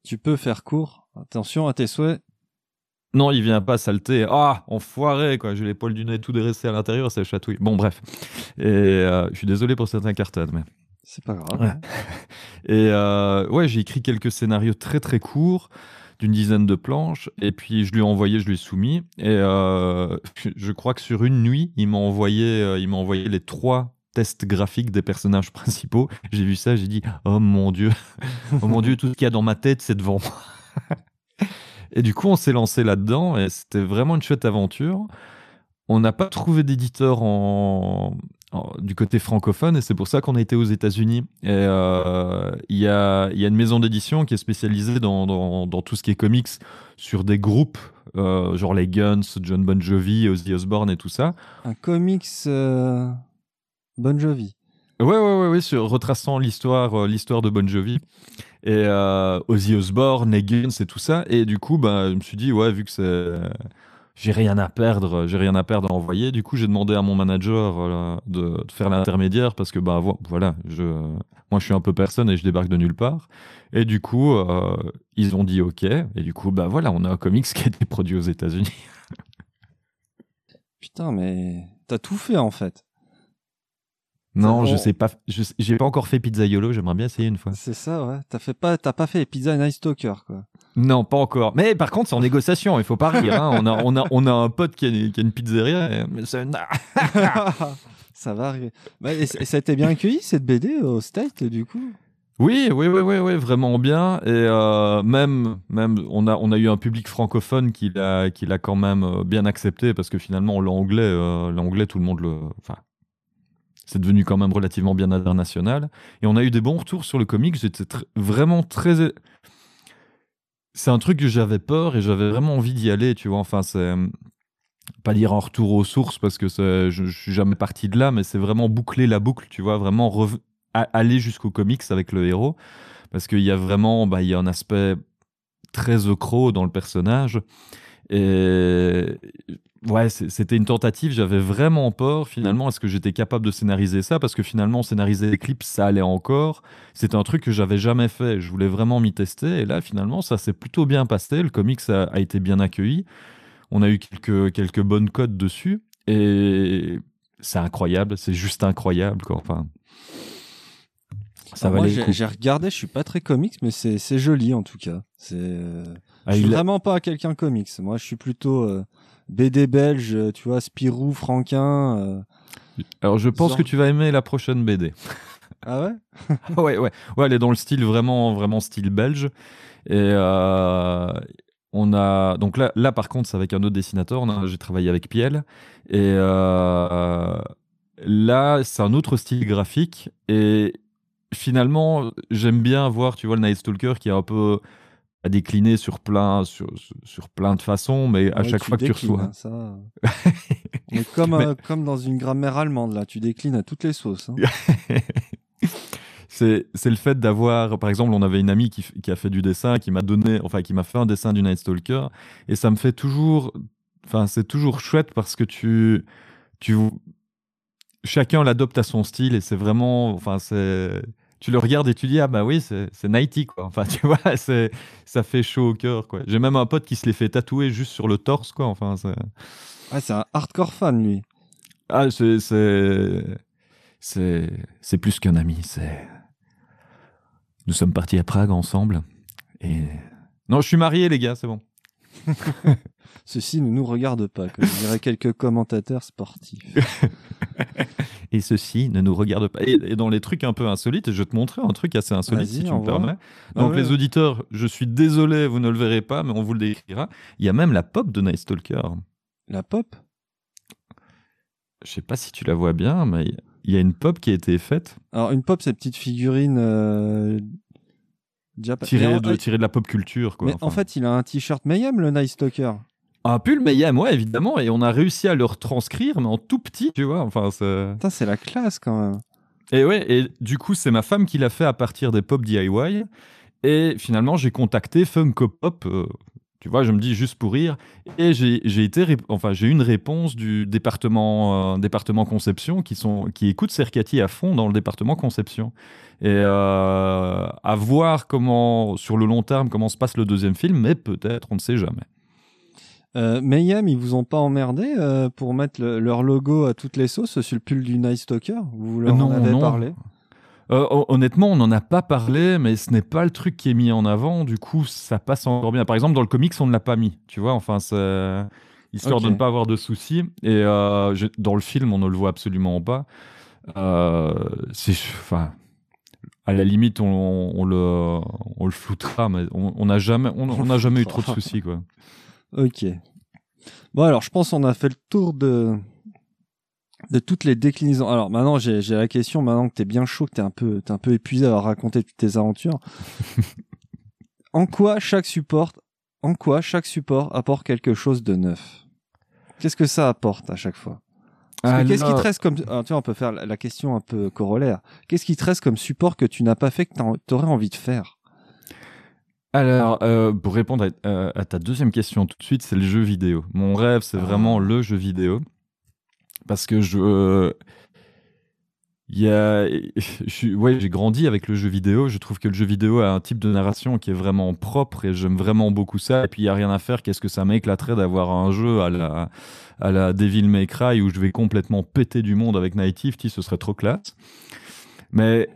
Tu peux faire court. Attention à tes souhaits. Non, il vient pas saleté. Ah, enfoiré, quoi. J'ai les poils du nez tout dressés à l'intérieur, ça chatouille. Bon, bref. Et euh, je suis désolé pour certains cartons, mais. C'est pas grave. Ouais. Et euh, ouais, j'ai écrit quelques scénarios très très courts, d'une dizaine de planches, et puis je lui ai envoyé, je lui ai soumis. Et euh, je crois que sur une nuit, il m'a envoyé, euh, il m'a envoyé les trois tests graphiques des personnages principaux. J'ai vu ça, j'ai dit oh mon dieu, oh mon dieu, tout ce qu'il y a dans ma tête, c'est devant moi. Et du coup, on s'est lancé là-dedans, et c'était vraiment une chouette aventure. On n'a pas trouvé d'éditeur en, en- du côté francophone, et c'est pour ça qu'on a été aux États-Unis. Et euh, il y, a, y a une maison d'édition qui est spécialisée dans, dans, dans tout ce qui est comics sur des groupes, euh, genre les Guns, John Bon Jovi, Ozzy Osbourne et tout ça. Un comics euh, Bon Jovi. Ouais, ouais, ouais, ouais, sur, retraçant l'histoire, euh, l'histoire de Bon Jovi et euh, Ozzy Osbourne, Guns et tout ça. Et du coup, bah, je me suis dit, ouais, vu que c'est, j'ai rien à perdre, j'ai rien à perdre à envoyer. Du coup, j'ai demandé à mon manager euh, de, de faire l'intermédiaire parce que, bah, vo- voilà, je, moi, je suis un peu personne et je débarque de nulle part. Et du coup, euh, ils ont dit OK. Et du coup, bah, voilà, on a un comics qui a été produit aux États-Unis. Putain, mais t'as tout fait en fait. Non, je sais pas, je j'ai pas encore fait Pizzaiolo, j'aimerais bien essayer une fois. C'est ça, ouais. T'as fait pas, t'as pas fait pizzas Nice Stalker, quoi. Non, pas encore. Mais par contre, c'est en négociation, il faut pas rire. hein. On, a, on, a, on a un pote qui a, une- qui a une pizzeria. et- mais ça va arriver. Bah, et, ça a été bien accueilli cette BD au State, du coup? Oui, oui, oui, oui, oui, vraiment bien. Et euh, même, même on, a, on a eu un public francophone qui l'a, qui l'a quand même euh, bien accepté parce que finalement, l'anglais, euh, l'anglais, tout le monde le. Enfin, c'est devenu quand même relativement bien international. Et on a eu des bons retours sur le comic. J'étais vraiment très. C'est un truc que j'avais peur et j'avais vraiment envie d'y aller, tu vois. Enfin, c'est. Pas dire un retour aux sources parce que je, je suis jamais parti de là, mais c'est vraiment boucler la boucle, tu vois. Vraiment aller jusqu'au comics avec le héros. Parce qu'il y a vraiment bah, il y a un aspect très ocro dans le personnage. Et ouais, c'était une tentative. J'avais vraiment peur finalement. Est-ce que j'étais capable de scénariser ça? Parce que finalement, scénariser les clips, ça allait encore. C'était un truc que j'avais jamais fait. Je voulais vraiment m'y tester. Et là, finalement, ça s'est plutôt bien passé. Le comics a, a été bien accueilli. On a eu quelques, quelques bonnes codes dessus. Et c'est incroyable. C'est juste incroyable. Quoi. Enfin, ça Alors moi, j'ai regardé, je suis pas très comics, mais c'est c'est joli en tout cas. C'est. Ah, je suis vraiment pas quelqu'un comics. Moi, je suis plutôt euh, BD belge, euh, tu vois, Spirou, Franquin. euh. Alors, je pense que tu vas aimer la prochaine BD. Ah ouais? Ouais, ouais, ouais, elle est dans le style vraiment, vraiment style belge. Et euh, on a donc là, là par contre, c'est avec un autre dessinateur. J'ai travaillé avec Piel et euh, là, c'est un autre style graphique. Et finalement, j'aime bien voir, tu vois, le Night Stalker qui est un peu à décliner sur plein, sur, sur plein de façons, mais à Ouais, chaque fois que tu reçois. hein, ça. Est comme, Mais- euh, comme dans une grammaire allemande, là. Tu déclines à toutes les sauces. hein. c'est le fait d'avoir, par exemple, on avait une amie qui, qui a fait du dessin, qui m'a donné, enfin, qui m'a fait un dessin du Night Stalker, et ça me fait toujours, enfin, c'est toujours chouette parce que tu, tu, chacun l'adopte à son style et c'est vraiment, enfin, c'est, tu le regardes et tu dis ah bah oui c'est 90 quoi. Enfin tu vois ça fait chaud au cœur quoi. J'ai même un pote qui se les fait tatouer juste sur le torse quoi. Enfin c'est Ah, c'est un hardcore fan, lui. ah c'est c'est plus qu'un ami. C'est nous sommes partis à Prague ensemble et non je suis marié les gars c'est bon. Ceci ne nous regarde pas, comme diraient quelques commentateurs sportifs. Et ceci ne nous regarde pas. Et, et dans les trucs un peu insolites, je vais te montrer un truc assez insolite si tu me permets. Ah Donc ouais. les auditeurs, je suis désolé, vous ne le verrez pas, mais on vous le décrira. Il y a même la pop de Night Stalker. La pop? Je sais pas si tu la vois bien, mais il y a une pop qui a été faite, Alors, une pop, c'est petite figurine. Euh... Tirée de, de la pop culture. Quoi. mais en fait, il a un t-shirt Mayhem, le Night Stalker. Un pull Mayhem, ouais, évidemment, et on a réussi à le retranscrire, mais en tout petit, tu vois. Enfin, c'est- Putain, c'est la classe quand même. Et ouais, et du coup, c'est ma femme qui l'a fait à partir des pop DIY. Et finalement, j'ai contacté Funko Pop. euh, tu vois, je me dis juste pour rire. Et j'ai été, enfin, j'ai eu une réponse du département, euh, département conception qui sont, qui écoute Cercati à fond dans le département conception. Et euh, à voir comment, sur le long terme, comment se passe le deuxième film, mais peut-être, on ne sait jamais. Euh, Mayhem, ils vous ont pas emmerdé euh, pour mettre le- leur logo à toutes les sauces sur le pull du Night Stalker? Vous leur en Non, avez non. parlé? Euh, hon- honnêtement, on n'en a pas parlé, mais ce n'est pas le truc qui est mis en avant. Du coup, ça passe encore bien. Par exemple, dans le comics, on ne l'a pas mis. Tu vois, enfin, histoire Ok. de ne pas avoir de soucis. Et euh, je- dans le film, on ne le voit absolument pas. C'est, enfin, à la limite, on, on le, on le floutera, mais on n'a jamais, on on jamais eu trop de soucis, quoi. Ok. Bon, alors, je pense qu'on a fait le tour de, de toutes les déclinaisons. Alors, maintenant, j'ai j'ai la question, maintenant que t'es bien chaud, que t'es un, peu- t'es un peu épuisé à raconté toutes tes aventures. en quoi chaque support, en quoi chaque support apporte quelque chose de neuf? Qu'est-ce que ça apporte à chaque fois? Parce que Qu'est-ce qui te reste comme. alors, tu vois, on peut faire la, question un peu corollaire. Qu'est-ce qui te reste comme support que tu n'as pas fait, que t'aurais envie de faire? Alors, euh, pour répondre à, à- à ta deuxième question tout de suite, c'est le jeu vidéo. Mon rêve, c'est Ah. vraiment le jeu vidéo. Parce que je. euh, il y a, je suis- ouais, j'ai grandi avec le jeu vidéo. Je trouve que le jeu vidéo a un type de narration qui est vraiment propre et j'aime vraiment beaucoup ça. Et puis il y a rien à faire. Qu'est-ce que ça m'éclaterait d'avoir un jeu à la, à la Devil May Cry où je vais complètement péter du monde avec Night Shift, ce serait trop classe. Mais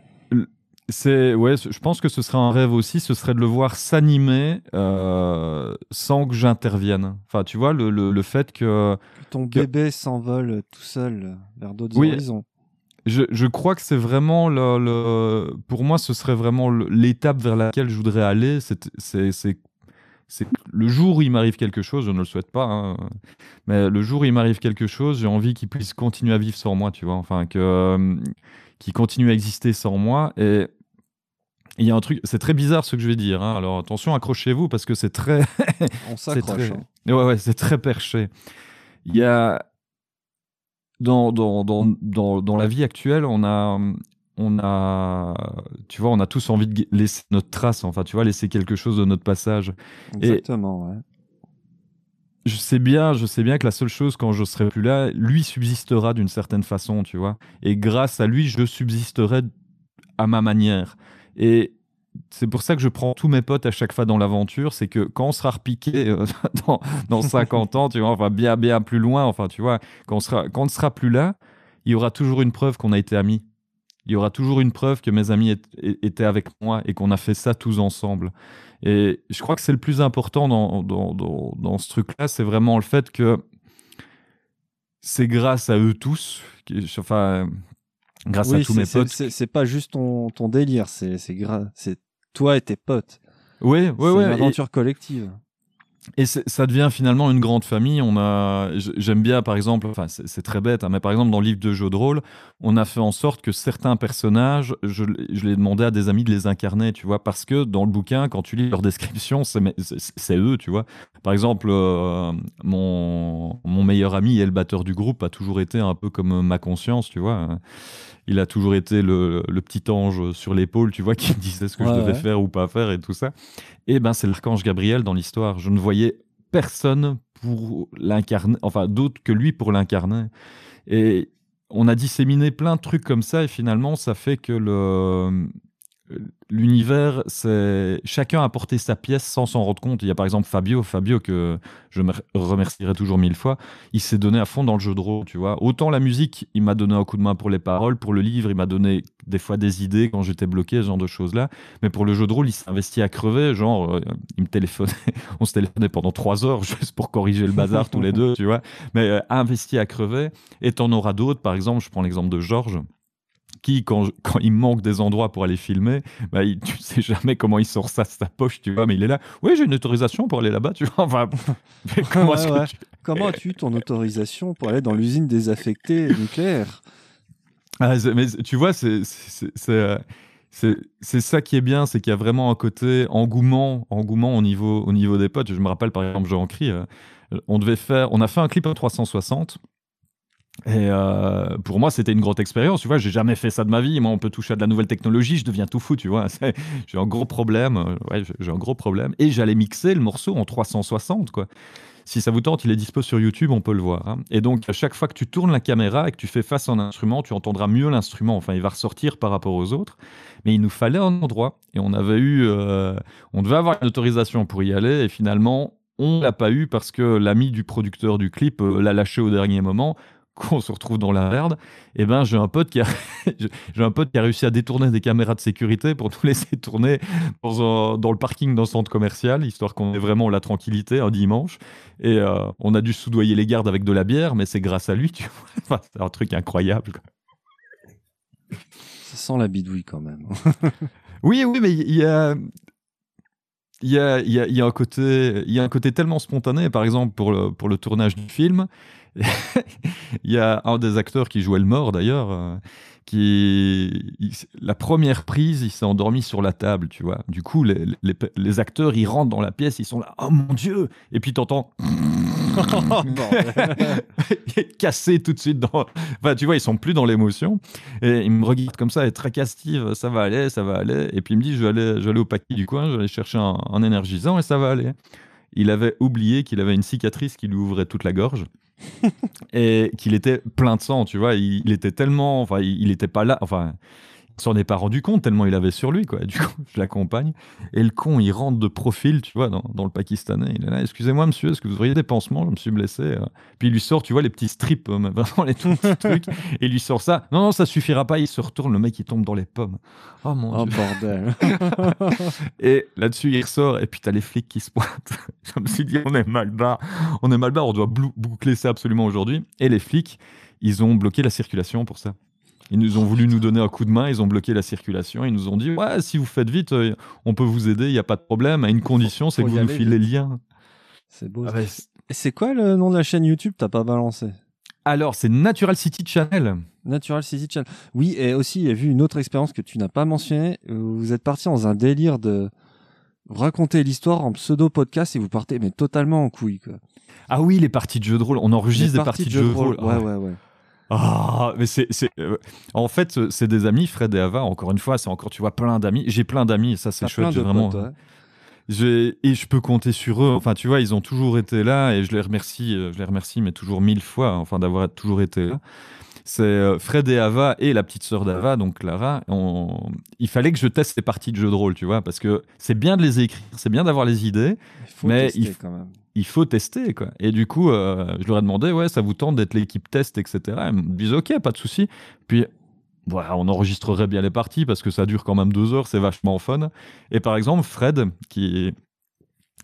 c'est ouais, je pense que ce serait un rêve aussi, ce serait de le voir s'animer euh, sans que j'intervienne. Enfin, tu vois, le, le, le fait que Que ton Que- bébé s'envole tout seul vers d'autres Oui. horizons. je, je crois que c'est vraiment le, le- pour moi, ce serait vraiment l'étape vers laquelle je voudrais aller. C'est le jour où il m'arrive quelque chose, je ne le souhaite pas, hein, mais le jour où il m'arrive quelque chose, j'ai envie qu'il puisse continuer à vivre sans moi, tu vois, enfin que qu'il continue à exister sans moi. Et il y a un truc, c'est très bizarre ce que je vais dire. hein, alors attention, accrochez-vous parce que c'est très On s'accroche. très... hein. Ouais, ouais, c'est très perché. Il y a dans, dans, dans, dans, dans la vie actuelle, on a on a tu vois, on a tous envie de laisser notre trace, enfin, tu vois, laisser quelque chose de notre passage. Exactement, ouais. Je sais bien, je sais bien que la seule chose quand je serai plus là, lui subsistera d'une certaine façon, tu vois. Et grâce à lui, je subsisterai à ma manière. Et c'est pour ça que je prends tous mes potes à chaque fois dans l'aventure, c'est que quand on sera repiqué euh, dans, dans 50 ans, tu vois, enfin bien bien plus loin, enfin tu vois, quand on sera quand on ne sera plus là, il y aura toujours une preuve qu'on a été amis. Il y aura toujours une preuve que mes amis étaient avec moi et qu'on a fait ça tous ensemble. Et je crois que c'est le plus important dans, dans, dans, dans ce truc-là, c'est vraiment le fait que c'est grâce à eux tous, enfin, grâce à tous c'est- mes c'est- potes. C'est c'est pas juste ton, ton délire, c'est c'est c'est toi et tes potes. Oui, c'est oui, oui. une et- aventure collective. Et ça devient finalement une grande famille. On a, j'aime bien par exemple, enfin c'est très bête, hein, mais par exemple dans le livre de jeux de rôle, on a fait en sorte que certains personnages, je, je l'ai demandé à des amis de les incarner, tu vois, parce que dans le bouquin, quand tu lis leur description, c'est eux, tu vois. Par exemple, euh, mon, mon meilleur ami et le batteur du groupe a toujours été un peu comme ma conscience, tu vois. Il a toujours été le, le petit ange sur l'épaule, tu vois, qui me disait ce que je devais ouais. faire ou pas faire et tout ça. Et ben c'est l'archange Gabriel dans l'histoire. Je ne voyais personne pour l'incarner, enfin d'autres que lui pour l'incarner. Et on a disséminé plein de trucs comme ça et finalement ça fait que le l'univers, c'est chacun a apporté sa pièce sans s'en rendre compte. Il y a par exemple Fabio, Fabio que je me remercierai toujours mille fois. Il s'est donné à fond dans le jeu de rôle, tu vois. Autant la musique, il m'a donné un coup de main pour les paroles, pour le livre, il m'a donné des fois des idées quand j'étais bloqué, ce genre de choses là. Mais pour le jeu de rôle, il s'est investi à crever. Genre, euh, il me téléphonait, on se téléphonait pendant trois heures juste pour corriger le bazar tous les deux, tu vois. Mais euh, investi à crever. Et t'en auras d'autres. Par exemple, je prends l'exemple de Georges qui, quand, quand il manque des endroits pour aller filmer, bah, il, tu sais jamais comment il sort ça de sa poche, tu vois, mais il est là. Oui, j'ai une autorisation pour aller là-bas, tu vois. Enfin, comment, Ouais, ouais. tu- Comment as-tu eu ton autorisation pour aller dans l'usine désaffectée nucléaire Ah, mais tu vois, c'est c'est- c'est, euh, c'est- c'est ça qui est bien, c'est qu'il y a vraiment un côté engouement, engouement au niveau, au niveau des potes. Je me rappelle par exemple, Jean Cri, euh, on devait faire, on a fait un clip en 360. Et euh, pour moi, c'était une grosse expérience. Tu vois, j'ai jamais fait ça de ma vie. Moi, on peut toucher à de la nouvelle technologie, je deviens tout fou. Tu vois, j'ai un gros problème. euh, Ouais, j'ai- un gros problème. Et j'allais mixer le morceau en 360, quoi. Si ça vous tente, il est dispo sur YouTube, on peut le voir. hein. Et donc, à chaque fois que tu tournes la caméra et que tu fais face à un instrument, tu entendras mieux l'instrument. Enfin, il va ressortir par rapport aux autres. Mais il nous fallait un endroit. Et on avait eu. euh, on devait avoir une autorisation pour y aller. Et finalement, on l'a pas eu parce que l'ami du producteur du clip l'a lâché au dernier moment. Qu'on se retrouve dans la merde. Et ben, j'ai un pote qui a, j'ai un pote qui a réussi à détourner des caméras de sécurité pour nous laisser tourner dans, un- dans le parking d'un centre commercial, histoire qu'on ait vraiment la tranquillité un dimanche. Et euh, on a dû soudoyer les gardes avec de la bière, mais c'est grâce à lui, tu vois. Enfin, c'est un truc incroyable. quoi. Ça sent la bidouille quand même. Oui, oui, mais il y a. Il y a, il y, a, il y a un côté, il y a un côté tellement spontané. Par exemple, pour le, pour le tournage du film, il y a un des acteurs qui jouait le mort d'ailleurs, euh, qui il- la première prise, il s'est endormi sur la table, tu vois. Du coup, les, les, les acteurs, ils rentrent dans la pièce, ils sont là, oh mon dieu, et puis t'entends cassé tout de suite dans. Enfin, tu vois, ils sont plus dans l'émotion. Et il me regarde comme ça, et très castive, ça va aller, ça va aller. Et puis il me dit, je vais aller, je vais aller au paquet du coin, je vais aller chercher un, un énergisant et ça va aller. Il avait oublié qu'il avait une cicatrice qui lui ouvrait toute la gorge et qu'il était plein de sang, tu vois. Il, il était tellement, enfin, il, il était pas là, enfin. S'en est pas rendu compte tellement il avait sur lui, quoi. Du coup, je l'accompagne. Et le con, il rentre de profil, tu vois, dans, dans le Pakistanais. Il est là, excusez-moi, monsieur, est-ce que vous auriez des pansements? Je me suis blessé. euh. Puis il lui sort, tu vois, les petits strips, euh, vraiment les tout petits trucs. Et il lui sort ça. Non, non, ça suffira pas. Il se retourne, le mec, il tombe dans les pommes. Oh mon Oh dieu. bordel. Et là-dessus, il ressort, et puis t'as les flics qui se pointent. Je me suis dit, on est mal barre. On est mal barre, on doit boucler ça absolument aujourd'hui. Et les flics, ils ont bloqué la circulation pour ça. Ils nous ont voulu nous donner un coup de main, ils ont bloqué la circulation, ils nous ont dit, ouais, si vous faites vite, euh, on peut vous aider, il n'y a pas de problème, à une condition, c'est que vous nous filez le vite. lien. C'est beau. Ah bah, c'est- quoi le nom de la chaîne YouTube? T'as pas balancé Alors, c'est Natural City Channel. Natural City Channel. Oui, et aussi, il y a vu une autre expérience que tu n'as pas mentionnée. où Vous êtes parti dans un délire de raconter l'histoire en pseudo-podcast et vous partez mais totalement en couille. Quoi. Ah oui, les parties de jeux de rôle, on enregistre Les des parties de jeux de rôle. Ouais, ouais, ouais. Ah, mais c'est, euh, en fait, euh, c'est des amis, Fred et Ava. Encore une fois, c'est encore, tu vois, plein d'amis. J'ai plein d'amis, ça, c'est chouette. vraiment, potes, ouais. j'ai, et je peux compter sur eux. Enfin, tu vois, ils ont toujours été là, et je les remercie, euh, je les remercie, mais toujours mille fois, enfin, d'avoir toujours été là. C'est Fred et Ava et la petite sœur d'Ava, donc Clara. On... Il fallait que je teste les parties de jeux de rôle, tu vois, parce que c'est bien de les écrire, c'est bien d'avoir les idées, Il faut Mais tester il f- quand même. Il faut tester quoi. Et du coup, euh, je leur ai demandé, ouais, ça vous tente d'être l'équipe test, etc. Ils me disent, ok, pas de souci. Puis, voilà, on enregistrerait bien les parties parce que ça dure quand même deux heures, c'est vachement fun. Et par exemple, Fred, qui est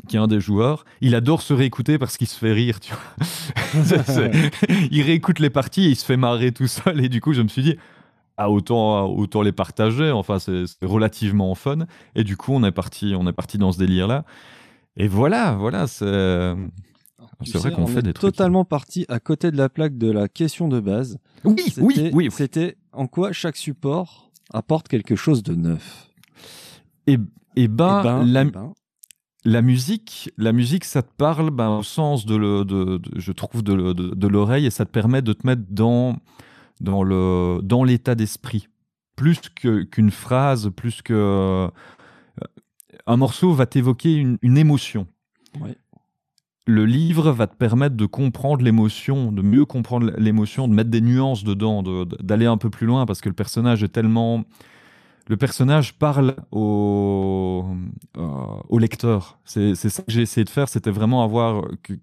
qui est un des joueurs, il adore se réécouter parce qu'il se fait rire, tu vois. Il réécoute les parties et il se fait marrer tout seul. Et du coup, je me suis dit, ah, autant, autant les partager. Enfin, c'est c'est relativement fun. Et du coup, on est parti, on est parti dans ce délire-là. Et voilà, voilà, c'est. Vrai qu'on on fait est des trucs. totalement parti à côté de la plaque de la question de base. Oui, oui, oui. C'était en quoi chaque support apporte quelque chose de neuf? Et, et ben, Eh ben, la, eh ben, la musique, la musique, ça te parle ben, au sens de, le, de, de- je trouve, de, le- de, de l'oreille et ça te permet de te mettre dans, dans, le, dans l'état d'esprit. Plus qu'une phrase, plus que. Un morceau va t'évoquer une, une émotion. Ouais. le livre va te permettre de comprendre l'émotion, de mieux comprendre l'émotion, de mettre des nuances dedans, de- de- d'aller un peu plus loin parce que le personnage est tellement. Le personnage parle au, euh, au lecteur. C'est c'est ça que j'ai essayé de faire, c'était vraiment avoir que,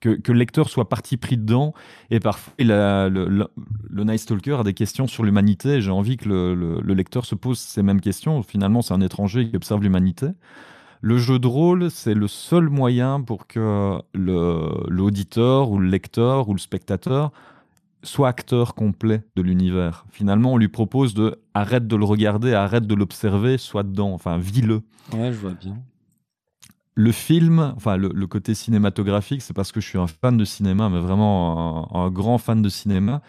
que, le lecteur soit parti pris dedans. Et parfois, le, le, le Stalker a des questions sur l'humanité. J'ai envie que le, le- le lecteur se pose ces mêmes questions. Finalement, c'est un étranger qui observe l'humanité. Le jeu de rôle, c'est le seul moyen pour que l'auditeur ou le lecteur ou le spectateur soit acteur complet de l'univers. Finalement, on lui propose de arrête de le regarder, arrête de l'observer, sois dedans, enfin vis-le. Ouais, je vois bien. Le film, enfin le, côté cinématographique, c'est parce que je suis un fan de cinéma, mais vraiment un, grand fan de cinéma.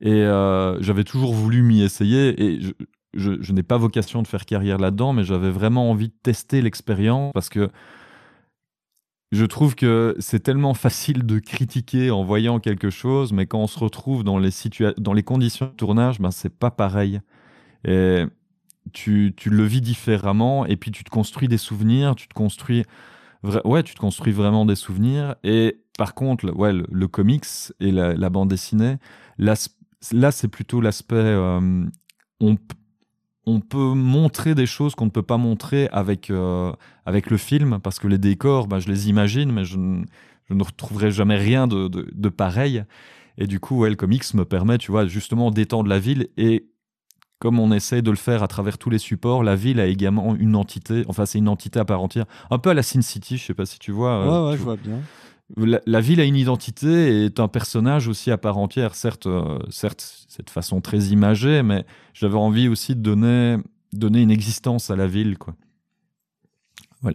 Et euh, j'avais toujours voulu m'y essayer. Et je, n'ai pas vocation de faire carrière là-dedans, mais j'avais vraiment envie de tester l'expérience parce que je trouve que c'est tellement facile de critiquer en voyant quelque chose, mais quand on se retrouve dans les, dans les conditions de tournage, ben, c'est pas pareil. Et tu, tu le vis différemment, et puis tu te construis des souvenirs, tu te construis, ouais, tu te construis vraiment des souvenirs. Et par contre, le- ouais, le, comics et la, bande dessinée, là, c'est plutôt l'aspect. euh, on, on peut montrer des choses qu'on ne peut pas montrer avec, euh, avec le film, parce que les décors, bah, je les imagine, mais je, ne- je ne retrouverai jamais rien de, de- pareil. Et du coup, le comics me permet, tu vois, justement d'étendre la ville. Et comme on essaye de le faire à travers tous les supports, la ville a également une entité, enfin, c'est une entité à part entière. Un peu à la Sin City, je sais pas si tu vois. euh, ouais, ouais, je vois bien. la, la ville a une identité et est un personnage aussi à part entière. Certes, euh, certes, c'est de façon très imagée, mais j'avais envie aussi de donner, donner une existence à la ville, quoi.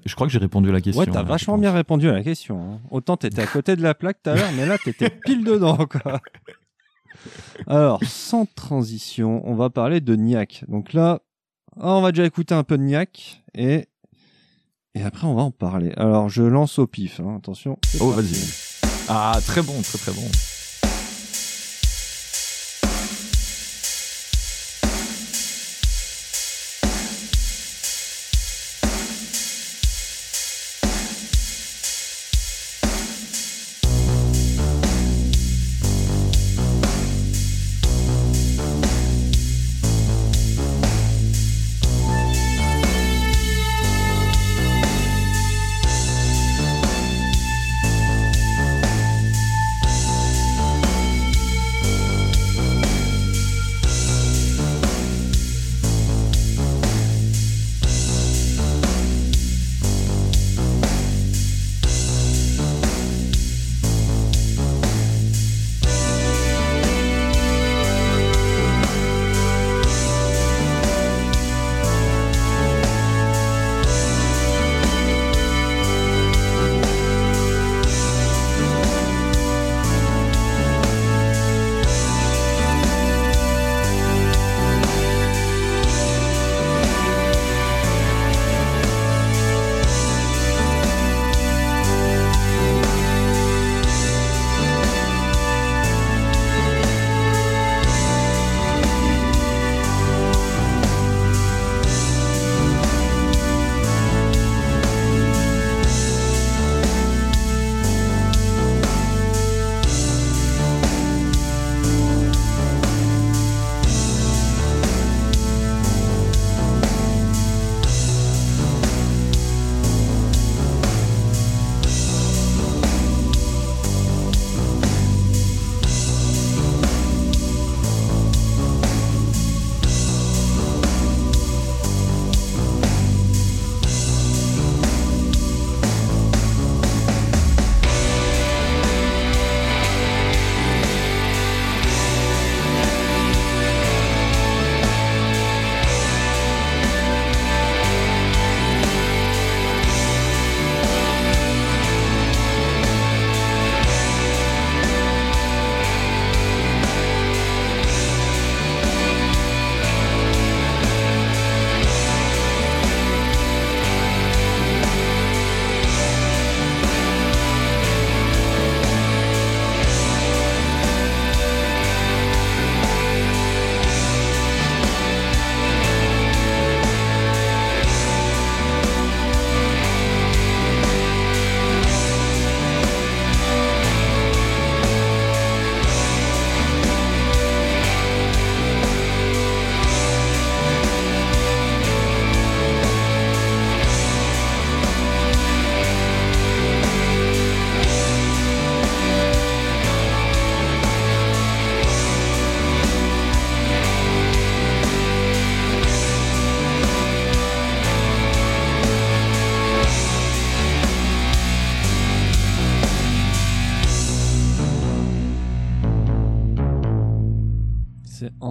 Je crois que j'ai répondu à la question. Ouais, t'as je vachement bien répondu à la question. hein. Autant t'étais à côté de la plaque tout à l'heure, mais là t'étais pile dedans, quoi. Alors, sans transition, on va parler de Niak. Donc là, ah, on va déjà écouter un peu de Niak et et après on va en parler. Alors, je lance au pif. hein. Attention. Oh, vas-y. Ah, très bon, très très bon.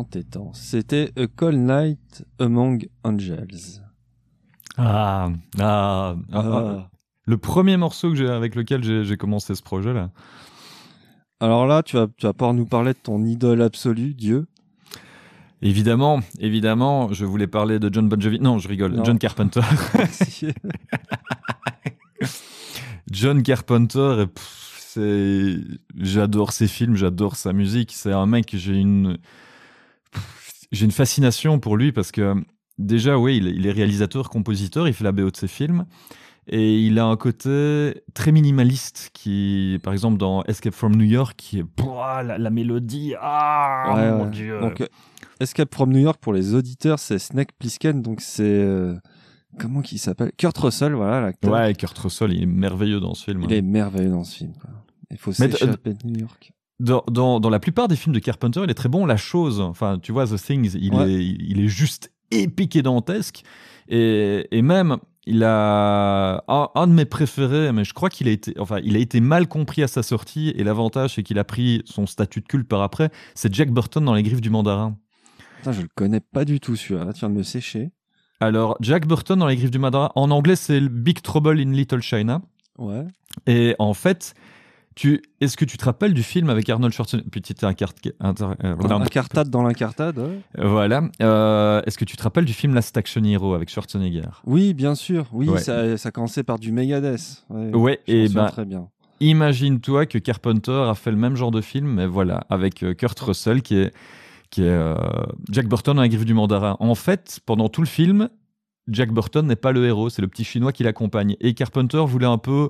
Entêtant. C'était A Cold Night Among Angels. Ah, ah, ah, ah. Le premier morceau que avec lequel j'ai commencé ce projet-là. Alors là, tu vas, tu vas pouvoir nous parler de ton idole absolue, Dieu. Évidemment, évidemment, je voulais parler de John Bon Jovi. Non, je rigole. Non. John Carpenter. John Carpenter, j'adore ses films, j'adore sa musique. C'est un mec j'ai une, j'ai une fascination pour lui parce que déjà, oui, il est- il est réalisateur, compositeur, il fait la BO de ses films. Et il a un côté très minimaliste qui, par exemple, dans Escape from New York, qui est Pouah, la, la mélodie. Ah, Ouais, mon ouais. dieu. Donc, euh, Escape from New York pour les auditeurs, c'est Snake Plissken, donc c'est euh, comment qu'il s'appelle? Kurt Russell, voilà l'acteur. ouais, Kurt Russell, il est merveilleux dans ce film. Il est merveilleux dans ce film. quoi. Il faut d- s'échapper de New York. Dans, dans, dans la plupart des films de Carpenter, il est très bon. La chose, enfin, tu vois, The Things, il, Ouais. est, il est juste épique et dantesque. Et, et même, il a un, un de mes préférés, mais je crois qu'il a été, enfin, il a été mal compris à sa sortie. Et l'avantage, c'est qu'il a pris son statut de culte par après. C'est Jack Burton dans Les Griffes du Mandarin. Putain, je le connais pas du tout celui-là. Tu viens de me sécher. Alors, Jack Burton dans Les Griffes du Mandarin, en anglais, c'est Big Trouble in Little China. Ouais. Et en fait, tu, est-ce que tu te rappelles du film avec Arnold Schwarzenegger? Petit incart- inter- euh, Incartade dans l'incartade. ouais. Voilà. Euh, Est-ce que tu te rappelles du film Last Action Hero avec Schwarzenegger? Oui, bien sûr. Oui, Ouais. ça, ça commençait par du Megadeth. Ouais, Ouais, et souviens ben, très bien. imagine-toi que Carpenter a fait le même genre de film, mais voilà, avec euh, Kurt Russell qui est, qui est euh, Jack Burton dans la griffe du mandarin. En fait, pendant tout le film, Jack Burton n'est pas le héros, c'est le petit chinois qui l'accompagne. Et Carpenter voulait un peu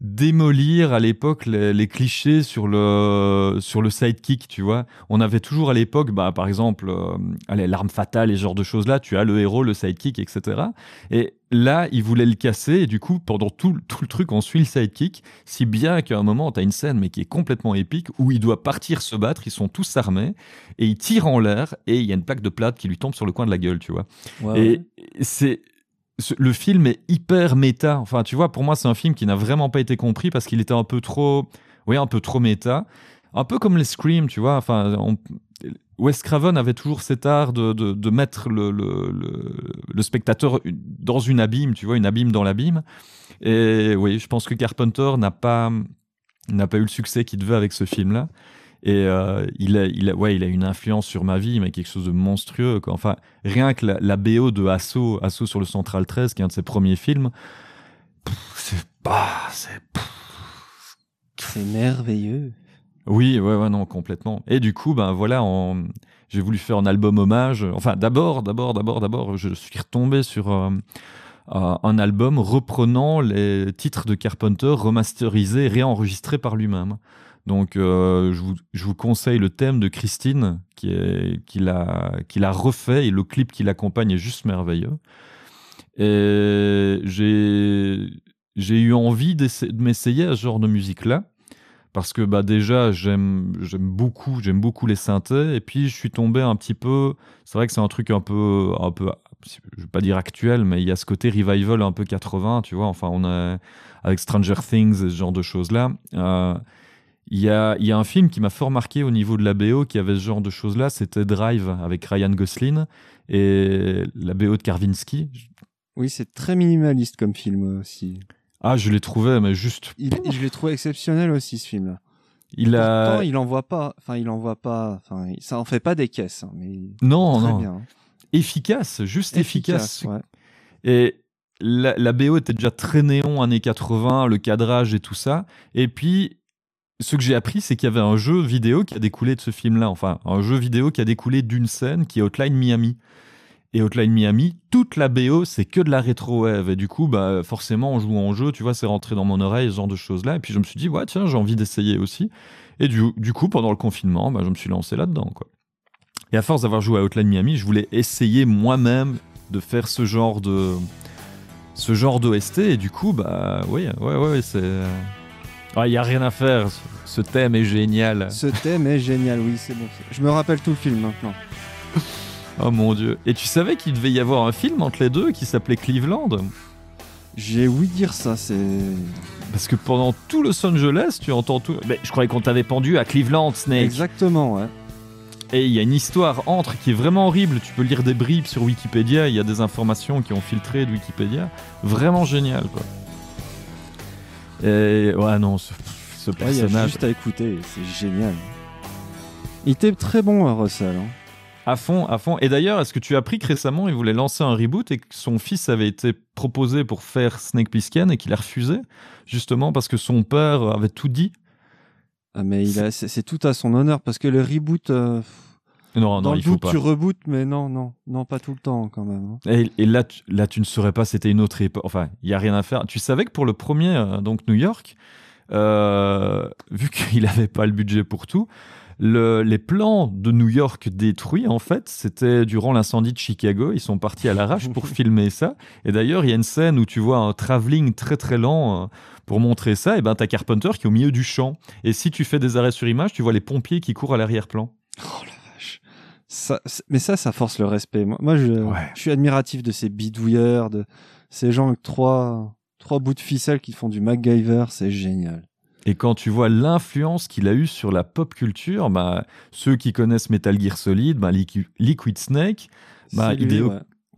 démolir à l'époque les, les clichés sur le, sur le sidekick, tu vois. On avait toujours à l'époque, bah, par exemple, euh, l'arme fatale et ce genre de choses-là, tu as le héros, le sidekick, etc. Et là, il voulait le casser, et du coup, pendant tout, le- tout le truc, on suit le sidekick, si bien qu'à un moment, tu as une scène, mais qui est complètement épique, où il doit partir se battre, ils sont tous armés, et il tire en l'air, et il y a une plaque de plate qui lui tombe sur le coin de la gueule, tu vois. Et c'est ce- le film est hyper méta. Enfin, tu vois, pour moi, c'est un film qui n'a vraiment pas été compris parce qu'il était un peu trop, oui, un peu trop méta, un peu comme les Scream, tu vois. Enfin, Wes Craven avait toujours cet art de, de, mettre le, le, le, le spectateur dans une abîme, tu vois, une abîme dans l'abîme. Et oui, je pense que Carpenter n'a pas n'a pas eu le succès qu'il devait avec ce film-là. Et euh, il, a, il, a, ouais, il a une influence sur ma vie, mais quelque chose de monstrueux. Quoi. Enfin, rien que la, la BO de Assaut, Assaut sur le Central 13, qui est un de ses premiers films, c'est pas. c'est-. C'est merveilleux. Oui, ouais, ouais, non, complètement. Et du coup, ben voilà, j'ai voulu faire un album hommage. Enfin, d'abord, d'abord, d'abord, d'abord, je suis retombé sur euh, euh, un album reprenant les titres de Carpenter remasterisés, réenregistrés par lui-même. Donc, euh, je, vous, conseille le thème de Christine, qui est qu'il a, qu'il a refait, et le clip qui l'accompagne est juste merveilleux. Et j'ai eu envie de m'essayer à ce genre de musique-là parce que bah déjà j'aime beaucoup j'aime beaucoup les synthés et puis je suis tombé un petit peu c'est vrai que c'est un truc un peu un peu je vais pas dire actuel mais il y a ce côté revival un peu 80 tu vois enfin on avec Stranger Things et ce genre de choses là il y a, il y a un film qui m'a fort marqué au niveau de la BO qui avait ce genre de choses là c'était Drive avec Ryan Gosling et la BO de Karvinsky Oui, c'est très minimaliste comme film aussi. ah je l'ai trouvé mais juste Il, je l'ai trouvé exceptionnel aussi ce film-là. il a Pourtant, il envoie pas. Enfin, il envoie pas. Enfin, ça en fait pas des caisses, hein, mais non très non bien. efficace juste efficace, ouais. Et la, la BO était déjà très néon années 80, le cadrage et tout ça. Et puis, ce que j'ai appris, c'est qu'il y avait un jeu vidéo qui a découlé de ce film-là. Enfin, un jeu vidéo qui a découlé d'une scène qui est Hotline Miami. Et Hotline Miami, toute la BO, c'est que de la rétro-wave. Et du coup, bah, forcément, en jouant en jeu, tu vois, c'est rentré dans mon oreille, ce genre de choses-là. Et puis, je me suis dit, ouais, tiens, j'ai envie d'essayer aussi. Et du, coup, pendant le confinement, bah, je me suis lancé là-dedans. Et à force d'avoir joué à Hotline Miami, je voulais essayer moi-même de faire ce genre de ce genre d'OST et du coup bah oui ouais ouais, ouais, c'est il y a rien à faire ce- ce thème est génial Ce thème est génial, oui, c'est bon. Je me rappelle tout le film maintenant. oh mon dieu et tu savais qu'il devait y avoir un film entre les deux qui s'appelait Cleveland? J'ai ouï dire ça, c'est. parce que pendant tout Los Angeles tu entends tout mais je croyais qu'on t'avait pendu à Cleveland Snake Exactement, ouais. Et il y a une histoire entre qui est vraiment horrible. Tu peux lire des bribes sur Wikipédia. Il y a des informations qui ont filtré de Wikipédia. Vraiment génial, quoi. Et ouais, non, ce, ce Ouais, il y a personnage. juste à écouter, c'est génial. Il était très bon, hein, Russell. hein. À fond, à fond. Et d'ailleurs, est-ce que tu as appris que récemment, il voulait lancer un reboot et que son fils avait été proposé pour faire Snake Plissken et qu'il a refusé, justement parce que son père avait tout dit? Ah, mais il a- c'est c'est tout à son honneur parce que le reboot, euh, Non, dans non, le il faut doute, pas. tu rebootes, mais non, non, non, pas tout le temps quand même. hein. Et, et là, tu, là, tu ne saurais pas, c'était une autre époque. Enfin, il y a rien à faire. Tu savais que pour le premier, euh, donc New York, euh, vu qu'il n'avait pas le budget pour tout, le- les plans de New York détruits, en fait, c'était durant l'incendie de Chicago. Ils sont partis à l'arrache pour filmer ça. Et d'ailleurs, il y a une scène où tu vois un travelling très très lent euh, pour montrer ça. Et ben, t'as Carpenter qui est au milieu du champ. Et si tu fais des arrêts sur image, tu vois les pompiers qui courent à l'arrière-plan. Oh vache. Ça, mais ça, ça force le respect. Moi, moi, je, Ouais. je suis admiratif de ces bidouilleurs, de ces gens avec trois, trois bouts de ficelle qui font du MacGyver, c'est génial. Et quand tu vois l'influence qu'il a eue sur la pop culture, bah, ceux qui connaissent Metal Gear Solid, bah, Liqui- Liquid Snake, Bah, lui, Hideo-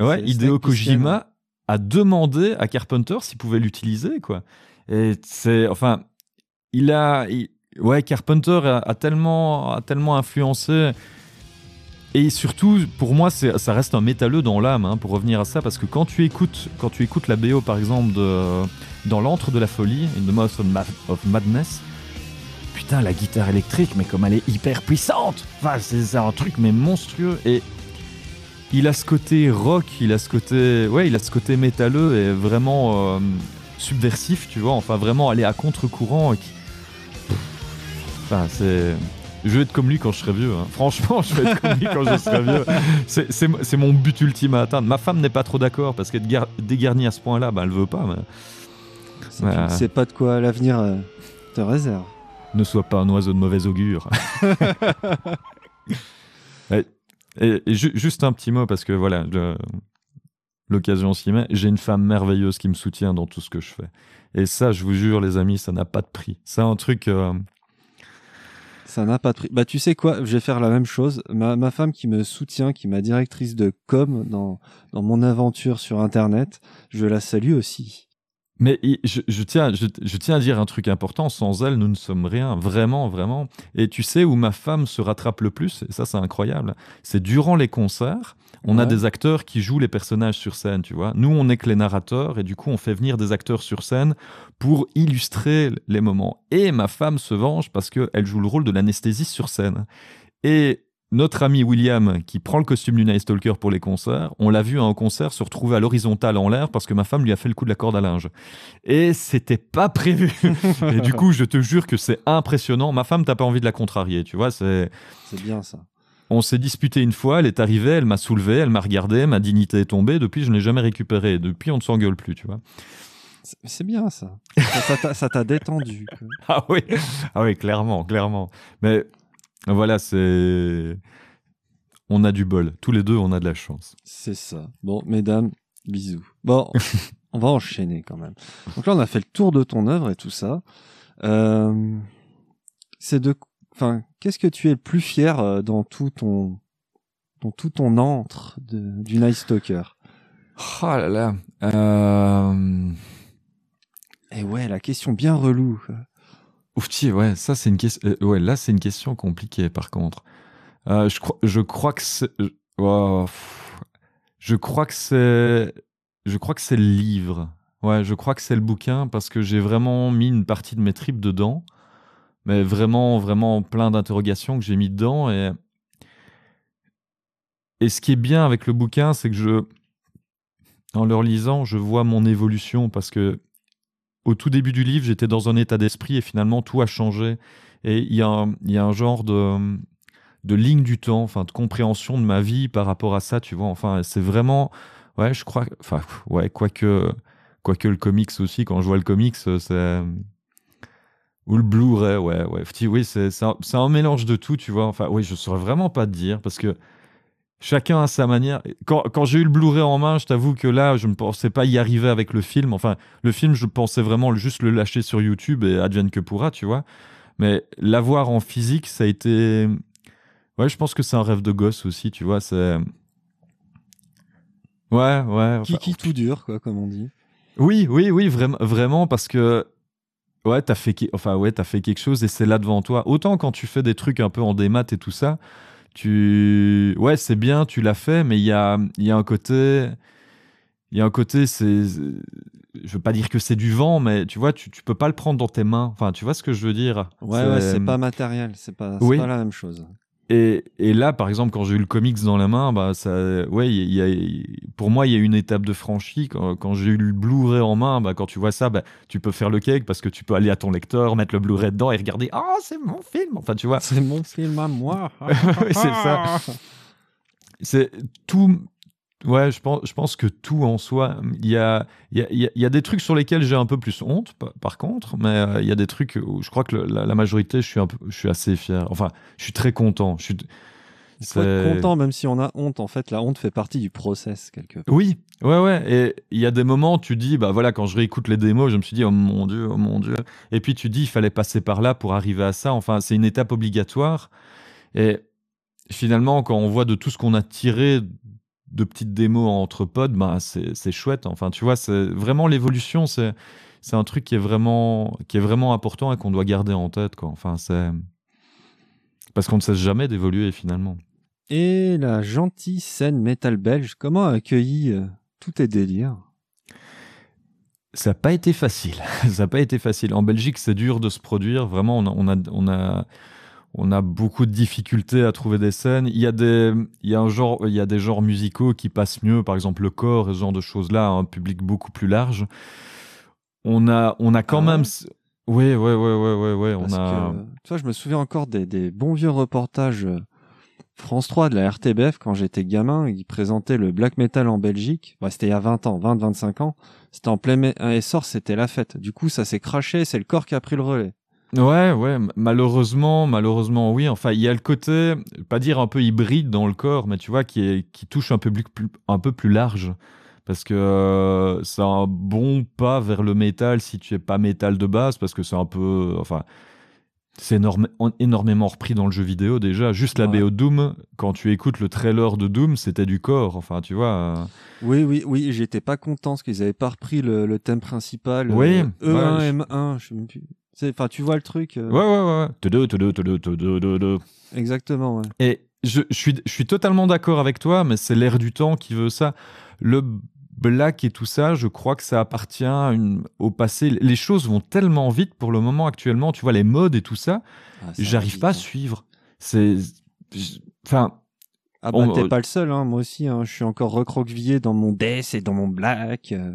ouais. ouais, Hideo. Kojima a demandé à Carpenter s'il pouvait l'utiliser, quoi. Et c'est, enfin, il a, il- ouais, Carpenter a, a tellement, a tellement influencé. Et surtout, pour moi, ça reste un métalleux dans l'âme, hein, pour revenir à ça, parce que quand tu écoutes, quand tu écoutes la BO, par exemple, dans l'antre de la folie, In the Mouth of, Ma- of Madness, putain, la guitare électrique, mais comme elle est hyper puissante, enfin, c'est un truc mais monstrueux. Et il a ce côté rock, il a ce côté, ouais, il a ce côté métalleux et vraiment euh, subversif, tu vois, enfin vraiment aller à contre-courant. Enfin, c'est. Je vais être comme lui quand je serai vieux. hein. Franchement, je vais être comme lui quand je serai vieux. C'est- C'est c'est mon but ultime à atteindre. Ma femme n'est pas trop d'accord parce qu'être gar- dégarnie à ce point-là, bah, elle veut pas. mais C'est- Ouais. Tu ne sais pas de quoi l'avenir euh, te réserve. Ne sois pas un oiseau de mauvais augure. et, et- et ju- juste un petit mot parce que voilà, l'occasion s'y met. J'ai une femme merveilleuse qui me soutient dans tout ce que je fais. Et ça, je vous jure, les amis, ça n'a pas de prix. C'est un truc. euh, Ça n'a pas. Bah, tu sais quoi, je vais faire la même chose. Ma, ma femme qui me soutient, qui est ma directrice de com dans, dans mon aventure sur Internet, je la salue aussi. Mais je, je tiens, je, je tiens à dire un truc important. Sans elle, nous ne sommes rien. Vraiment, vraiment. Et tu sais où ma femme se rattrape le plus? Et ça, c'est incroyable. C'est durant les concerts. On a des acteurs qui jouent les personnages sur scène, tu vois. Nous, on n'est que les narrateurs et du coup, on fait venir des acteurs sur scène pour illustrer les moments. Et ma femme se venge parce qu'elle joue le rôle de l'anesthésiste sur scène. Et notre ami William, qui prend le costume du Night Stalker pour les concerts, on l'a vu à un concert se retrouver à l'horizontale en l'air parce que ma femme lui a fait le coup de la corde à linge. Et c'était pas prévu. et du coup, je te jure que c'est impressionnant. Ma femme, t'as pas envie de la contrarier, tu vois. C'est bien ça. On s'est disputé une fois, elle est arrivée, elle m'a soulevé, elle m'a regardé, ma dignité est tombée. Depuis, je n'ai jamais récupéré. Depuis, on ne s'engueule plus, tu vois. C'est- bien ça. Ça- t'a- détendu. Ah oui, ah oui, clairement, clairement. Mais voilà, c'est. On a du bol. Tous les deux, on a de la chance. C'est ça. Bon, mesdames, bisous. Bon, on va enchaîner quand même. Donc là, on a fait le tour de ton œuvre et tout ça. Euh, c'est de, enfin, qu'est-ce que tu es le plus fier euh, dans tout ton, dans tout ton antre de, du Night Stalker? Oh là là. Euh... Et ouais, la question bien relou. quoi. Ouf, tiens, ouais, ça c'est une question. ouais, là c'est une question compliquée par contre. Euh, je crois, je crois que c'est. oh, je crois que c'est. Je crois que c'est le livre. Ouais, je crois que c'est le bouquin parce que j'ai vraiment mis une partie de mes tripes dedans, mais vraiment, vraiment plein d'interrogations que j'ai mis dedans et. Et ce qui est bien avec le bouquin, c'est que je, en le lisant, je vois mon évolution parce que au tout début du livre, j'étais dans un état d'esprit et finalement tout a changé. Et il y, y a un genre de, de ligne du temps, enfin de compréhension de ma vie par rapport à ça, tu vois. Enfin, c'est vraiment, ouais, je crois, enfin, ouais, quoique, quoique le comics aussi, quand je vois le comics, c'est ou le Blu-ray, ouais, ouais. Petit- Oui, c'est c'est un, c'est un mélange de tout, tu vois. Enfin, oui, je saurais vraiment pas te dire parce que chacun a sa manière. Quand, quand j'ai eu le Blu-ray en main, je t'avoue que là, je ne pensais pas y arriver avec le film. Enfin, le film, je pensais vraiment juste le lâcher sur YouTube et advienne que pourra, tu vois. Mais l'avoir en physique, ça a été. Ouais, je pense que c'est un rêve de gosse aussi, tu vois. C'est. Ouais, ouais. enfin, Kiki tout dur, quoi, comme on dit. Oui, oui, oui, vraiment, vraiment, parce que ouais, t'as fait, enfin ouais, t'as fait quelque chose et c'est là devant toi. Autant quand tu fais des trucs un peu en démat et tout ça, tu, ouais, c'est bien, tu l'as fait, mais il y a, il y a un côté, il y a un côté, c'est, je veux pas dire que c'est du vent, mais tu vois, tu, tu peux pas le prendre dans tes mains. Enfin, tu vois ce que je veux dire? Ouais, ouais, c'est pas matériel, c'est pas, Oui. pas la même chose. Et, et là, par exemple, quand j'ai eu le comics dans la main, bah ça, ouais, y a- y a- pour moi, il y a une étape de franchie. Quand, quand j'ai eu le Blu-ray en main, bah, quand tu vois ça, bah, tu peux faire le cake parce que tu peux aller à ton lecteur, mettre le Blu-ray dedans et regarder. Ah, c'est mon film. Enfin, tu vois, C'est mon film à moi. Oui, c'est ça. c'est tout. Ouais, je pense, je pense que tout en soi, il y a, y, a, y a- y a des trucs sur lesquels j'ai un peu plus honte, pa- par contre, mais euh, il y a des trucs où je crois que le- la, la majorité, je suis, un peu, je suis assez fier. Enfin, je suis très content. Je suis, Il faut être content, même si on a honte. En fait, la honte fait partie du process, quelque part. Oui, ouais, ouais. Et il y a des moments, tu dis, bah voilà, quand je réécoute les démos, je me suis dit, oh mon Dieu, oh mon Dieu. Et puis tu dis, il fallait passer par là pour arriver à ça. Enfin, c'est une étape obligatoire. Et finalement, quand on voit de tout ce qu'on a tiré de petites démos entre pods, bah, c'est c'est chouette. Enfin, tu vois, c'est vraiment l'évolution, c'est c'est un truc qui est vraiment, qui est vraiment important et qu'on doit garder en tête. Quoi. Enfin, c'est. Parce qu'on ne cesse jamais d'évoluer finalement. Et la gentille scène métal belge, comment a accueilli euh, tous tes délires? Ça n'a pas été facile. Ça n'a pas été facile. En Belgique, c'est dur de se produire. Vraiment, on a, on a, on a, on a beaucoup de difficultés à trouver des scènes. Il y a des, il y a un genre, il y a des genres musicaux qui passent mieux. Par exemple, le corps et ce genre de choses-là, à un public beaucoup plus large. On a, on a quand Ah même. ouais Oui, ouais, ouais, ouais, ouais. On a. que, tu vois, je me souviens encore des, des bons vieux reportages euh, France 3 de la RTBF quand j'étais gamin. Ils présentaient le black metal en Belgique. Bah, c'était il y a 20 ans, 20, 25 ans. C'était en plein essor, c'était la fête. Du coup, ça s'est craché, c'est le corps qui a pris le relais. Ouais, ouais, malheureusement, malheureusement, oui. Enfin, il y a le côté, pas dire un peu hybride dans le corps, mais tu vois, qui, est, qui touche un public plus, un peu plus large. Parce que euh, c'est un bon pas vers le métal si tu es pas métal de base, parce que c'est un peu. Enfin, c'est énorme- en- énormément repris dans le jeu vidéo déjà. Juste la Ouais. BO Doom, quand tu écoutes le trailer de Doom, c'était du corps. Enfin, tu vois. euh, Oui, oui, oui, j'étais pas content parce qu'ils avaient pas repris le, le thème principal. Oui, euh, ouais, E1, M1, je sais même plus. Enfin, tu vois le truc euh, Ouais, ouais, ouais. ouais. Tudu, tudu, tudu, tudu, tudu. Exactement, ouais. Et je, je suis, je suis totalement d'accord avec toi, mais c'est l'air du temps qui veut ça. Le black et tout ça, je crois que ça appartient une- au passé. Les choses vont tellement vite pour le moment actuellement. Tu vois, les modes et tout ça, Ah, ça j'arrive pas à suivre. C'est. Enfin, Ah bah On- t'es pas le seul, hein. moi aussi, hein. je suis encore recroquevillé dans mon death et dans mon black. euh.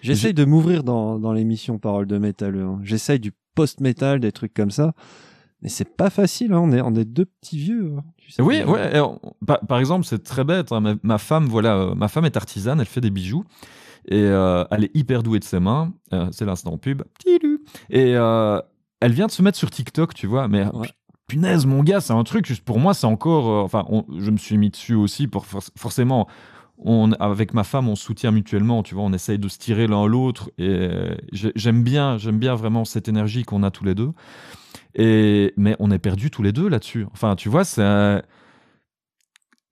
J'essaye de m'ouvrir dans, dans l'émission Parole de métal. Hein. J'essaye du post-metal, des trucs comme ça. Mais c'est pas facile, hein. on, est, on est deux petits vieux. hein. Tu sais oui, ouais. par, par exemple, c'est très bête. hein, ma, ma femme, voilà, euh, ma femme est artisane, elle fait des bijoux. Et euh, elle est hyper douée de ses mains. Euh, c'est l'instant pub. Et elle vient de se mettre sur TikTok, tu vois. Mais Ouais. punaise, mon gars, c'est un truc, juste pour moi, c'est encore. enfin, on- je me suis mis dessus aussi pour for- forcément. On, avec ma femme, on soutient mutuellement, tu vois, on essaye de se tirer l'un l'autre. Et euh, j'ai- j'aime bien, j'aime bien vraiment cette énergie qu'on a tous les deux. Et, mais on est perdus tous les deux là-dessus. Enfin, tu vois, c'est. un-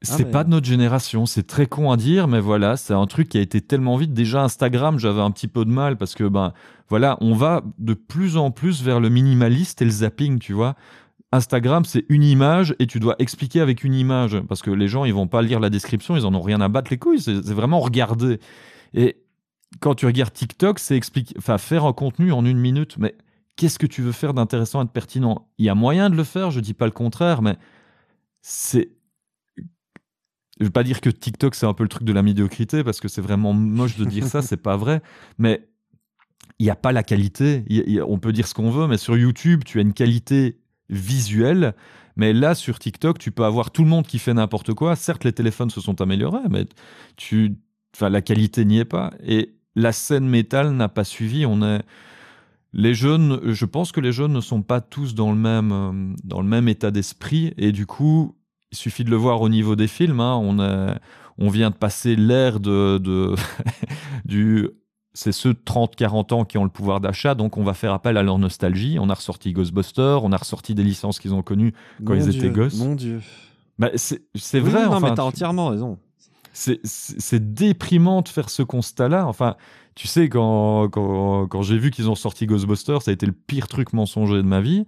C'est mais- pas de notre génération, c'est très con à dire, mais voilà, c'est un truc qui a été tellement vite. Déjà, Instagram, j'avais un petit peu de mal parce que, ben, voilà, on va de plus en plus vers le minimaliste et le zapping, tu vois. Instagram, c'est une image et tu dois expliquer avec une image parce que les gens, ils vont pas lire la description, ils en ont rien à battre les couilles, c'est vraiment regarder. Et quand tu regardes TikTok, c'est expliquer, enfin, faire un contenu en une minute, mais qu'est-ce que tu veux faire d'intéressant et de pertinent? Il y a moyen de le faire, je dis pas le contraire, mais c'est. Je veux pas dire que TikTok c'est un peu le truc de la médiocrité parce que c'est vraiment moche de dire ça, c'est pas vrai, mais il n'y a pas la qualité. On peut dire ce qu'on veut, mais sur YouTube, tu as une qualité visuelle. Mais là, sur TikTok, tu peux avoir tout le monde qui fait n'importe quoi. Certes, les téléphones se sont améliorés, mais tu, enfin, la qualité n'y est pas. Et la scène métal n'a pas suivi. On est, les jeunes, je pense que les jeunes ne sont pas tous dans le même, euh, dans le même état d'esprit. Et du coup, il suffit de le voir au niveau des films. hein. On, on vient de passer l'ère de, de du. C'est ceux de 30-40 ans qui ont le pouvoir d'achat, donc on va faire appel à leur nostalgie. On a ressorti Ghostbusters, on a ressorti des licences qu'ils ont connues Quand Mon ils étaient gosses. Mon Dieu. Bah, c'est Oui, vrai. non, enfin, mais t'as entièrement raison. c'est déprimant de faire ce constat-là. Enfin, tu sais, quand, quand, quand j'ai vu qu'ils ont sorti Ghostbusters, ça a été le pire truc mensonger de ma vie.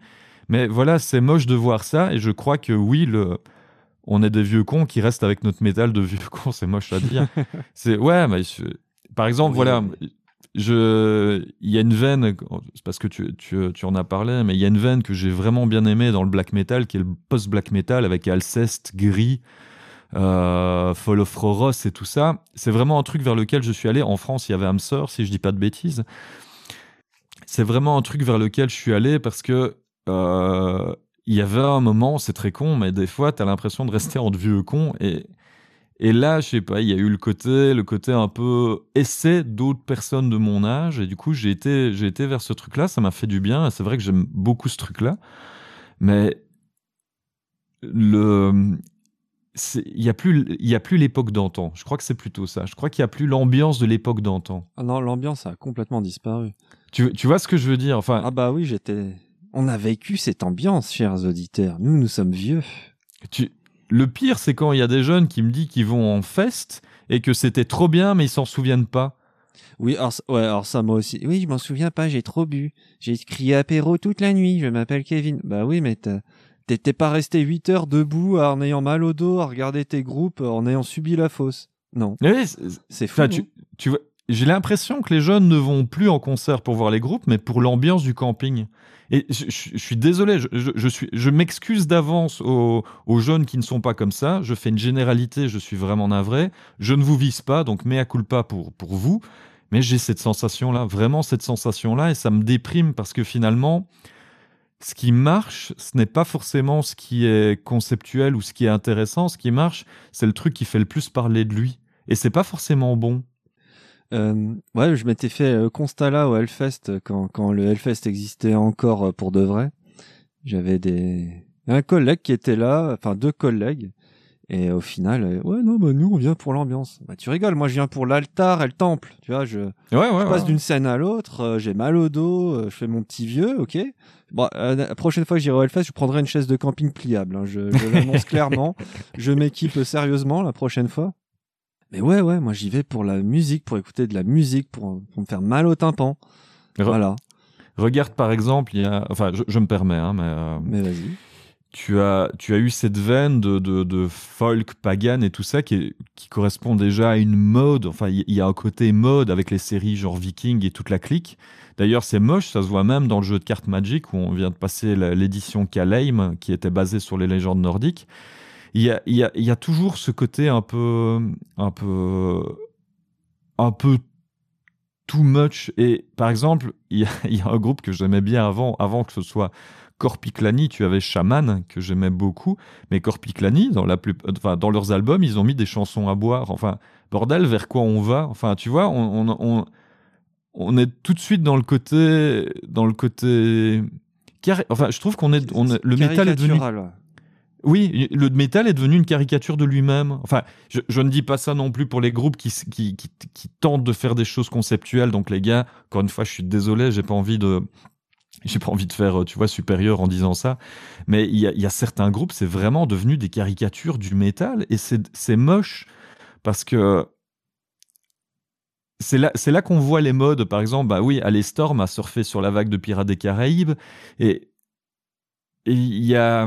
Mais voilà, c'est moche de voir ça. Et je crois que oui, le, on est des vieux cons qui restent avec notre métal de vieux cons. C'est moche à dire. c'est ouais, mais par exemple, Oui, voilà. Je, il y a une veine, c'est parce que tu, tu, tu en as parlé, mais il y a une veine que j'ai vraiment bien aimée dans le black metal, qui est le post-black metal avec Alceste, Gris, euh, Fall of Roros et tout ça. C'est vraiment un truc vers lequel je suis allé. En France, il y avait Hamster, si je dis pas de bêtises. C'est vraiment un truc vers lequel je suis allé parce que euh, il y avait un moment, c'est très con, mais des fois, tu as l'impression de rester entre vieux cons. Et, et là, je sais pas, il y a eu le côté, le côté un peu essai d'autres personnes de mon âge. Et du coup, j'ai été, j'ai été vers ce truc-là. Ça m'a fait du bien. C'est vrai que j'aime beaucoup ce truc-là. Mais le, il y a plus, il y a plus l'époque d'antan. Je crois que c'est plutôt ça. Je crois qu'il y a plus l'ambiance de l'époque d'antan. Ah non, l'ambiance a complètement disparu. Tu, tu vois ce que je veux dire? Enfin, Ah bah oui, j'étais. On a vécu cette ambiance, chers auditeurs. Nous, nous sommes vieux. tu, le pire, c'est quand il y a des jeunes qui me disent qu'ils vont en fest et que c'était trop bien, mais ils s'en souviennent pas. Oui, alors, ça- ouais, alors ça moi aussi. Oui, je m'en souviens pas, j'ai trop bu. J'ai crié apéro toute la nuit, je m'appelle Kevin. Bah oui, mais t'étais pas resté 8 heures debout en ayant mal au dos, à regarder tes groupes, en ayant subi la fosse. Non, Oui, c'est- fou. Tu vois, j'ai l'impression que les jeunes ne vont plus en concert pour voir les groupes, mais pour l'ambiance du camping. Et je, suis désolé, je, je- je m'excuse d'avance aux, aux jeunes qui ne sont pas comme ça. Je fais une généralité, je suis vraiment navré. Je ne vous vise pas, donc mea culpa pour, pour vous. Mais j'ai cette sensation-là, vraiment cette sensation-là, et ça me déprime parce que finalement, ce qui marche, ce n'est pas forcément ce qui est conceptuel ou ce qui est intéressant. Ce qui marche, c'est le truc qui fait le plus parler de lui. Et c'est pas forcément bon. Euh, ouais, je m'étais fait euh, constat là au Hellfest euh, quand, quand le Hellfest existait encore euh, pour de vrai. J'avais des un collègue qui était là, enfin deux collègues, et au final, ouais non, bah nous on vient pour l'ambiance. Bah tu rigoles, moi je viens pour l'altar et le temple, tu vois, je, Ouais, ouais, je passe ouais. d'une scène à l'autre, j'ai mal au dos, je fais mon petit vieux, ok. Bon, la prochaine fois que j'irai au Hellfest, je prendrai une chaise de camping pliable. hein, je je l'annonce clairement. Je m'équipe sérieusement la prochaine fois. Mais ouais, ouais, moi j'y vais pour la musique, pour écouter de la musique, pour, pour me faire mal au tympan. Re- Voilà. Regarde par exemple, il y a, enfin, je, je me permets, hein, mais euh, Mais vas-y. tu as, tu as eu cette veine de, de, de folk pagan et tout ça qui, est- qui correspond déjà à une mode. Enfin, il y, a un côté mode avec les séries genre Viking et toute la clique. D'ailleurs, c'est moche, ça se voit même dans le jeu de cartes Magic où on vient de passer l'édition Kaleim qui était basée sur les légendes nordiques. Il y a, il y a, il y a toujours ce côté un peu, un peu, un peu too much. Et par exemple, il y a, il y a un groupe que j'aimais bien avant, avant que ce soit Corpiclani, tu avais Shaman que j'aimais beaucoup, mais Corpiclani, dans la plus, enfin dans leurs albums, ils ont mis des chansons à boire. Enfin, bordel, vers quoi on va? Enfin, tu vois, on, on, on, on est tout de suite dans le côté, dans le côté. Enfin, je trouve qu'on est, on est- le métal est devenu. Oui, le métal est devenu une caricature de lui-même. Enfin, je, ne dis pas ça non plus pour les groupes qui, tentent de faire des choses conceptuelles. Donc les gars, encore une fois, je suis désolé, j'ai pas envie de, j'ai pas envie de faire, euh, tu vois, supérieur en disant ça. Mais il y a, certains groupes, c'est vraiment devenu des caricatures du métal et c'est moche parce que c'est là, là qu'on voit les modes. Par exemple, bah oui, Storm a surfé sur la vague de Pirates des Caraïbes et il y a,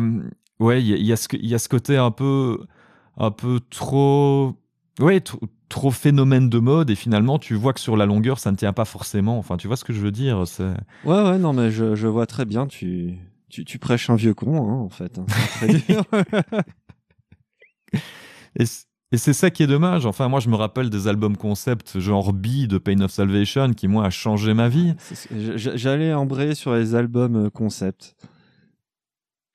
ouais, il y a, il y a ce, il y a ce côté un peu, un peu trop, ouais, trop, trop phénomène de mode et finalement tu vois que sur la longueur ça ne tient pas forcément. Enfin, tu vois ce que je veux dire Ouais, ouais, non, mais je, je vois très bien. Tu, tu, tu prêches un vieux con, hein, en fait. hein, très dur. et, c'est ça qui est dommage. Enfin, moi je me rappelle des albums concept genre B de Pain of Salvation qui moi a changé ma vie. J'allais embrayer sur les albums euh, concept.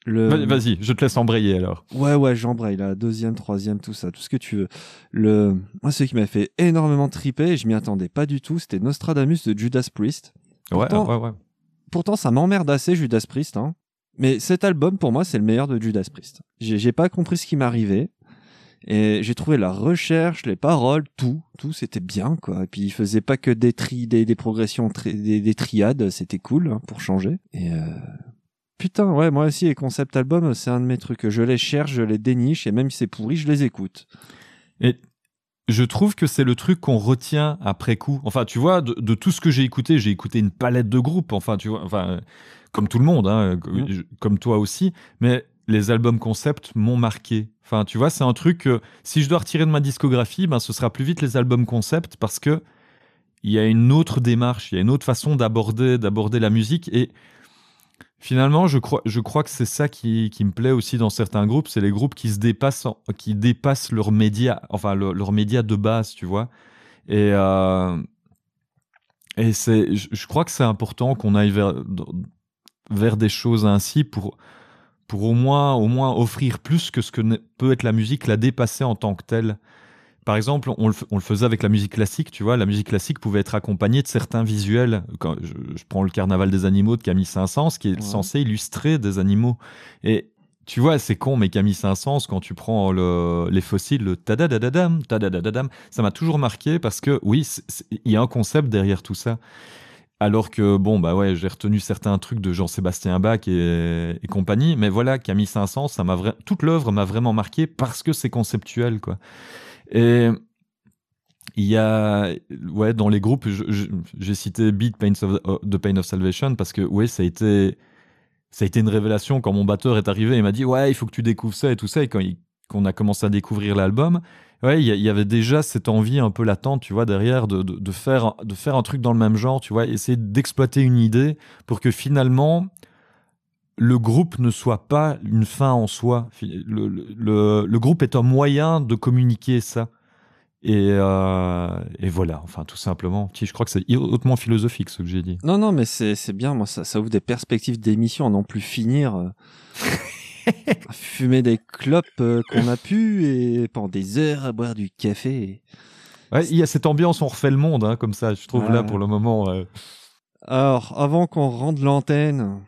Le... Vas-y, je te laisse embrayer alors. Ouais, ouais, j'embraye, la deuxième, troisième, tout ça, tout ce que tu veux. Le... Moi, ce qui m'a fait énormément triper, et je m'y attendais pas du tout, c'était Nostradamus de Judas Priest. Ouais, Pourtant- ouais, ouais. Pourtant, ça m'emmerde assez, Judas Priest, hein. Mais cet album, pour moi, c'est le meilleur de Judas Priest. J'ai j'ai pas compris ce qui m'arrivait. Et j'ai trouvé la recherche, les paroles, tout, tout, c'était bien, quoi. Et puis, il faisait pas que des tri, des, des progressions, tri- des, des triades, c'était cool, hein, pour changer. Et, euh... putain, ouais, moi aussi, les concept albums, c'est un de mes trucs. Je les cherche, je les déniche, et même si c'est pourri, je les écoute. Et je trouve que c'est le truc qu'on retient après coup. Enfin, tu vois, de, de tout ce que j'ai écouté, j'ai écouté une palette de groupes. Enfin, tu vois, enfin, comme tout le monde, hein, Mm. comme toi aussi. Mais les albums concept m'ont marqué. Enfin, tu vois, c'est un truc que si je dois retirer de ma discographie, ben, ce sera plus vite les albums concept parce que il y a une autre démarche, il y a une autre façon d'aborder d'aborder la musique et finalement, je crois, que c'est ça qui, me plaît aussi dans certains groupes, c'est les groupes qui se dépassent, en- qui dépassent leurs médias, enfin le- leurs médias de base, tu vois. Et euh, c'est, je, crois que c'est important qu'on aille vers vers des choses ainsi pour pour au moins au moins offrir plus que ce que peut être la musique, la dépasser en tant que telle. Par exemple, on le, f- on le faisait avec la musique classique, tu vois. La musique classique pouvait être accompagnée de certains visuels. Quand je, je prends le Carnaval des animaux de Camille Saint-Saëns, qui est Ouais. censé illustrer des animaux. Et tu vois, c'est con, mais Camille Saint-Saëns, quand tu prends le- les fossiles, le tadadadadam, tadadadadam, ça m'a toujours marqué parce que oui, il y a un concept derrière tout ça. Alors que, bon, bah ouais, j'ai retenu certains trucs de Jean-Sébastien Bach et, et compagnie, mais voilà, Camille Saint-Saëns, ça m'a vra- toute l'œuvre m'a vraiment marqué parce que c'est conceptuel, quoi. Et il y a, ouais, dans les groupes, j'ai cité Beat Pain of, oh, The Pain of Salvation parce que, ouais, ça a été, ça a été une révélation quand mon batteur est arrivé et m'a dit, ouais, il faut que tu découvres ça et tout ça. Et quand qu'on a commencé à découvrir l'album, ouais, il y, a- il y avait déjà cette envie un peu latente, tu vois, derrière de, de, de faire, de faire un truc dans le même genre, tu vois, essayer d'exploiter une idée pour que finalement, le groupe ne soit pas une fin en soi. Le, le- le- le groupe est un moyen de communiquer ça. Et, euh, et voilà, enfin, tout simplement. Je crois que c'est hautement philosophique ce que j'ai dit. Non, non, mais c'est bien. Moi, ça, ça ouvre des perspectives d'émission à non plus finir. euh, fumer des clopes euh, qu'on a pu et pendant des heures à boire du café. Ouais, il y a cette ambiance, on refait le monde, hein, comme ça, je trouve là pour le moment. euh. Alors, avant qu'on rende l'antenne,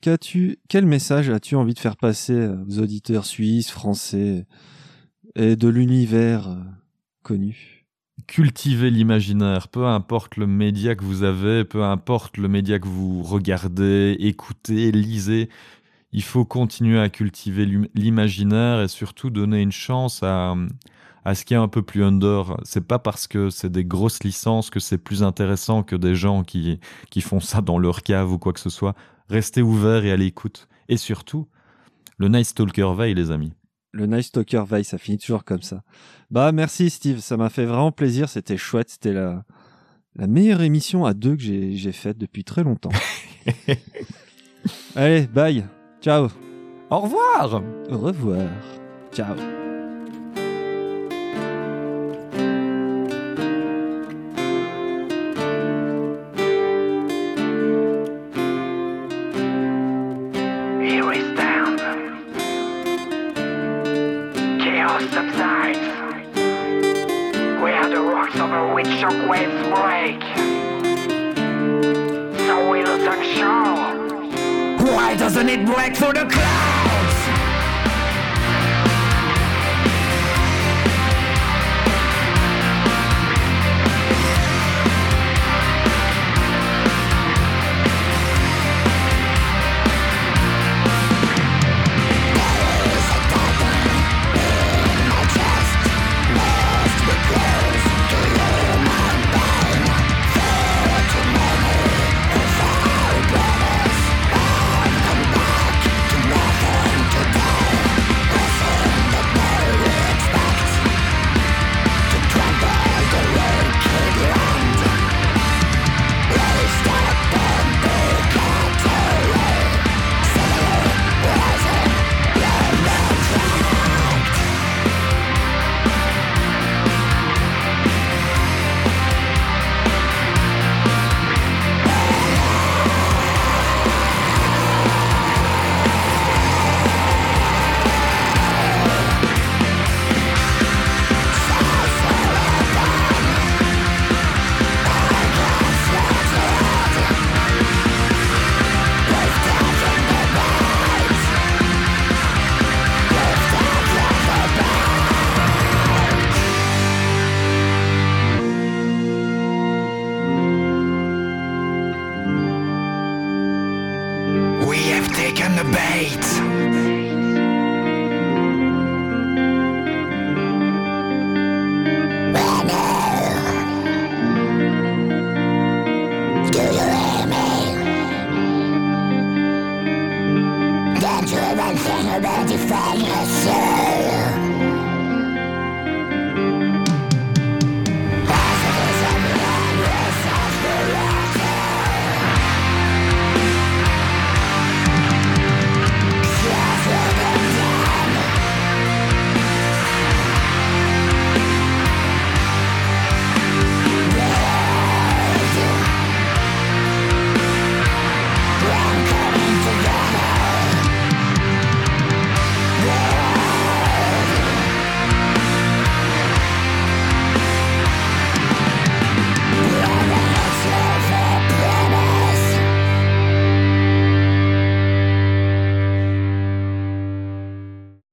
quel message as-tu envie de faire passer aux auditeurs suisses, français et de l'univers euh, connu? Cultiver l'imaginaire, peu importe le média que vous avez, peu importe le média que vous regardez, écoutez, lisez, il faut continuer à cultiver l'im- l'imaginaire et surtout donner une chance à, à ce qui est un peu plus under. C'est pas parce que c'est des grosses licences que c'est plus intéressant que des gens qui, qui font ça dans leur cave ou quoi que ce soit. Restez ouverts et à l'écoute. Et surtout, le Nice Talker veille, les amis. Le Nice Talker Veille, ça finit toujours comme ça. Bah, merci Steve, ça m'a fait vraiment plaisir, c'était chouette, c'était la, la meilleure émission à deux que j'ai, j'ai faite depuis très longtemps. Allez, bye, ciao, Au revoir au revoir, ciao. back for the